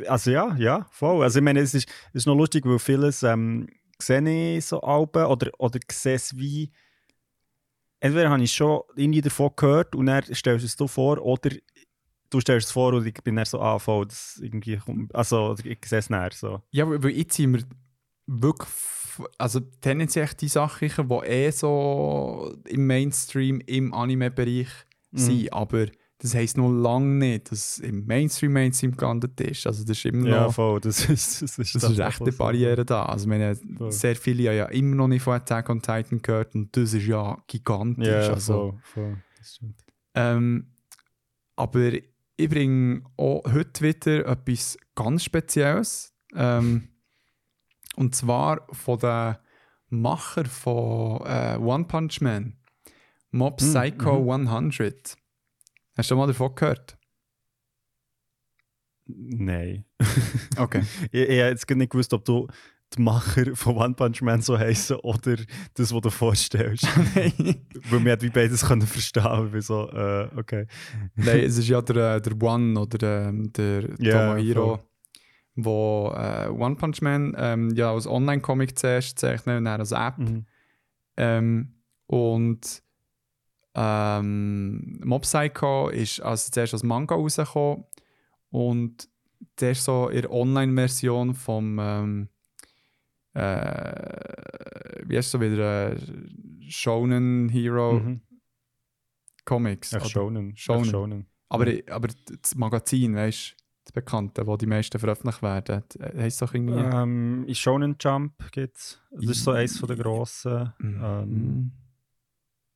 also ja, ja, voll. Also ich meine, es ist, es ist noch lustig, weil vieles ähm, sehe ich so Alben oder, oder sehe es wie entweder habe ich schon irgendwie davon gehört und dann stellst du es dir vor oder du stellst es vor und ich bin dann so ah, voll, das irgendwie kommt- also ich sehe es näher so. ja, aber jetzt sind wir wirklich, also tendenziell echt die Sachen, die eh so im Mainstream, im Anime-Bereich Mhm. sind, aber das heisst noch lange nicht, dass es im Mainstream-Mainstream gelandet ist. Also das ist immer Ja, noch, voll, das ist das ist, das ist echt eine Barriere da. Also meine, Voll. sehr viele haben ja immer noch nicht von Attack on Titan gehört und das ist ja gigantisch. Ja, also, voll, voll, das stimmt. Ähm, aber ich bringe auch heute wieder etwas ganz Spezielles. Ähm, und zwar von den Macher von äh, One Punch Man. Mob Hm, Psycho mhm. 100. Hast du mal davon gehört? Nein. Okay. ich, ich habe jetzt gar nicht gewusst, ob du die Macher von One Punch Man so heißen oder das, was du vorstellst. Weil wir wie beides können verstehen wie so, äh, okay. Nein, es ist ja der, der One oder ähm, der Ja, Tomohiro, voll. Wo äh, One Punch Man ähm, ja als Online-Comic zuerst zeichnet und dann als App. Mhm. Ähm, und ähm, Mob Psycho ist also zuerst als Manga rausgekommen und der ist so in der Online-Version vom ähm, äh, wie heißt so wieder äh, Shonen Hero Mhm. Comics. Ach? Shonen. Shonen. Shonen. Aber, aber das Magazin, weißt du, das Bekannte, wo die meisten veröffentlicht werden, das heisst doch irgendwie. Ähm, in Shonen Jump gibt es. Das ist so eins von der grossen. Mhm. Ähm,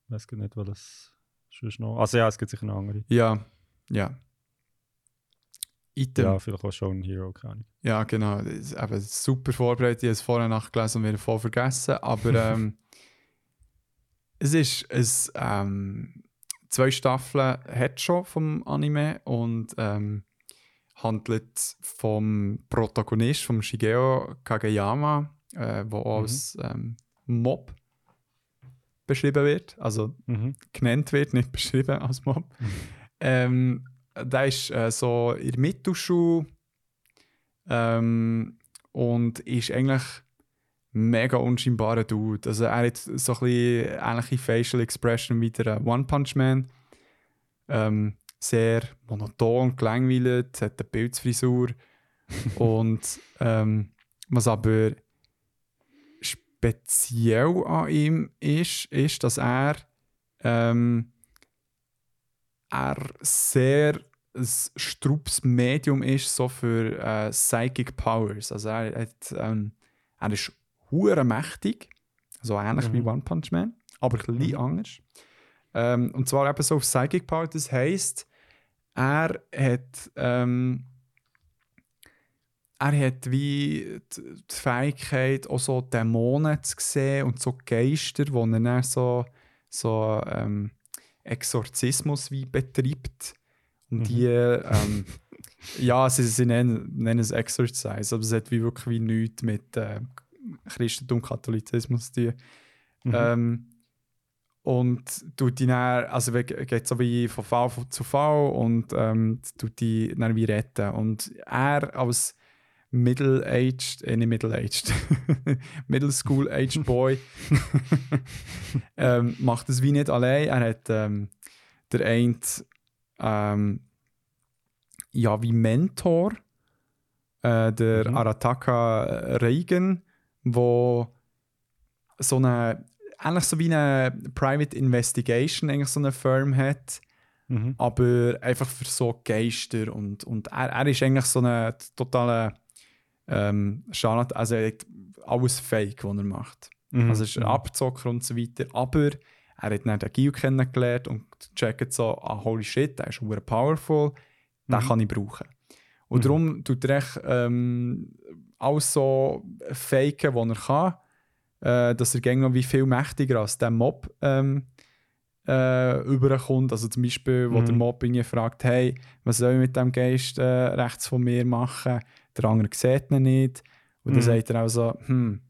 ich weiß nicht, was das sonst noch. Also ja, es gibt sicher noch andere. Ja, ja. Item. Ja, Ja, vielleicht auch Shonen Hero, keine Ahnung. genau. Das ist eben super vorbereitet. Ich habe es vorher nachgelesen und wieder voll vergessen. Aber ähm, es ist es, ähm, zwei Staffeln hat schon vom Anime und ähm, handelt vom Protagonist, vom Shigeo Kageyama, äh, wo Mhm. als ähm, Mob beschrieben wird. Also Mhm. genannt wird, nicht beschrieben als Mob. Ähm, der ist äh, so in der Mittelschule ähm, und ist eigentlich mega unscheinbarer Dude. Also er hat so ein bisschen ähnliche Facial Expression wie der äh, One Punch Man. Ähm, sehr monoton, gelangweilt, hat eine Pilzfrisur. und ähm, was aber speziell an ihm ist, ist, dass er ähm, er sehr ein strubes Medium ist so für äh, Psychic Powers. Also er, hat, ähm, er ist hure mächtig, so ähnlich wie Mhm. One Punch Man, aber ein bisschen anders. Ähm, und zwar eben so auf Psychic Power, das heisst, er hat ähm, er hat wie die Fähigkeit, auch so Dämonen zu sehen und so Geister, wo er dann so, so ähm, Exorzismus wie betreibt. Und Mhm. die, ähm, ja, sie, sie nennen, nennen es Exorcise, aber es hat wie wirklich wie nichts mit äh, Christentum, Katholizismus zu tun. Mhm. Ähm, und tut die dann, also geht so wie von Fall zu Fall und ähm, tut die dann wie retten. Und er als Middle-aged, äh, nicht Middle-aged, Middle School-aged Boy ähm, macht es wie nicht allein. Er hat ähm, der eine ähm, ja wie Mentor, äh, der Mhm. Arataka Reigen, wo so eine eigentlich so wie eine Private Investigation eigentlich so eine Firm hat, Mhm. aber einfach für so Geister und, und er, er ist eigentlich so eine totale ähm, Charlatan, also er hat alles Fake, was er macht. Mhm. Also er ist ein Abzocker und so weiter, aber er hat dann den Gil kennengelernt und checkt so, ah, holy shit, der ist super powerful, den Mhm. kann ich brauchen. Und Mhm. darum tut er echt, ähm, alles so faken, was er kann, äh, dass er noch wie viel mächtiger als der Mob ähm, äh, überkommt. Also zum Beispiel, wo Mhm. der Mob ihn fragt, hey, was soll ich mit dem Geist äh, rechts von mir machen? Der andere sieht ihn nicht. Und dann Mhm. sagt er auch so, hm,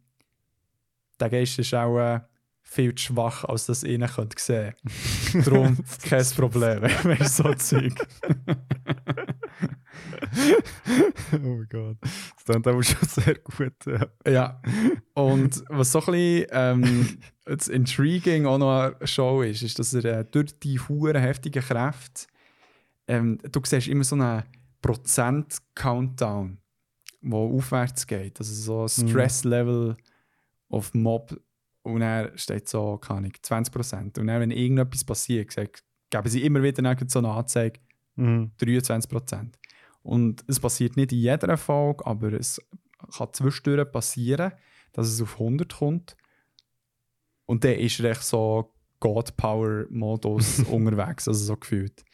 der Geist ist auch äh, viel zu schwach, als das ihr ihn könnt sehen Darum kein Problem, wenn ihr so Zeug. oh mein Gott. Das klingt aber schon sehr gut. Ja. Ja. Und was so ein bisschen ähm, das Intriguing auch noch an der Show ist, ist, dass er äh, durch die hure heftigen Kräfte, ähm, du siehst immer so einen Prozent-Countdown, der aufwärts geht. Also so ein Stress-Level auf Mob und er steht so, keine Ahnung, 20%. Und dann, wenn irgendetwas passiert, sagt, geben sie immer wieder so eine Anzeige, Mhm. 23%. Und es passiert nicht in jeder Folge, aber es kann zwischendurch passieren, dass es auf 100 kommt. Und dann ist er echt so God-Power-Modus unterwegs, also so gefühlt.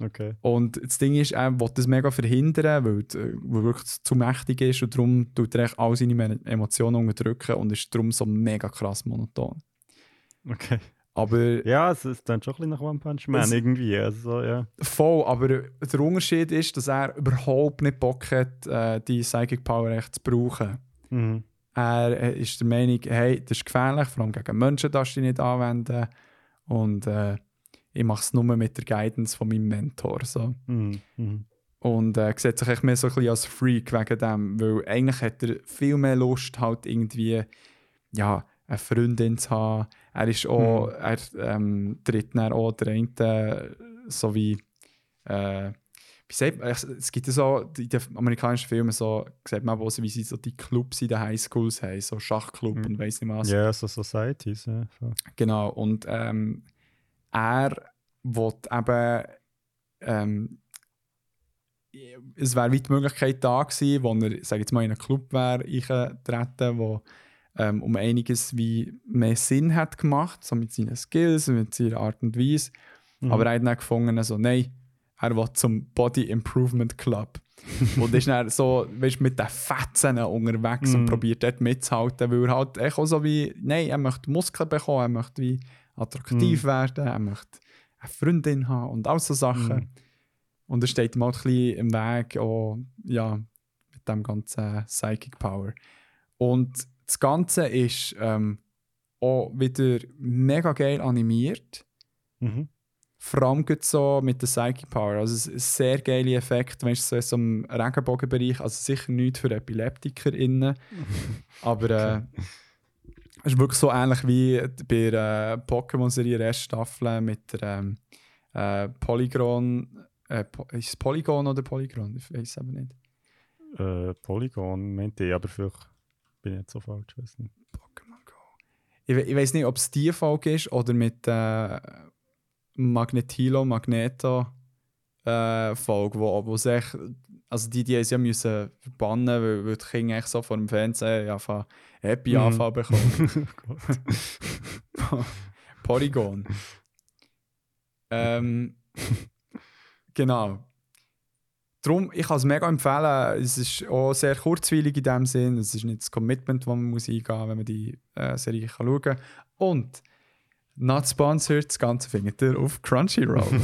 Okay. Und das Ding ist, er will das mega verhindern, weil, weil er wirklich zu mächtig ist und darum tut er all seine Emotionen unterdrücken und ist darum so mega krass monoton. Okay. Aber Ja, es ist dann schon ein bisschen nach One Punch Man irgendwie. Also, ja. Voll, aber der Unterschied ist, dass er überhaupt nicht Bock hat, äh, die Psychic Power echt zu brauchen. Mhm. Er äh, ist der Meinung, hey, das ist gefährlich, vor allem gegen Menschen darfst du dich nicht anwenden. Und äh, ich mache es nur mit der Guidance von meinem Mentor. So. Mhm. Mhm. Und äh, sieht sich echt mehr so ein bisschen als Freak wegen dem, weil eigentlich hat er viel mehr Lust, halt irgendwie, ja, eine Freundin zu haben. Er ist auch, er ähm, tritt dann auch der eine, so wie, äh, wie sagt man, es gibt ja so, in den amerikanischen Filmen so, sieht man auch, wie sie so die Clubs in den Highschools haben, so Schachclub Mhm. und weiss nicht was. Ja, so Societies. Ja. Genau, und ähm, er will eben, ähm, es wäre weit die Möglichkeit da gewesen, wo er, sag jetzt mal, in einen Club wäre eingetreten, wo ähm, um einiges wie mehr Sinn hat gemacht, so mit seinen Skills, mit seiner Art und Weise. Mhm. Aber er hat dann gefunden, so, nein, er will zum Body Improvement Club. und ist dann so, weißt, mit den Fetzen unterwegs und Mhm. probiert dort mitzuhalten, weil er halt auch so wie, nein, er möchte Muskeln bekommen, er möchte wie attraktiv werden, er möchte eine Freundin haben und all so Sachen. Mhm. Und er steht ihm halt ein bisschen im Weg, auch, ja, mit dem ganzen Psychic Power. Und das Ganze ist ähm, auch wieder mega geil animiert. Mhm. Vor allem so mit der Psychic Power. Also es ist ein sehr geile Effekt, wenn es so so einem Regenbogenbereich, also sicher nicht für EpileptikerInnen, aber äh, es ist wirklich so ähnlich wie bei der Pokémon-Serie der ersten Staffel mit der ähm, äh, Polygon, äh, Po- ist es Polygon oder Polygon? Ich weiß es aber nicht. Äh, Polygon meinte ich, aber vielleicht bin ich jetzt so falsch. Nicht. Pokémon Go. Ich, ich weiß nicht, ob es die Folge ist oder mit äh, Magnetilo, Magneto äh, Folge, wo, wo sich, also die, die es ja müssen verbannen, weil, weil die Kinder eigentlich so vor dem Fernsehen von Happy Mhm. Anfall bekommen. Oh. Polygon. ähm, genau. Darum, ich kann es mega empfehlen. Es ist auch sehr kurzweilig in dem Sinn. Es ist nicht das Commitment, das man muss eingehen muss, wenn man die äh, Serie kann schauen kann. Und not sponsored, das Ganze findet ihr auf Crunchyroll.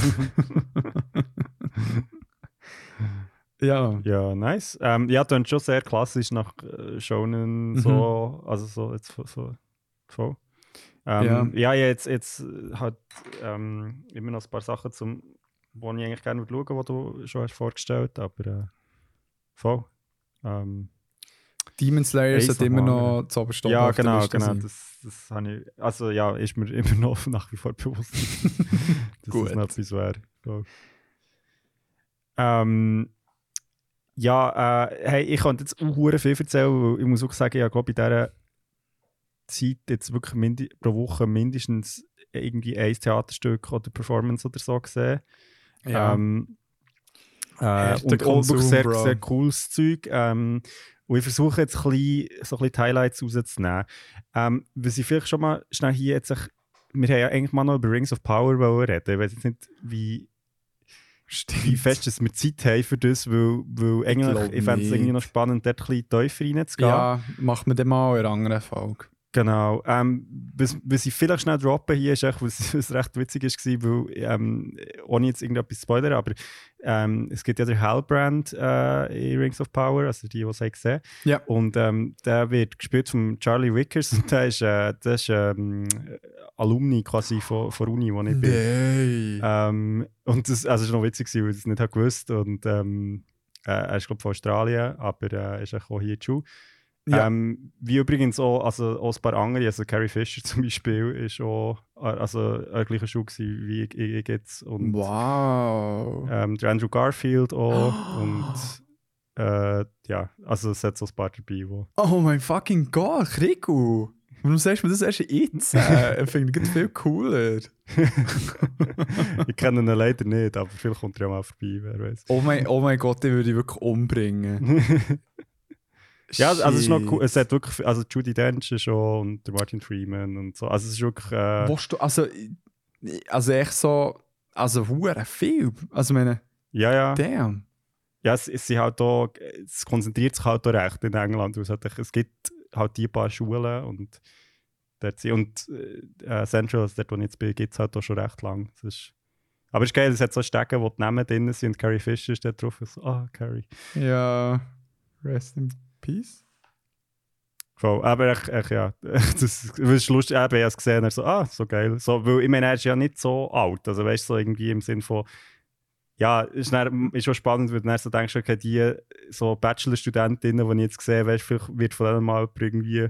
ja. Ja, nice. Ähm, ja, dann schon sehr klassisch nach äh, Shonen, Mhm. so, also so jetzt so, voll. Ähm, ja. jetzt, jetzt äh, hat ähm, immer noch ein paar Sachen, zum, wo ich eigentlich gerne schauen würde, die du schon hast vorgestellt aber äh, voll. Ähm, Demon Slayer sollte noch immer noch zu oberst oben ja, genau, genau. Das, das habe ich, also ja, ist mir immer noch nach wie vor bewusst, dass Gut. das noch etwas wäre. ich. Ähm, ja, äh, hey, ich könnte jetzt auch viel erzählen, weil ich muss auch sagen, ich glaube, in dieser Zeit jetzt wirklich pro Woche mindestens irgendwie ein Theaterstück oder Performance oder so gesehen. Ja. Ähm, äh, und Konsum, wirklich sehr, Bro. sehr cooles Zeug. Ähm, und ich versuche jetzt ein bisschen, so ein bisschen die Highlights rauszunehmen. Ähm, was ich vielleicht schon mal schnell hier jetzt... Wir haben ja eigentlich mal noch über Rings of Power reden. Ich weiß jetzt nicht, wie, wie fest dass wir Zeit haben für das, weil, weil eigentlich, glaub ich fände es irgendwie noch spannend, dort ein bisschen tiefer reinzugehen. ja, machen wir dann mal in einer anderen Folge. Genau. Ähm, was, was ich vielleicht schnell droppen hier ist, echt, was, was recht witzig ist, weil, ähm, ohne jetzt irgendetwas zu spoilern, aber ähm, es gibt ja den Hellbrand äh, in Rings of Power, also die, die es gesehen Ja. Und ähm, der wird gespielt von Charlie Wickers und der ist, äh, der ist ähm, Alumni quasi von, von Uni, wo ich bin. Nein. Ähm, und das also, das war noch witzig, weil ich es nicht habe gewusst und ähm, äh, er ist, glaube ich, von Australien, aber äh, ist auch hier in die Schule. Ja. Ähm, wie übrigens auch, also auch ein paar andere, also Carrie Fisher zum Beispiel, ist auch also, der gleichen Schule gewesen wie ich, ich jetzt. Und wow. ähm, der Andrew Garfield auch. Und äh, ja, also es hat so ein paar dabei, wo Oh mein fucking Gott, Riku. Warum sagst du mir das erst jetzt? Äh, ich finde es viel cooler. ich kenne ihn leider nicht, aber vielleicht kommt er ja mal vorbei, wer weiß. Oh mein, oh mein Gott, den würde ich wirklich umbringen. Ja, also es ist noch cool. Es hat wirklich, also Judy Dench ist schon und der Martin Freeman und so. Also es ist wirklich. Äh, du, also, also echt so, also hure viel. Also meine, ja, ja. damn. Ja, es, es, sind halt auch, es konzentriert sich halt auch recht in England. weil Es, gibt halt die paar Schulen und dort und äh, Central, also dort wo ich jetzt bin, gibt es halt auch schon recht lang. Das ist, aber es ist geil, es hat so Stecken, wo die Namen drin sind und Carrie Fisher steht drauf. Ich so, ah, Carrie. Ja, rest in peace. Voll. Aber ich, ich, ja, das, das ist lustig, eben, ich habe es gesehen, er so, ah, so geil. So, weil, ich meine, er ist ja nicht so alt, also weißt du, so irgendwie im Sinn von, ja, ist, dann, ist schon spannend, weil du dann so denkst, okay, die so Bachelorstudentinnen, die ich jetzt sehe, weißt, vielleicht wird von denen mal irgendwie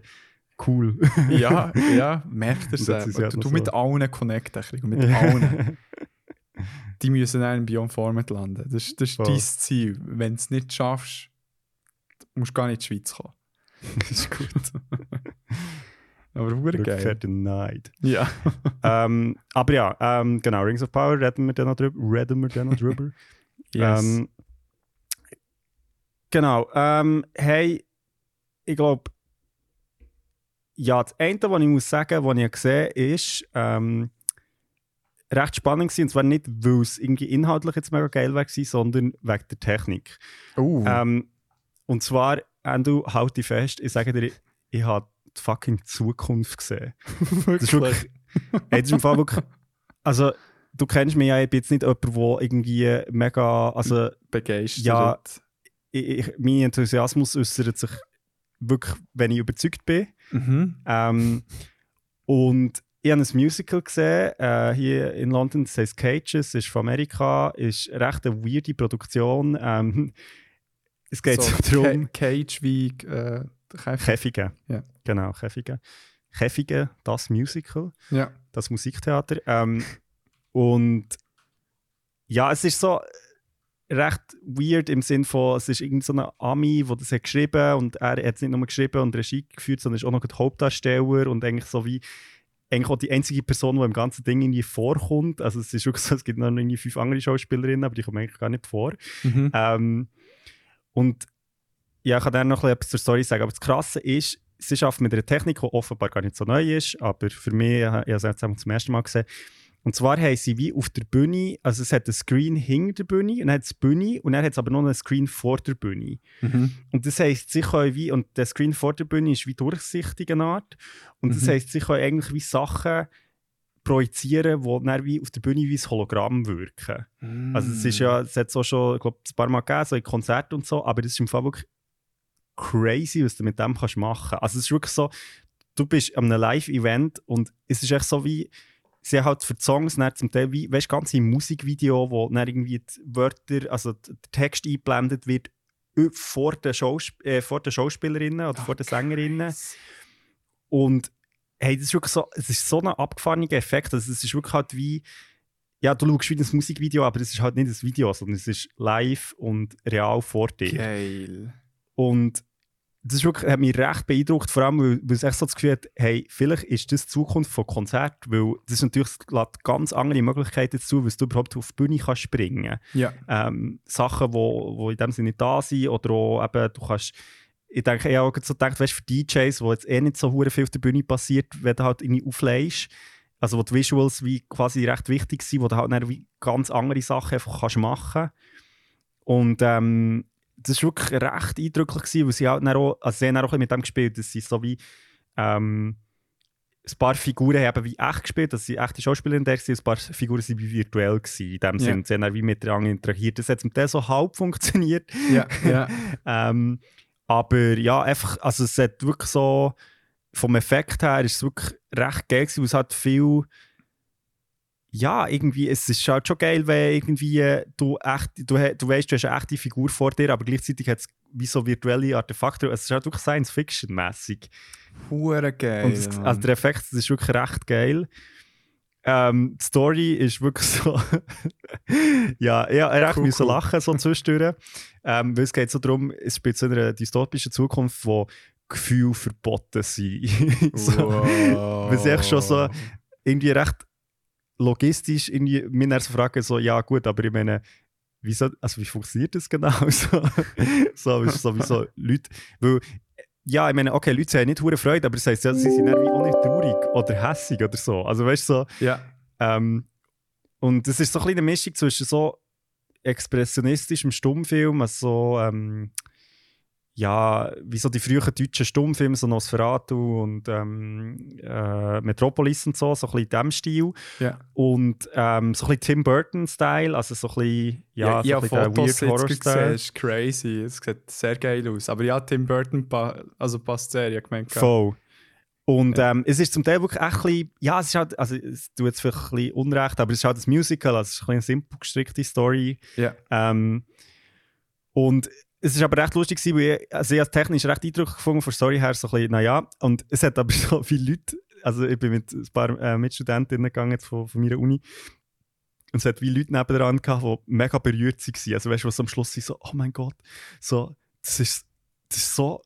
cool. Ja, ja, merkt er Das ja Du, du so. mit allen connecten, mit allen. Die müssen dann in Beyond Format landen. Das, das ist Voll. dein Ziel. Wenn du es nicht schaffst, musst gar nicht in die Schweiz kommen. das ist gut. Aber hure geil. Rückkehr Neid. Ja. ähm, aber ja, ähm, genau, Rings of Power, reden wir dann noch drüber. Reden wir dann noch drüber. Yes. Ähm, genau. Ähm, hey, ich glaube, ja, das eine, was ich muss sagen, was ich gesehen habe, ist ähm, recht spannend gewesen. Und zwar nicht, weil es irgendwie inhaltlich jetzt mega geil war, sondern wegen der Technik. uh, Ähm, und zwar, Andrew, halt dich fest, ich sage dir, ich habe die fucking Zukunft gesehen. Das ist wirklich. Hey, das ist im Fall wirklich. Also, du kennst mich ja, ich bin jetzt nicht jemand, der irgendwie mega. Also, begeistert. ja, ich, ich, mein Enthusiasmus äußert sich wirklich, wenn ich überzeugt bin. Mhm. Ähm, und ich habe ein Musical gesehen, äh, hier in London, das heißt Cages, ist von Amerika, ist recht eine weirde Produktion. Ähm, es geht so, darum. Ca- Cage wie äh, Käfig. Käfige. Ja. Genau, Käfige. Käfige, das Musical, Ja. das Musiktheater. Ähm, und ja, es ist so recht weird im Sinn von, es ist irgendein so Ami, der das hat geschrieben und er hat es nicht nur geschrieben und Regie geführt, sondern ist auch noch der Hauptdarsteller und eigentlich so wie eigentlich auch die einzige Person, die im ganzen Ding irgendwie vorkommt. Also es ist wirklich so, es gibt noch irgendwie fünf andere Schauspielerinnen, aber die kommen eigentlich gar nicht vor. Mhm. Ähm, und ja, ich kann dann noch ein etwas zur Story sagen. Aber das Krasse ist, sie schafft mit einer Technik, die offenbar gar nicht so neu ist, aber für mich, ich habe es jetzt zum ersten Mal gesehen. Und zwar haben sie wie auf der Bühne, also es hat einen Screen hinter der Bühne, und dann hat es die Bühne und dann hat es aber noch einen Screen vor der Bühne. Mhm. Und das heisst, sie können wie, und der Screen vor der Bühne ist wie durchsichtig eine Art. Und das Mhm. heisst, sie können eigentlich wie Sachen projizieren, die dann wie auf der Bühne wie ein Hologramm wirken. Also es ist ja, es hat es auch schon, ich glaube, ein paar Mal gegeben, so in Konzerten und so, aber das ist im Fall wirklich crazy, was du mit dem kannst machen. Also es ist wirklich so, du bist an einem Live-Event und es ist echt so wie, sie haben halt für die Songs dann zum Teil wie, weißt du, ganze Musikvideo, wo dann irgendwie die Wörter, also der Text eingeblendet wird vor den, Schausp äh, vor den Schauspielerinnen oder vor den Sängerinnen. Und hey, das ist wirklich so, es ist so ein abgefahrener Effekt. Also es ist wirklich halt wie, ja, du schaust wie ein Musikvideo, aber es ist halt nicht ein Video, sondern es ist live und real vor dir. Geil. Und das ist wirklich, hat mich recht beeindruckt, vor allem, weil, weil es echt so das Gefühl hat, hey, vielleicht ist das die Zukunft von Konzert, weil das ist natürlich lässt ganz andere Möglichkeiten dazu, was du überhaupt auf die Bühne kannst springen. Ja. Ähm, Sachen, die wo, wo in dem Sinne nicht da sind, oder auch eben, du kannst, ich denke, ich habe auch so gedacht, weißt, für DJs, wo jetzt eh nicht so viel auf der Bühne passiert, wenn du halt irgendwie auflegst, also wo die Visuals wie quasi recht wichtig sind, wo du halt dann wie ganz andere Sachen einfach kannst machen Und ähm, das war wirklich recht eindrücklich, gewesen, weil sie halt dann auch, also sie haben auch mit dem gespielt, dass sie so wie ähm, ein paar Figuren haben wie echt gespielt, dass sie echte Schauspielerinnen da waren, ein paar Figuren sind wie virtuell gewesen, in dem. Sinne, sie haben dann wie miteinander interagiert. Das hat zum Teil so halb funktioniert, Ja, ja. ähm, aber ja, einfach, also es hat wirklich so, vom Effekt her ist es wirklich recht geil gewesen, weil es hat viel, ja, irgendwie, es ist halt schon geil, wenn irgendwie du echt, du, du weißt, du hast eine echte Figur vor dir, aber gleichzeitig hat es wie so virtuelle Artefakte, es ist halt wirklich Science-Fiction-mäßig. Hure geil. Und Mann. also der Effekt das ist wirklich recht geil. Ähm, die Story ist wirklich so. ja, habe recht Cool, müssen cool. lachen so zwischendurch. Ähm, weil es geht so darum, es spielt so in einer dystopischen Zukunft, wo Gefühle verboten sind. so, wow. weil sie echt schon so irgendwie recht logistisch irgendwie mir so fragen, so, ja gut, aber ich meine, wieso, also wie funktioniert das genau? so, so, ist sowieso Leute, weil, ja, ich meine, okay, Leute haben nicht hure Freude, aber das heisst ja, sie sind dann wie auch nicht traurig oder hässig oder so. Also weißt du, so, Ja. ähm, und das ist so ein eine Mischung zwischen so expressionistischem Stummfilm, also so, ähm, ja, wie so die frühen deutschen Stummfilme, so Nosferatu und ähm, äh, Metropolis und so, so ein bisschen in diesem Stil. Ja. Und ähm, so ein bisschen Tim Burton-Style, also so ein bisschen, ja, ja, so ich ein bisschen der Fotos Weird jetzt gesehen, Horror-Style. ist crazy. Es sieht sehr geil aus. Aber ja, Tim Burton pa also passt sehr, ich gemeint. Voll. Und ähm, es ist zum Teil wirklich echt ein bisschen, ja, es ist halt, also es tut jetzt vielleicht ein bisschen Unrecht, aber es ist halt ein Musical, also es ist ein bisschen eine simpel gestrickte Story. Ja. Ähm, und es ist aber recht lustig gewesen, weil ich, also ich habe technisch recht eindrücklich gefunden, von Story her so ein bisschen, naja, und es hat aber so viele Leute, also ich bin mit ein paar äh, Mitstudentinnen gegangen jetzt von, von meiner Uni. Und es hat wie Leute nebendran gehabt, die mega berührt waren, also weißt du, was am Schluss sind, so, oh mein Gott, so, das ist, das ist so,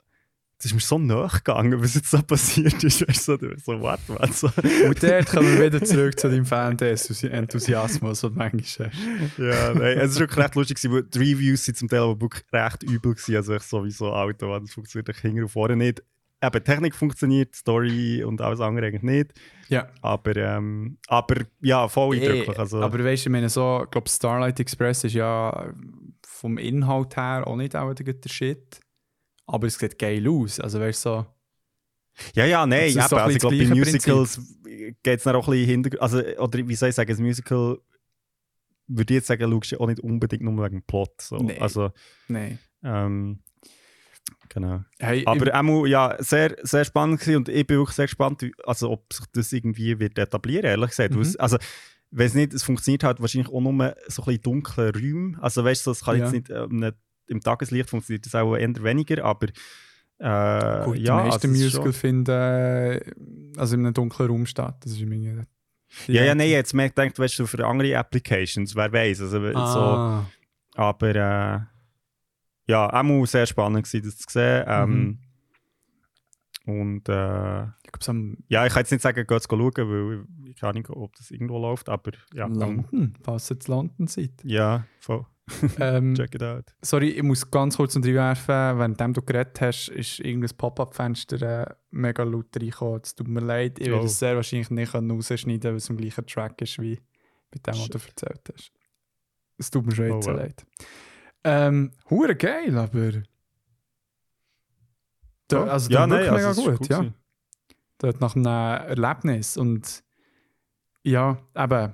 das ist mir so nachgegangen, was jetzt so passiert ist, weißt du, so, what, man, so. Und dort kommen wir wieder zurück zu deinem Fan-Enthusiasmus, den du manchmal hast. Ja, nein, es ist wirklich recht lustig, weil die Reviews sind zum Teil aber wirklich recht übel gewesen, also ich sowieso Auto, das funktioniert hinten und vorne nicht. Eben, Technik funktioniert, Story und alles andere eigentlich nicht, Ja. aber, ähm, aber ja, voll eindrücklich. Also, Aber weißt du, ich meine, so, ich glaube, Starlight Express ist ja vom Inhalt her auch nicht auch der Shit. Aber es sieht geil aus. Also weißt du, so. ja, ja, nein, das eben, also ich glaube, bei das Musicals geht es auch ein bisschen hinter, also, oder wie soll ich sagen, ein Musical würde ich jetzt sagen, schaust du auch nicht unbedingt nur wegen dem Plot. So. Nee. Also, Nein. ähm, genau. Hey, Aber auch ja, sehr, sehr spannend gewesen und ich bin wirklich sehr gespannt, also ob sich das irgendwie wird etablieren, ehrlich gesagt. Mhm. Es- Also, wenn es nicht, es funktioniert halt wahrscheinlich auch nur so ein bisschen dunkle Räume. Also weißt du, es kann Ja. jetzt nicht ähm, nicht- im Tageslicht funktioniert das auch eher weniger, aber äh, Gut, ja, die meisten also Musical finden äh, also in einem dunklen Raum statt. Das ist irgendwie. Ja, ja, nein, jetzt merkt gedacht, weißt du, für andere Applications, wer weiß. Also, so, Ah, aber äh, ja, auch sehr spannend gewesen, das zu sehen. Ähm, Mhm. Und äh, ich am ja, ich kann jetzt nicht sagen, geht schauen, weil ich, ich keine Ahnung, ob das irgendwo läuft, aber ja, dann, London, falls ihr in London seid. ja, voll. ähm, Check it out. sorry, ich muss ganz kurz noch reinwerfen, während du geredet hast, ist irgendein Pop-Up-Fenster äh, mega laut reingekommen. Es tut mir leid, ich Oh. werde es sehr wahrscheinlich nicht können rausschneiden weil es im gleichen Track ist wie bei dem, was du erzählt hast. Es tut mir schon Oh jetzt so well. leid. Ähm, hure geil, aber. Da, also, Ja, nein, also mega ist gut, ja. Dort nach einem Erlebnis. Und ja, eben,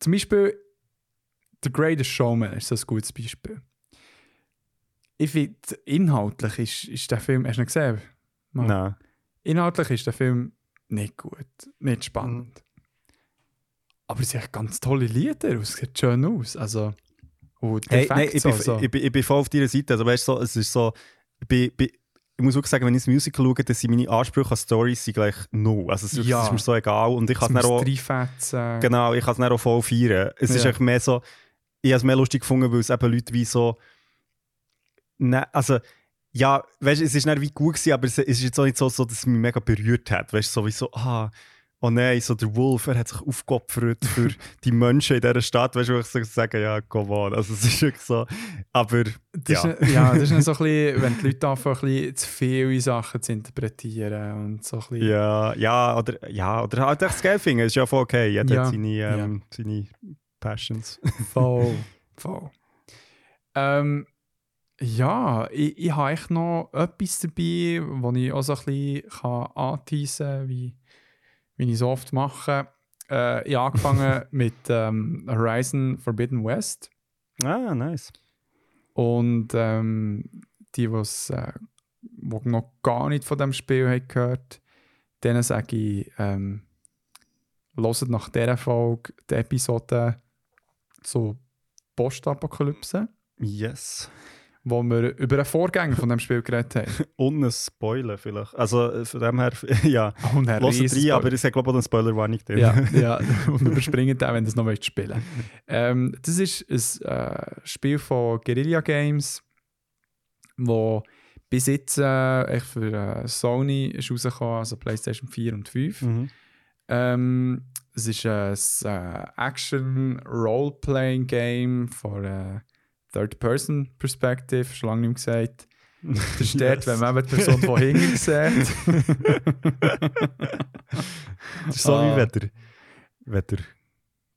zum Beispiel The Greatest Showman ist so ein gutes Beispiel. Ich finde, inhaltlich ist, ist der Film, hast du ihn gesehen? Mal. Nein. Inhaltlich ist der Film nicht gut, nicht spannend. Aber es sind echt ganz tolle Lieder, es sieht schön aus. Also, und Hey, nein, ich bin, so. ich, bin, ich bin voll auf deiner Seite. Also, weißt so, es ist so, ich, bin, ich muss wirklich sagen, wenn ich ein Musical schaue, dann sind meine Ansprüche an Stories sind gleich null. Also, es ist, Ja. ist mir so egal. Und ich kann es auch, genau, ich kann es auch voll feiern. Es ist Ja. echt mehr so, ich habe es mehr lustig gefunden, weil es eben Leute wie so, ne, also, ja, weißt du, es ist nicht wie gut gewesen, aber es, ist jetzt auch nicht so, so dass es mich mega berührt hat. Weißt du, so wie so, ah, oh nein, so der Wolf, er hat sich aufgeopfert für die Menschen in dieser Stadt. Weißt du, wo ich so sage, ja, come on. Also, es ist wirklich so, aber, Das ja. Ist, ja, das ist so ein bisschen, wenn die Leute anfangen, ein bisschen zu viele Sachen zu interpretieren und so ein bisschen... Ja, ja, oder, ja, oder halt echt das geil finden, ist ja voll okay. Jeder Ja, hat seine, ähm, seine Passions. Voll, voll. Ähm, ja, ich, ich habe echt noch etwas dabei, wo ich auch so ein bisschen kann anteasen kann, wie, wie ich so oft mache. Äh, ich habe angefangen mit ähm, Horizon Forbidden West Ah, nice. und ähm, die, die's, äh, die noch gar nicht von dem Spiel haben gehört denen sage ich, ähm, hört nach dieser Folge die Episode zu Postapokalypse, Yes. wo wir über einen Vorgänger von dem Spiel geredet haben. Und ein Spoiler vielleicht. Also äh, von dem her, ja, riesen rein, aber hat glaube ich auch eine Spoiler-Warning drin. ja, ja, und überspringen den, wenn ihr es noch wollt spielen ähm, Das ist ein äh, Spiel von Guerilla Games, wo bis jetzt äh, für äh, Sony ist rausgekommen, also PlayStation 4 und 5. Mhm. Ähm, es ist ein äh, Action-Role-Playing-Game von Third-Person-Perspective, schon lange nicht mehr gesagt. Das ist dort, Yes. wenn man die Person von hinten sieht. So Ah. wie wenn der, wenn der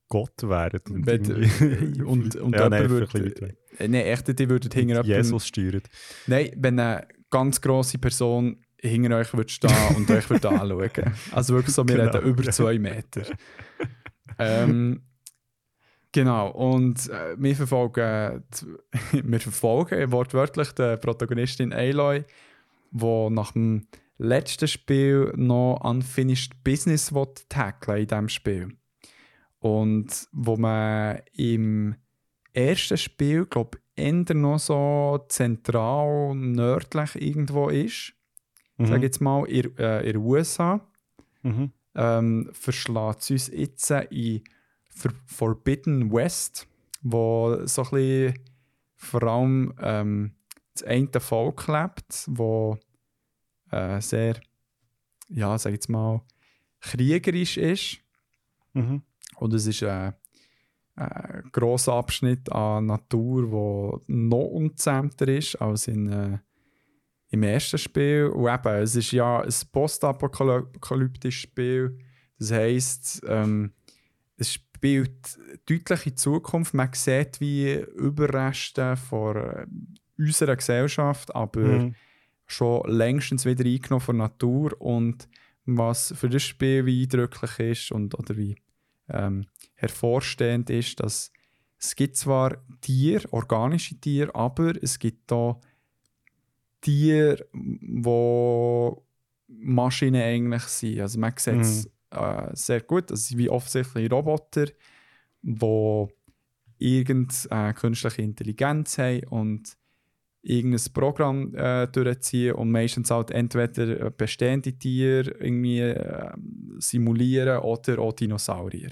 Gott wären. Und, Wenn- und, und ja, nein, würde... Äh, Nein, echt, die würden jemandem... Jesus steuert. Nein, wenn eine ganz grosse Person hinter euch würde stehen und euch würde anschauen. Also wirklich so, wir Genau. reden über zwei Meter. ähm, genau, und äh, wir verfolgen, die- wir verfolgen wortwörtlich die Protagonistin Aloy, die nach dem letzten Spiel noch Unfinished Business will tackeln in diesem Spiel. Und wo man im ersten Spiel, glaube ich, eher noch so zentral nördlich irgendwo ist, Mhm. sage jetzt mal, in, äh, in den USA, Mhm. ähm, verschlägt es uns jetzt in For Forbidden West, wo so ein bisschen vor allem ähm, das eine Volk lebt, wo äh, sehr, ja, sag ich jetzt mal, kriegerisch ist. Mhm. Und es ist ein, ein grosser Abschnitt an Natur, der noch unzähmter ist als in, äh, im ersten Spiel. Und eben, es ist ja ein postapokalyptisches Spiel. Das heisst, ähm, es spielt deutlich in Zukunft. Man sieht wie Überreste von äh, unserer Gesellschaft, aber Mhm. schon längstens wieder eingenommen von Natur und was für das Spiel wie eindrücklich ist und oder wie ähm, hervorstehend ist, dass es gibt zwar Tiere, organische Tiere, aber es gibt auch Tiere, wo Maschinen eigentlich sind. Also man sieht es äh, sehr gut. Das sind wie offensichtlich Roboter, die irgendeine künstliche Intelligenz haben und irgendein Programm äh, durchziehen und meistens halt entweder äh, bestehende Tiere irgendwie äh, simulieren oder auch Dinosaurier.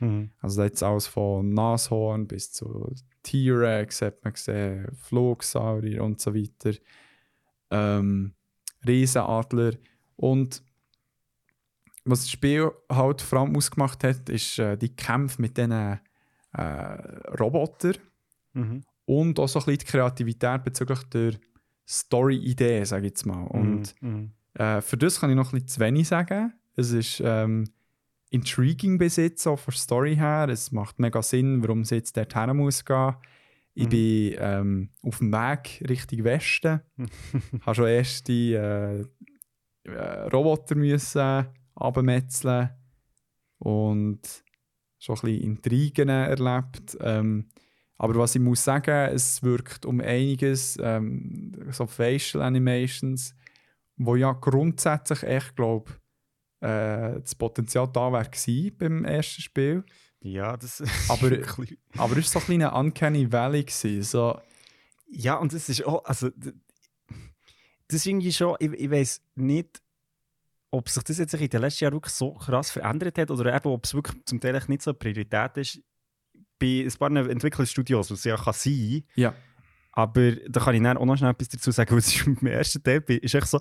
Mhm. Also jetzt alles von Nashorn bis zu T-Rex hat man gesehen, Flugsaurier und so weiter. Ähm, Riesenadler. Und was das Spiel halt vor allem ausgemacht hat, ist äh, die Kämpfe mit diesen äh, Robotern Mhm. und auch so ein bisschen die Kreativität bezüglich der Story-Idee, sage ich jetzt mal. Und Mhm. äh, für das kann ich noch ein bisschen zu wenig sagen. Es ist ähm, intriguing bis jetzt, auch von der Story her. Es macht mega Sinn, warum es jetzt dorthin muss gehen. Ich Mhm. bin ähm, auf dem Weg Richtung Westen. habe schon erst die äh, äh, Roboter müssen abmetzeln und schon ein bisschen Intrigen erlebt. Ähm, aber was ich muss sagen, es wirkt um einiges, ähm, so Facial Animations, wo ja grundsätzlich echt, glaube äh, das Potenzial da wäre beim ersten Spiel. Ja, das Aber- wirklich- Aber es war so ein bisschen eine Uncanny Valley. Gewesen, so, Ja, und das ist auch, also, das ist irgendwie schon, ich, ich weiß nicht, ob sich das jetzt in den letzten Jahren wirklich so krass verändert hat oder eben, ob es wirklich zum Teil nicht so eine Priorität ist. Bei ein paar Entwicklungsstudios, was es ja kann sein ja. aber da kann ich dann auch noch schnell etwas dazu sagen, was ich im ersten Teil ist echt so,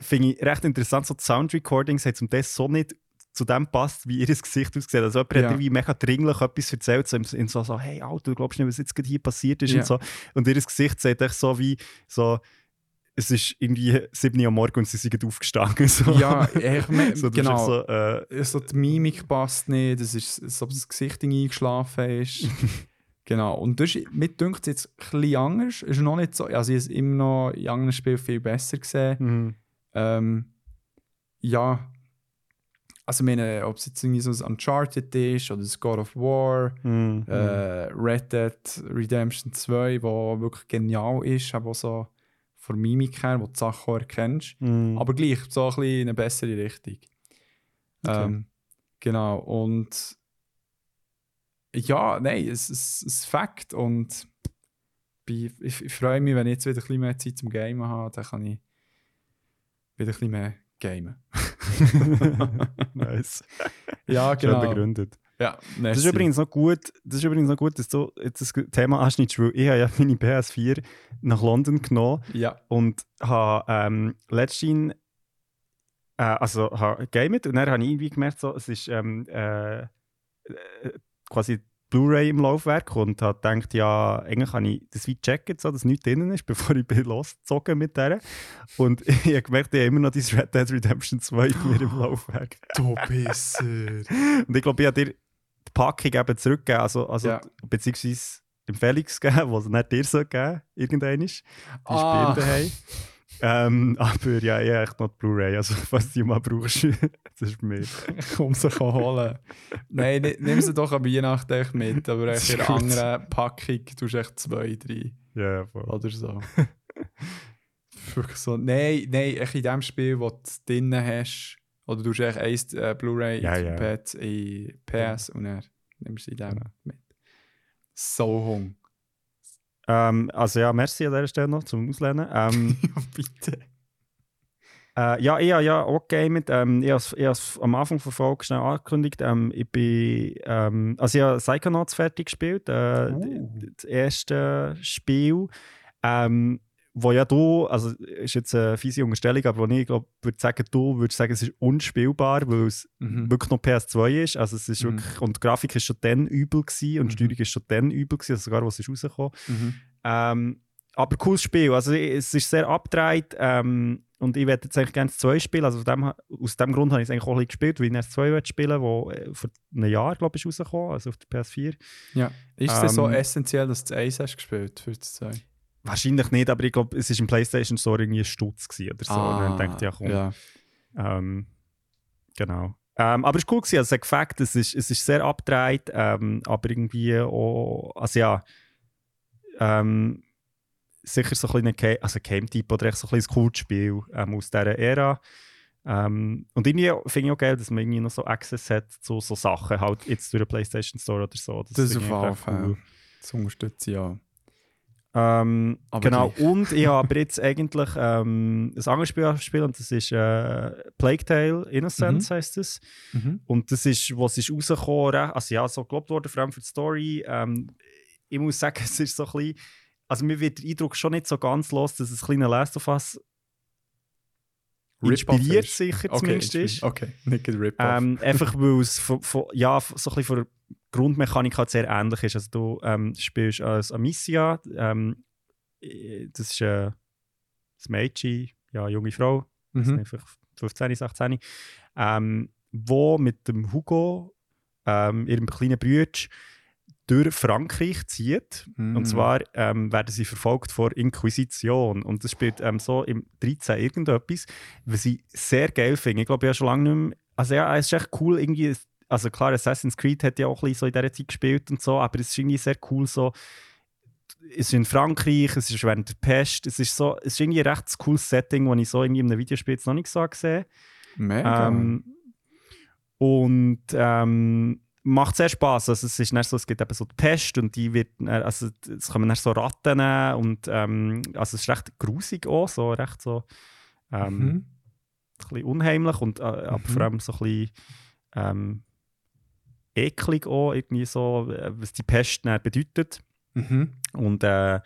finde ich recht interessant, so die Sound-Recordings haben zum Teil so nicht zu dem passt, wie ihr Gesicht aussieht. Also jemand Ja. hat irgendwie mega dringlich etwas erzählt, so, in so, so hey Alter, du glaubst nicht, was jetzt hier passiert ist Ja. und so. Und ihr Gesicht sagt echt so wie, so, es ist irgendwie 7 Uhr am Morgen und sie sind aufgestanden. So. Ja, ich me- so, genau. So, äh, so die Mimik passt nicht, es ist, als ob das Gesicht eingeschlafen ist. genau. Und das ist, mir dünkt es jetzt ein bisschen anders. Ist noch nicht so, also ich habe es immer noch in anderen Spielen viel besser gesehen. mhm. Ähm, ja, also ich meine, ob es jetzt irgendwie so ein Uncharted ist oder das God of War, Mhm. äh, Red Dead Redemption 2, wo wirklich genial ist, aber auch so von Mimik her, wo du die Sachen auch erkennst. Mhm. Aber gleich, so ein bisschen in eine bessere Richtung. Okay. Ähm, genau, und ja, nein, es ist ist Fakt und ich, ich freue mich, wenn ich jetzt wieder ein bisschen mehr Zeit zum Gamen habe, dann kann ich wieder ein bisschen mehr gamen. nice. Ja, Schön genau. begründet. Ja, Das ist, übrigens noch gut, das ist übrigens noch gut, dass du jetzt das Thema anschneidest, weil ich habe ja meine PS4 nach London genommen Ja, und habe ähm, letztens äh, also habe gegamet und dann habe ich irgendwie gemerkt, so, es ist ähm, äh, äh, quasi Blu-ray im Laufwerk und habe gedacht, ja, eigentlich kann ich das wie checken, so, dass nichts drin ist, bevor ich bin losgezogen mit der. Und ich habe gemerkt, ich habe immer noch dieses Red Dead Redemption 2 bei mir im Laufwerk. du Pisser. Und ich glaube, ich habe dir Packung eben zurückgeben, also, also Ja. beziehungsweise dem Felix geben, was er nicht dir soll geben irgendwann ist. Die Ah. ist bei ihm daheim. Ähm, aber ja, ich habe echt noch die Blu-ray, also falls du die mal brauchst, das ist mir. Komm sie holen. Nein, ni- nimm sie doch an Weihnachten echt mit, aber echt in einer anderen Packung tust du echt zwei, drei Ja, voll. oder so. Wirklich so. Nein, nein, echt in dem Spiel, wo du es drin hast, oder du hast echt eins äh, Blu-ray Ja, in ja. Pad in PS und dann nimmst du sie in dem mit. So hung. Ähm, also ja, merci an dieser Stelle noch zum Auslehnen. Ähm, Ja, bitte. Äh, ja, ich habe ja auch gegamet. Ähm, ich habe es- am Anfang der Folge schnell angekündigt. Ähm, ich bin, ähm, also ich habe Psychonauts fertig gespielt, äh, d- das erste Spiel. Ähm, wo ja du, also ist jetzt eine fiese Unterstellung, aber wo ich glaube, würde sagen, du würdest sagen, es ist unspielbar, weil es Mhm. wirklich noch PS2 ist. Also es ist Mhm. wirklich, und die Grafik ist schon dann übel gewesen und Mhm. die Steuerung ist schon dann übel gewesen, also sogar was ist rausgekommen. Mhm. Ähm, aber cooles Spiel. Also es ist sehr abgedreht ähm, und ich werde jetzt eigentlich gerne das 2 spielen. Also aus dem, aus dem Grund habe ich es eigentlich auch ein bisschen gespielt, weil ich das 2 spielen wo äh, vor einem Jahr, glaube ich, ist rausgekommen, also auf der PS4. Ja. Ist es denn so Ähm, essentiell, dass du das Eis hast gespielt für das 2? Wahrscheinlich nicht, aber ich glaube, es war im PlayStation Store irgendwie ein Stutz gewesen oder so. und dann denkt ja, komm, ja. Ähm, genau. Ähm, aber es war cool, gewesen, also es hat gefällt, es ist, es ist sehr abgedreht, ähm, aber irgendwie auch, also ja, ähm, sicher so ein bisschen ein also Game-Typ oder echt so ein bisschen cooles Spiel ähm, aus dieser Ära. Ähm, und irgendwie finde ich auch geil, dass man irgendwie noch so Access hat zu so Sachen, halt jetzt durch den PlayStation Store oder so. Das ist finde auf jeden Fall. Das unterstütze ich ja. Ähm, genau, gleich. und ich habe aber jetzt eigentlich ähm, ein anderes Spiel gespielt und das ist äh, Plague Tale Innocence heisst es. Mhm. Und das ist, was ist rausgekommen, also ja, so gelobt worden, vor allem für die Story. Ähm, ich muss sagen, es ist so ein bisschen, also mir wird der Eindruck schon nicht so ganz los, dass es ein kleiner Last of Us inspiriert sicher Okay, zumindest ist. Okay, nicht Rip-Off. Ähm, einfach weil es von, von, ja, so ein bisschen von Grundmechanik halt sehr ähnlich ist. Also du ähm, spielst als Amicia, ähm, äh, das ist äh, das Mädchen, ja, junge Frau, mhm. einfach 15, 16, ähm, wo mit dem Hugo, ähm, ihrem kleinen Bruder, durch Frankreich zieht. Mhm. Und zwar ähm, werden sie verfolgt vor Inquisition. Und das spielt ähm, so im 13 irgendetwas, was ich sehr geil finde. Ich glaube, ich habe schon lange nicht mehr... Also ja, es ist echt cool, irgendwie... Also klar, Assassin's Creed hat ja auch ein bisschen so in dieser Zeit gespielt und so, aber es ist irgendwie sehr cool so... Es ist in Frankreich, es ist während der Pest, es ist so... Es ist irgendwie ein recht cooles Setting, das ich so irgendwie in einem Videospiel jetzt noch nicht so gesehen Mega. ähm, und ähm, macht sehr Spaß. Also es ist nicht so, es gibt eben so die Pest und die wird, also es kommen dann so Ratten und ähm, also es ist recht grusig auch, so recht so ähm, Mhm. ein bisschen unheimlich und äh, aber Mhm. vor allem so ein bisschen ähm, eklig auch, irgendwie so, äh, was die Pest bedeutet. Mhm. Und äh,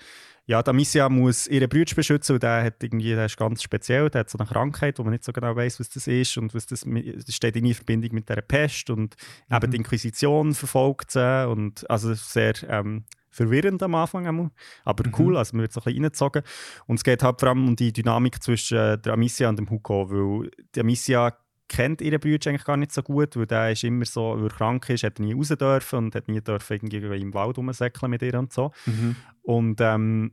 ja, die Amicia muss ihren Bruder beschützen und der, hat irgendwie, der ist ganz speziell, der hat so eine Krankheit, wo man nicht so genau weiß, was das ist und was das, das steht in Verbindung mit der Pest und eben Mhm. die Inquisition verfolgt sie und also sehr ähm, verwirrend am Anfang, einmal, aber Mhm. cool, also man wird so ein bisschen reingezogen und es geht halt vor allem um die Dynamik zwischen äh, der Amicia und dem Hugo, weil die Amicia kennt ihren Bruder eigentlich gar nicht so gut, weil der ist immer so, weil er krank ist, hat er nie raus dürfen und hat nie dürfen irgendwie im Wald rumsäckeln mit ihr und so. Mhm. Und, ähm,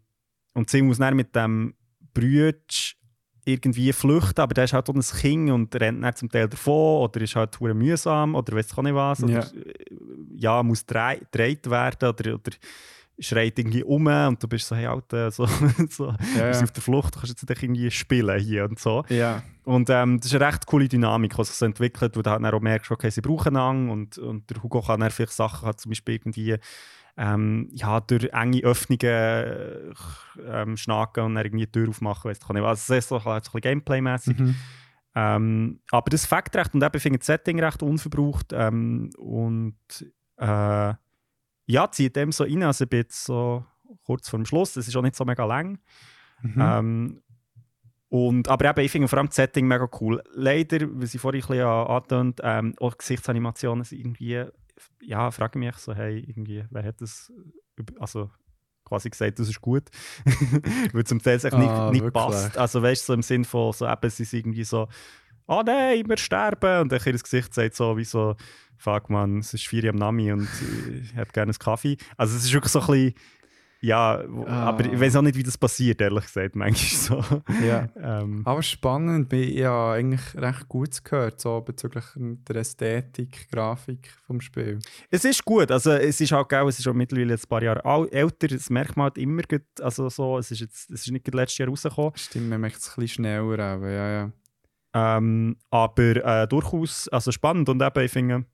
und sie muss dann mit dem Brütsch irgendwie flüchten, aber der ist halt auch ein Kind und rennt dann zum Teil davon oder ist halt hure mühsam oder weiß ich auch nicht was. Oder, Ja. äh, ja, muss gedreht werden oder, oder schreit irgendwie um und du bist so, hey Alter, so, so, Ja, du bist ja. auf der Flucht, du kannst jetzt nicht irgendwie spielen hier und so. ja. Und ähm, das ist eine recht coole Dynamik, die sich so entwickelt, wo du halt dann auch merkst, okay, sie brauchen einander und, und der Hugo kann dann vielleicht Sachen, halt zum Beispiel irgendwie ähm, ja, durch enge Öffnungen äh, ähm, schnacken und dann irgendwie die Tür aufmachen, auch nicht. Also es ist so, so ein bisschen Gameplay-mäßig. Mhm. Ähm, aber das Fakt recht und eben finde das Setting recht unverbraucht ähm, und äh, ja, zieht dem so rein, also ich bin jetzt so kurz vor dem Schluss, es ist auch nicht so mega lang. Mhm. Ähm, und, aber eben, ich finde vor allem das Setting mega cool. Leider, wie ich vorhin ein bisschen angetönt ähm, auch Gesichtsanimationen sind irgendwie, ja, frage mich so, hey, irgendwie, wer hat das, also quasi gesagt, das ist gut, weil zum Teil es Ah, nicht, passt. Also weißt du, so im Sinn von, so eben, sie sind irgendwie so «Ah nein, wir sterben!» Und dann ihr Gesicht sagt so wie so «Fuck man, es ist 4 Uhr am Nami und ich hätte gerne einen Kaffee.» Also es ist wirklich so ein bisschen ja, Ah. aber ich weiß auch nicht, wie das passiert, ehrlich gesagt, manchmal so. Ja. ähm, Aber spannend, ich ja eigentlich recht gut gehört, so bezüglich der Ästhetik, Grafik vom Spiel. es ist gut, also es ist halt, gell, es ist schon mittlerweile ein paar Jahre älter, das merkt man halt immer, gut, also so, es ist jetzt, es ist nicht letztes Jahr rausgekommen, Stimmt, man möchte es ein bisschen schneller aber ja, ja. Ähm, aber äh, durchaus also spannend und eben, ich finde,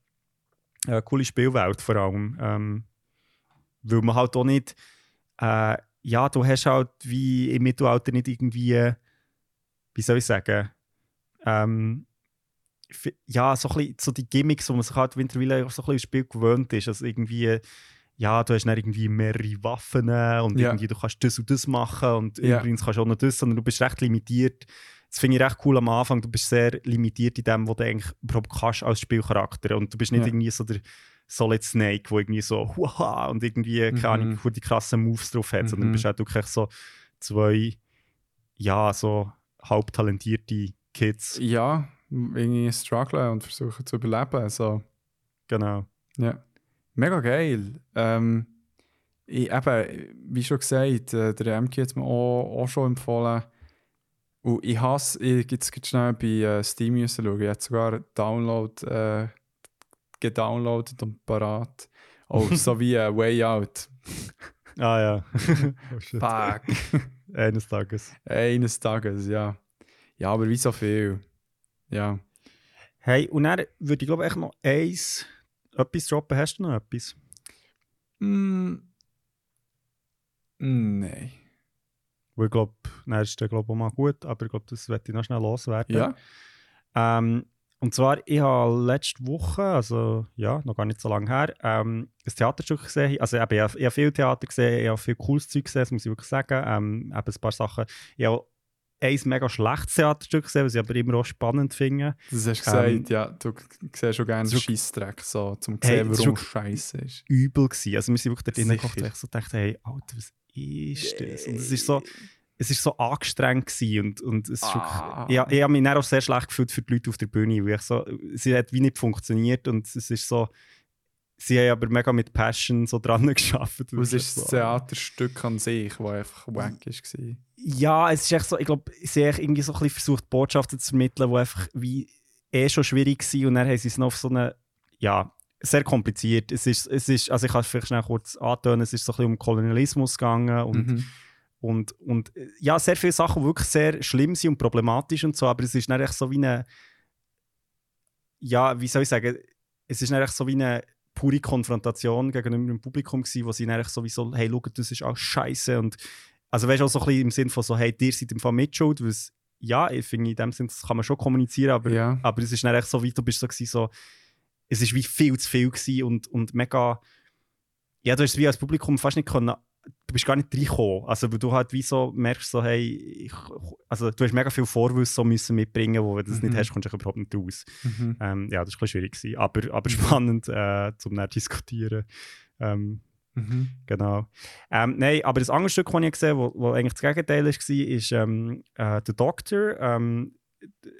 eine coole Spielwelt vor allem, ähm, weil man halt auch nicht, äh, ja, du hast halt wie im Mittelalter nicht irgendwie, wie soll ich sagen, ähm, ja, so, ein bisschen, so die Gimmicks, wo man sich halt mittlerweile so ein bisschen Spiel gewöhnt ist, also irgendwie, ja, du hast dann irgendwie mehrere Waffen und irgendwie, du kannst das und das machen und Ja. übrigens kannst du auch noch das, sondern du bist recht limitiert. Das finde ich recht cool am Anfang, du bist sehr limitiert in dem, was du eigentlich überhaupt kannst als Spielcharakter und du bist nicht Ja. irgendwie so der Solid Snake, wo irgendwie so huha und irgendwie, keine Ahnung, Mhm. wo die krassen Moves drauf hat, sondern Mhm. du bist halt wirklich so zwei, ja, so halbtalentierte Kids. Ja, irgendwie strugglen und versuchen zu überleben. So. Genau. Ja. Mega geil. Ähm, ich, eben, wie schon gesagt, äh, der MG hat mir auch, auch schon empfohlen. Und ich hasse, ich jetzt schnell bei äh, Steam müssen schauen. Ich habe sogar Download äh, gedownloadet und parat. Oh, so wie äh, Way Out. Ah ja. oh. Fuck. Eines Tages. Eines Tages, ja. Ja, aber wie so viel. Ja. Hey, und dann würde ich glaube echt noch eins, etwas droppen. Hast du noch etwas? Mm. Nein. Weil ich glaube, dann ist der glaube auch mal gut, aber ich glaube, das werde ich noch schnell loswerden. Ja? Ähm, und zwar, ich habe letzte Woche, also ja, noch gar nicht so lange her, ähm, ein Theaterstück gesehen. Also eben, ich habe, ich habe viel Theater gesehen, ich habe viel cooles Zeug gesehen, das muss ich wirklich sagen. Ähm, eben ein paar Sachen. Ich habe ein mega schlechtes Theaterstück gesehen, was ich aber immer auch spannend finde. Das hast du gesagt, Ähm, ja. Du siehst schon gerne das einen ist Scheissdreck, so, zum Hey, sehen, das ist warum es scheiße ist. Übel gewesen. Also wir sind wirklich dort Sicher. reingekocht und ich so dachte, hey, Alter, was ist das? Und es ist so, es ist so angestrengt gewesen und, und es ist Ah. wirklich, ja, ich habe mich dann auch sehr schlecht gefühlt für die Leute auf der Bühne, weil ich so, sie hat wie nicht funktioniert und es ist so, sie haben aber mega mit Passion so dran geschafft. Was Und ist so, das Theaterstück an sich, das einfach wack war? Ja, es ist echt so, ich glaube, sie haben irgendwie so ein bisschen versucht, Botschaften zu vermitteln, die einfach wie eh schon schwierig waren und dann haben sie es noch auf so eine, ja, sehr kompliziert. Es ist, es ist, also ich kann es vielleicht schnell kurz antönen, es ist so ein bisschen um Kolonialismus gegangen und Mhm. Und, und ja, sehr viele Sachen, die wirklich sehr schlimm sind und problematisch und so, aber es ist nicht so wie eine, ja, wie soll ich sagen, es ist nicht so wie eine pure Konfrontation gegenüber dem Publikum gewesen, wo sie dann echt so wie so, hey, schau, das ist auch scheiße und also weißt du, auch so ein bisschen im Sinn von so, hey, dir seid im Fall mitschuld, weil ja, ich finde, in dem Sinn, das kann man schon kommunizieren, aber, Ja. aber es ist nicht so wie, du bist so gewesen, so, es ist wie viel zu viel gewesen und, und mega, ja, du hast es wie als Publikum fast nicht können, du bist gar nicht reingekommen. Also, weil du halt wie so merkst, so, hey, ich, also du hast mega viel Vorwissen so müssen mitbringen, wo wenn du das Mhm. nicht hast, kommst du überhaupt nicht raus. Mhm. Ähm, ja, das war ein bisschen schwierig, gewesen, aber, aber spannend äh, zum diskutieren. Ähm, Mhm. genau. Ähm, Nein, aber das andere Stück, das ich gesehen habe, wo eigentlich das Gegenteil war, ist ähm, äh, «The Doctor». Ähm,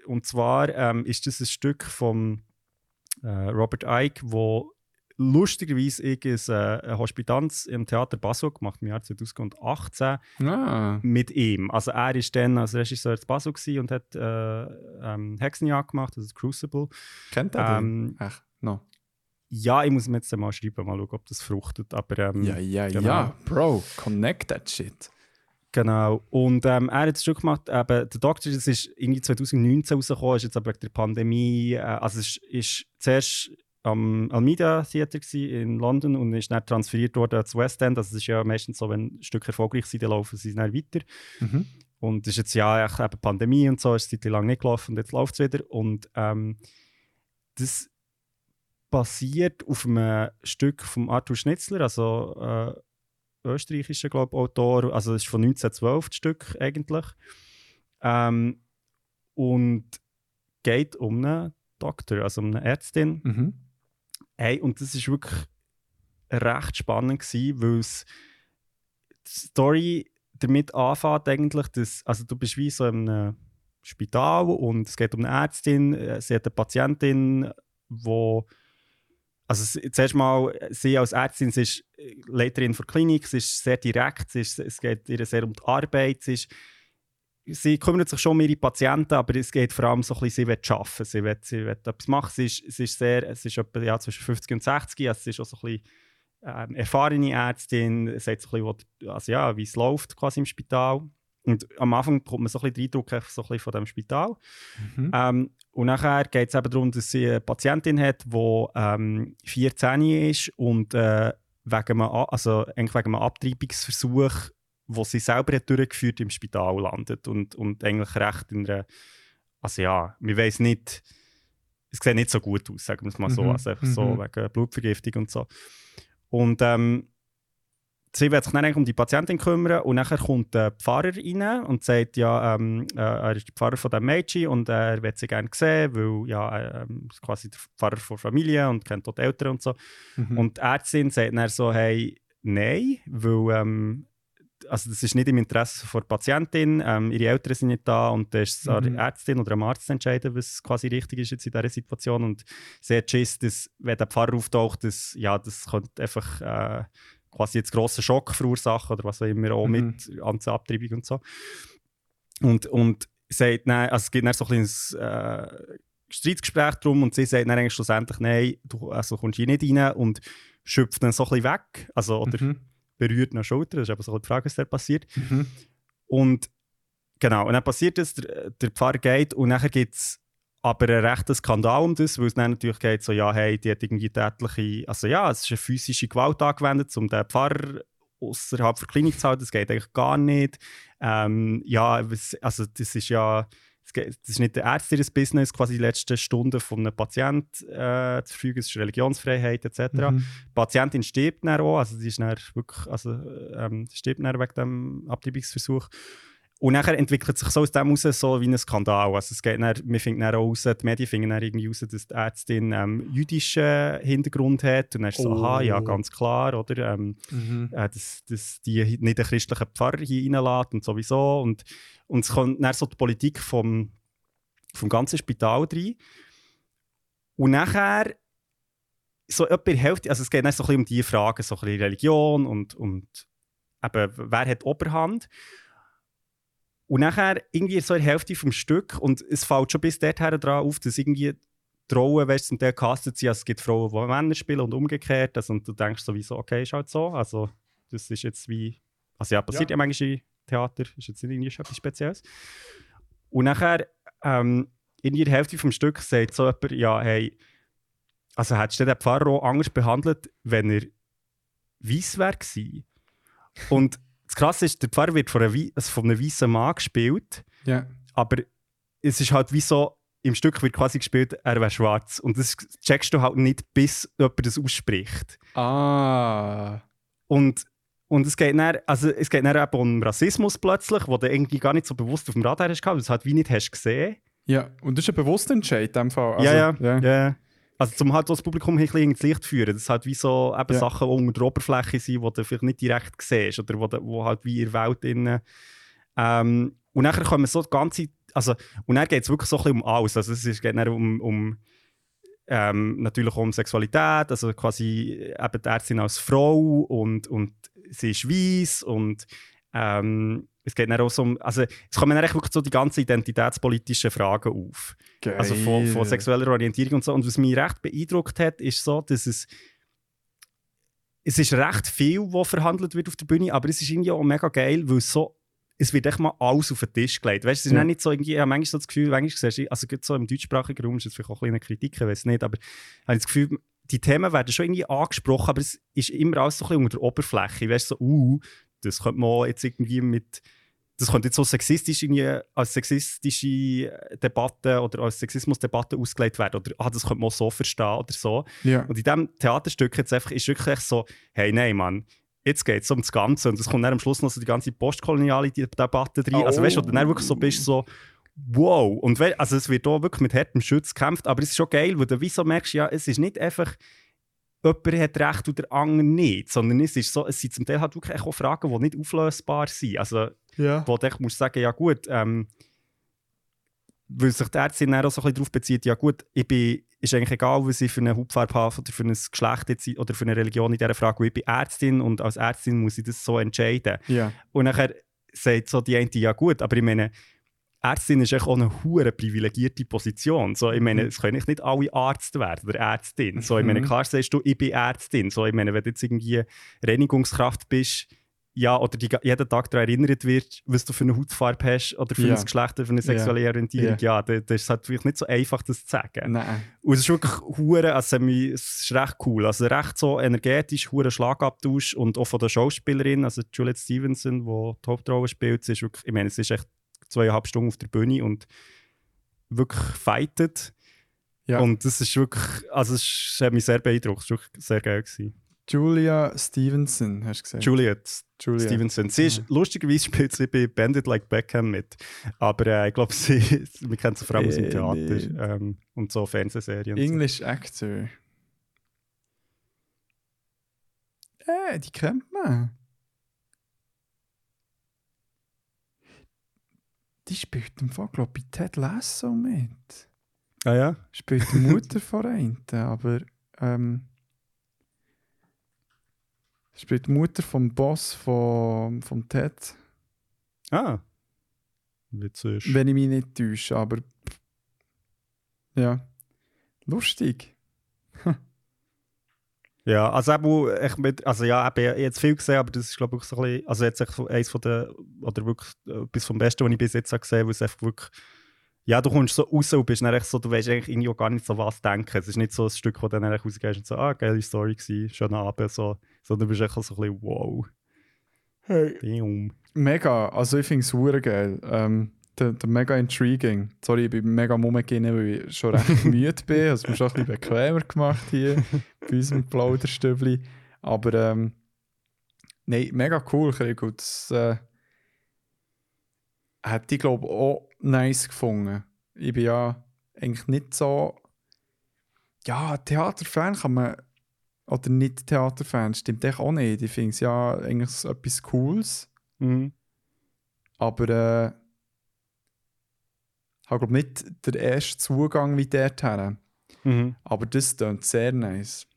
und zwar ähm, ist das ein Stück von äh, Robert Icke, wo lustigerweise ich ein, äh, eine Hospitanz im Theater Basel gemacht im Jahr 2018 Ah. mit ihm. Also er war dann als Regisseur in Basel und hat äh, ähm, Hexenjagd gemacht, also Crucible. Kennt er den? Ähm, Ach, no. ja, ich muss mir jetzt mal schreiben, mal schauen, ob das fruchtet. Aber, ähm, Ja, ja, genau. ja. Bro, connect that shit. Genau. Und ähm, er hat das Stück gemacht, eben, der Doktor, das ist irgendwie 2019 rausgekommen, ist jetzt aber wegen der Pandemie, äh, also es ist, ist zuerst am Almeida Theater in London und ist dann transferiert worden zu West End. Also es ist ja meistens so, wenn Stücke erfolgreich sind, dann laufen sie dann weiter. Mhm. Und es ist jetzt ja echt eben Pandemie und so, ist Zeit lang nicht gelaufen und jetzt läuft es wieder. Und ähm, das basiert auf einem Stück von Arthur Schnitzler, also äh, österreichischer glaub, Autor, also das ist von 1912 das Stück eigentlich. Ähm, und geht um einen Doktor, also um eine Ärztin. Mhm. Hey, und das ist wirklich recht spannend gewesen, weil es die Story damit anfängt eigentlich, dass, also du bist wie so in einem Spital und es geht um eine Ärztin, äh, sie hat eine Patientin, wo also zuerst mal, sie als Ärztin, sie ist äh, Leiterin der Klinik, sie ist sehr direkt, ist, es geht ihr sehr um die Arbeit, sie, ist, sie kümmert sich schon um ihre Patienten, aber es geht vor allem so ein bisschen, sie will arbeiten, sie will, sie will etwas machen, sie ist, sie ist sehr, sie ist etwa ja, zwischen 50 und 60, also sie ist auch so ein bisschen ähm, erfahrene Ärztin, sagt so ein bisschen, also ja, wie es läuft quasi im Spital. Und am Anfang bekommt man so ein bisschen den Eindruck so ein bisschen von dem Spital. Mhm. Ähm, und nachher geht es eben darum, dass sie eine Patientin hat, die ähm, 14 ist und äh, wegen einem, also eigentlich wegen einem Abtreibungsversuch, wo sie selber hat durchgeführt im Spital landet und, und eigentlich recht in einer, also ja, wir weiß nicht, es sieht nicht so gut aus, sagen wir es mal so, Mhm, also einfach so mhm. wegen Blutvergiftung und so. Und ähm, sie wird sich dann eigentlich um die Patientin kümmern und nachher kommt der Pfarrer rein und sagt, ja, ähm, äh, er ist der Pfarrer von dem Mädchen und er wird sie gerne sehen, weil ja, er ähm, ist quasi der Pfarrer von der Familie und kennt dort Eltern und so. Mhm. Und die Ärztin sagt dann so, hey, nein, weil ähm, also das ist nicht im Interesse der Patientin, ähm, ihre Eltern sind nicht da und dann ist es an Mhm. der Ärztin oder am Arzt zu entscheiden, was quasi richtig ist jetzt in dieser Situation und sie hat Schiss, dass wenn der Pfarrer auftaucht, dass, ja, das könnte einfach äh, quasi jetzt grossen Schock verursachen oder was auch immer, auch Mhm. mit ganzer Abtreibung und so. Und, und sagt dann, also es gibt dann so ein kleines äh, Streitgespräch drum und sie sagt dann eigentlich schlussendlich, nein, du also kommst hier nicht rein und schöpft dann so ein bisschen weg, also oder Mhm. berührt nach Schulter, das ist aber so die Frage, was da passiert. Mhm. Und genau, und dann passiert es, der, der Pfarrer geht und nachher gibt es aber einen rechten Skandal um das, weil es dann natürlich geht, so, ja, hey, die hat irgendwie tätliche, also ja, es ist eine physische Gewalt angewendet, um den Pfarrer außerhalb der Klinik zu halten, das geht eigentlich gar nicht. Ähm, ja, also das ist ja, das ist nicht der Ärzte ihres Business, quasi die letzten Stunden von einem Patienten äh, zu verfügen, es ist Religionsfreiheit etc. Mhm. Die Patientin stirbt dann auch, also sie ist dann wirklich, also, ähm, stirbt dann wegen dem Abtreibungsversuch. Und nachher entwickelt sich so aus dem heraus so wie ein Skandal. Also es geht dann, wir finden dann auch raus, die Medien finden dann irgendwie raus, dass die Ärztin ähm, jüdischen Hintergrund hat. Und dann ist so, Oh. aha, ja, ganz klar, oder? Ähm, Mhm. äh, dass, dass die nicht den christlichen Pfarrer hier reinlässt und sowieso. Und, und es kommt dann so die Politik vom, vom ganzen Spital rein. Und nachher, so etwa der Hälfte, also es geht dann so ein bisschen um die Fragen, so ein bisschen Religion und, und eben, wer hat Oberhand. Und nachher irgendwie so in der Hälfte vom Stück und es fällt schon bis dorthin dran auf, dass irgendwie die Rollen, weißt zum Teil castet sind, also es gibt Frauen, die Männer spielen und umgekehrt. Also, und du denkst sowieso, okay, ist halt so. Also, das ist jetzt wie. Also, ja, passiert ja, manchmal im Theater, ist jetzt nicht irgendwie etwas Spezielles. Und nachher, ähm, in der Hälfte vom Stück sagt so jemand, ja, hey, also hättest du den Pfarrer auch anders behandelt, wenn er weiss wäre gewesen? Und das Krasse ist, der Pfarrer wird von, einer, Wei- also von einem weißen Mann gespielt, Ja. aber es ist halt wie so, im Stück wird quasi gespielt, er wäre schwarz. Und das checkst du halt nicht, bis jemand das ausspricht. Ah. Und, und es geht dann, also es geht dann eben um Rassismus plötzlich, wo du irgendwie gar nicht so bewusst auf dem Radar hast, weil du es halt wie nicht hast gesehen. Ja, und das ist ein bewusster Entscheid in dem Fall. Also, ja, ja, ja. ja. Also zum halt das Publikum ein bisschen ins Licht zu führen, dass halt wie so eben Ja. Sachen unter der Oberfläche sind, die du vielleicht nicht direkt siehst oder wo, wo halt wie in der Welt innen. Ähm, und nachher kommen so die ganze, also und dann geht es wirklich so ein bisschen um alles. Also es geht dann um, um ähm, natürlich um Sexualität, also quasi eben die Ärztin als Frau und, und sie ist weiss und ähm, es geht dann auch so um, also es kommen dann wirklich so die ganzen identitätspolitischen Fragen auf. Geil. Also von, von sexueller Orientierung und so. Und was mich recht beeindruckt hat, ist so, dass es es ist recht viel, was verhandelt wird auf der Bühne, aber es ist irgendwie auch mega geil, weil es so es wird echt mal alles auf den Tisch gelegt. Weißt, es ist Ja. nicht so irgendwie, ich habe manchmal so das Gefühl, manchmal siehst du, also so im deutschsprachigen Raum ist das vielleicht auch ein eine Kritik, ich weiß nicht, aber ich habe das Gefühl, die Themen werden schon irgendwie angesprochen, aber es ist immer alles so ein bisschen unter der Oberfläche. Weißt du, so, uh, das könnte man jetzt irgendwie mit, das könnte jetzt so sexistisch irgendwie als sexistische Debatte oder als Sexismusdebatte ausgelegt werden oder ah, das könnte man so verstehen oder so. Ja. Und in diesem Theaterstück jetzt einfach, ist wirklich so, hey, nein, Mann, jetzt geht es um das Ganze. Und es kommt dann am Schluss noch so die ganze postkoloniale De- Debatte rein. Also weißt du, du dann wirklich so bist, so, wow. Und we- also es wird auch wirklich mit hartem Schutz gekämpft, aber es ist schon geil, weil du wieso merkst, ja, es ist nicht einfach, jemand hat recht oder der andere nicht, sondern es ist so, es sind zum Teil halt wirklich auch Fragen, die nicht auflösbar sind. Also ja. wo du echt musst sagen, ja gut, ähm, weil sich die Ärztin auch so ein bisschen darauf bezieht, ja gut, ich bin, ist eigentlich egal, was ich für eine Hautfarbe habe oder für ein Geschlecht jetzt, oder für eine Religion in dieser Frage, weil ich bin Ärztin und als Ärztin muss ich das so entscheiden. Ja. Und nachher sagt so die eine, ja gut, aber ich meine, Ärztin ist echt auch eine hure privilegierte Position. So, ich meine, Mhm. es können nicht alle Arzt werden oder Ärztin. So, ich meine, Mhm. klar sagst du, ich bin Ärztin. So, ich meine, wenn du jetzt irgendwie Reinigungskraft bist, ja, oder die, jeden Tag daran erinnert wird, was du für eine Hautfarbe hast oder für Ja. ein Geschlecht oder für eine sexuelle Orientierung, ja, dann dann ist es halt vielleicht nicht so einfach, das zu sagen. Nein. Und es ist wirklich hure, also es ist recht cool. Also recht so energetisch, hure Schlagabtausch und auch von der Schauspielerin, also Juliette Stevenson, die die Hauptrolle spielt, sie ist wirklich, ich meine, es ist echt zweieinhalb Stunden auf der Bühne und wirklich fightet. Ja. Und das ist wirklich, also es hat mich sehr beeindruckt, es war wirklich sehr geil. Gewesen. Julia Stevenson, hast du gesagt? Juliette Julia. Stevenson. Sie ist, Ja. lustigerweise spielt sie bei Bandit Like Beckham mit. Aber äh, ich glaube, sie, wir kennen sie vor allem aus dem Äh, Theater ähm, und so Fernsehserien. und so. English Actor. Äh, die kennt man. Die spielt im Fall, glaube ich, bei Ted Lasso mit. Ah ja? Spielt die Mutter von einem, aber ähm, spielt die Mutter vom Boss von, vom Ted. Ah. Witzig. Wenn ich mich nicht täusche, aber ja. Lustig. Ja, also eben, ich mit, also ja, eben, ich habe jetzt viel gesehen, aber das ist glaube ich so ein bisschen, also jetzt eins von der, oder wirklich etwas vom Besten, was ich bis jetzt habe gesehen habe, weil es einfach wirklich, ja, du kommst so raus und bist dann so, du weißt eigentlich irgendwie auch gar nicht so was denken. Es ist nicht so ein Stück, wo du dann rausgehst und so, ah, geile Story gewesen, schöner Abend, so, sondern du bist echt so ein bisschen, wow, Hey. damn. Mega, also ich finde es hure geil. Ähm, der, der mega intriguing. Sorry, ich bin mega rumgegangen, weil ich schon recht müde bin. Also mir schon ein bisschen bequemer gemacht hier bei unserem Plauderstübli. Aber ähm, nein, mega cool, Krieg. Das äh, hätte ich glaube auch nice gefunden. Ich bin ja eigentlich nicht so. Ja, Theaterfan kann man. Oder nicht Theaterfan, stimmt echt auch nicht. Ich finde es ja eigentlich so etwas Cooles. Mhm. Aber äh, ich habe glaube nicht den ersten Zugang wie dorthin. Mhm. Aber das klingt sehr nice.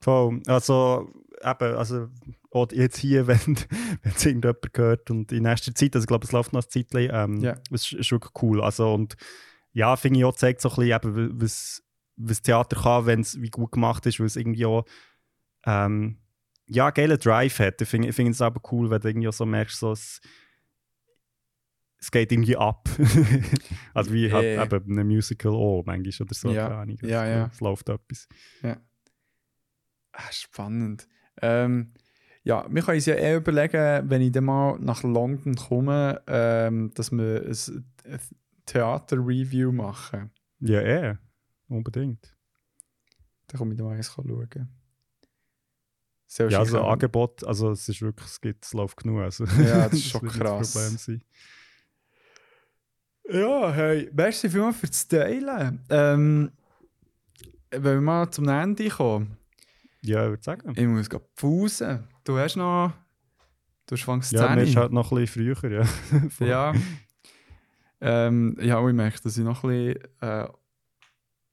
Voll. Also, eben, also, auch jetzt hier, wenn, es irgendjemand gehört und in nächster Zeit, also ich glaube, es läuft noch ein Zeitchen, ähm, Ja. es ist, wirklich cool. Also, und ja, finde ich auch, zeigt so ein bisschen, eben, was, was Theater kann, wenn es wie gut gemacht ist, weil es irgendwie auch, ähm, ja, geilen Drive hat. Ich finde ich finde es aber cool, wenn du irgendwie auch so merkst, so, es, es geht irgendwie ab. also wie halt Ja. eben ein Musical auch manchmal oder so. Ja. keine Ahnung. Ja, es, ja. es läuft etwas. Ah, spannend. Ähm, ja, wir können uns ja eh überlegen, wenn ich dann mal nach London komme, ähm, dass wir ein, ein Theater-Review machen. Ja, eh. Unbedingt. Dann komme ich dann mal eins schauen. Sehr Ja, also Angebot, also es ist wirklich, es, gibt, es läuft genug. Also, Ja, das ist schon das krass. Problem sein. Ja, hey, merci vielmals für das Teilen. Ähm, wenn wir mal zum Ende kommen. Ja, ich würde sagen. Ich muss gerade pausen. Du hast noch. Du fängst Ja, mir ist 10. halt noch ein bisschen früher, ja. Ja. ähm, ja, ich merke, dass ich noch ein bisschen äh,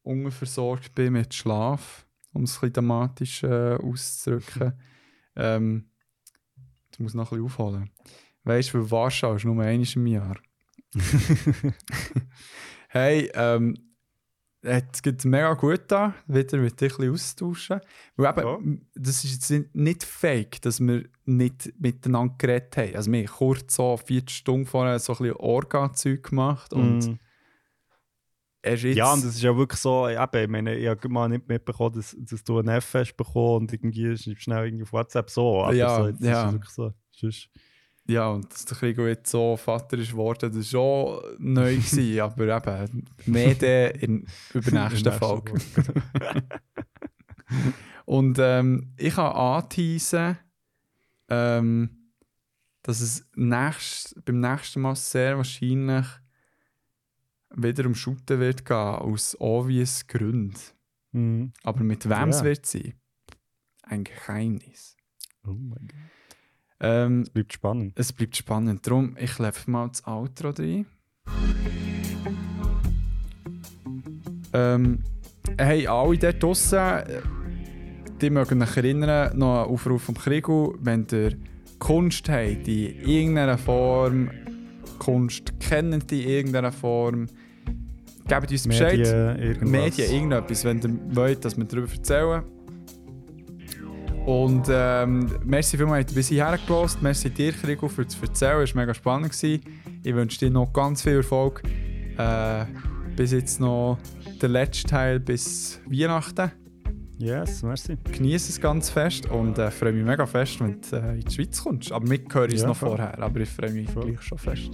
unversorgt bin mit Schlaf, um es ein bisschen thematisch äh, auszudrücken. ähm, ich muss noch ein bisschen aufholen. Weißt du, Warschau ist nur einmal im Jahr. Hey, ähm, es geht mega gut an, wieder mit dich ein austauschen. Weil eben, Ja. das ist jetzt nicht fake, dass wir nicht miteinander geredet haben. Also wir haben kurz so 40 Stunden vorher so ein bisschen Orga-Zeug gemacht und Mm. Ja, und das ist ja wirklich so, eben, ich meine, ich habe mal nicht mitbekommen, dass, dass du einen Neffe hast bekommen und irgendwie schreibst schnell irgendwie auf WhatsApp so. Aber Ja, so, jetzt ja. Ist es wirklich so. Sonst, Ja, und dass der Krigo jetzt so Vater ist geworden, das war schon neu gewesen, aber eben, mehr dann in nächsten Folge. Und ähm, ich kann anteasen, ähm, dass es nächst, beim nächsten Mal sehr wahrscheinlich wieder um Shooten wird gehen, aus obvious Gründen. Mhm. Aber mit wem es Ja. wird sein? Ein Geheimnis. Oh mein Gott. Ähm, Bleibt spannend. es bleibt spannend. Darum, ich lebe mal das Outro rein. Ähm, hey, alle dort draussen, die mögen euch erinnern, noch einen Aufruf vom Krigu, wenn ihr Kunst habt, in irgendeiner Form, Kunst kennt in irgendeiner Form, gebt uns Bescheid. Medien, irgendwas. Medien, irgendetwas, wenn ihr wollt, dass wir darüber erzählen. Und ähm, merci vielmals, dass ihr bis hierher gelassen Merci dir, Krigo, für das Erzählen. Es war mega spannend. Gewesen. Ich wünsche dir noch ganz viel Erfolg. Äh, bis jetzt noch der letzte Teil bis Weihnachten. Yes, merci. Genieße es ganz fest und äh, freue mich mega fest, wenn du äh, in die Schweiz kommst. Aber mit höre ich es Ja, noch voll. vorher, aber ich freue mich Voll. gleich schon fest.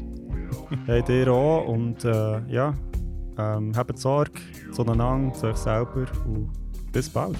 Hey, dir auch und äh, ja, ähm, habt Sorge zueinander, zu euch selber und bis bald.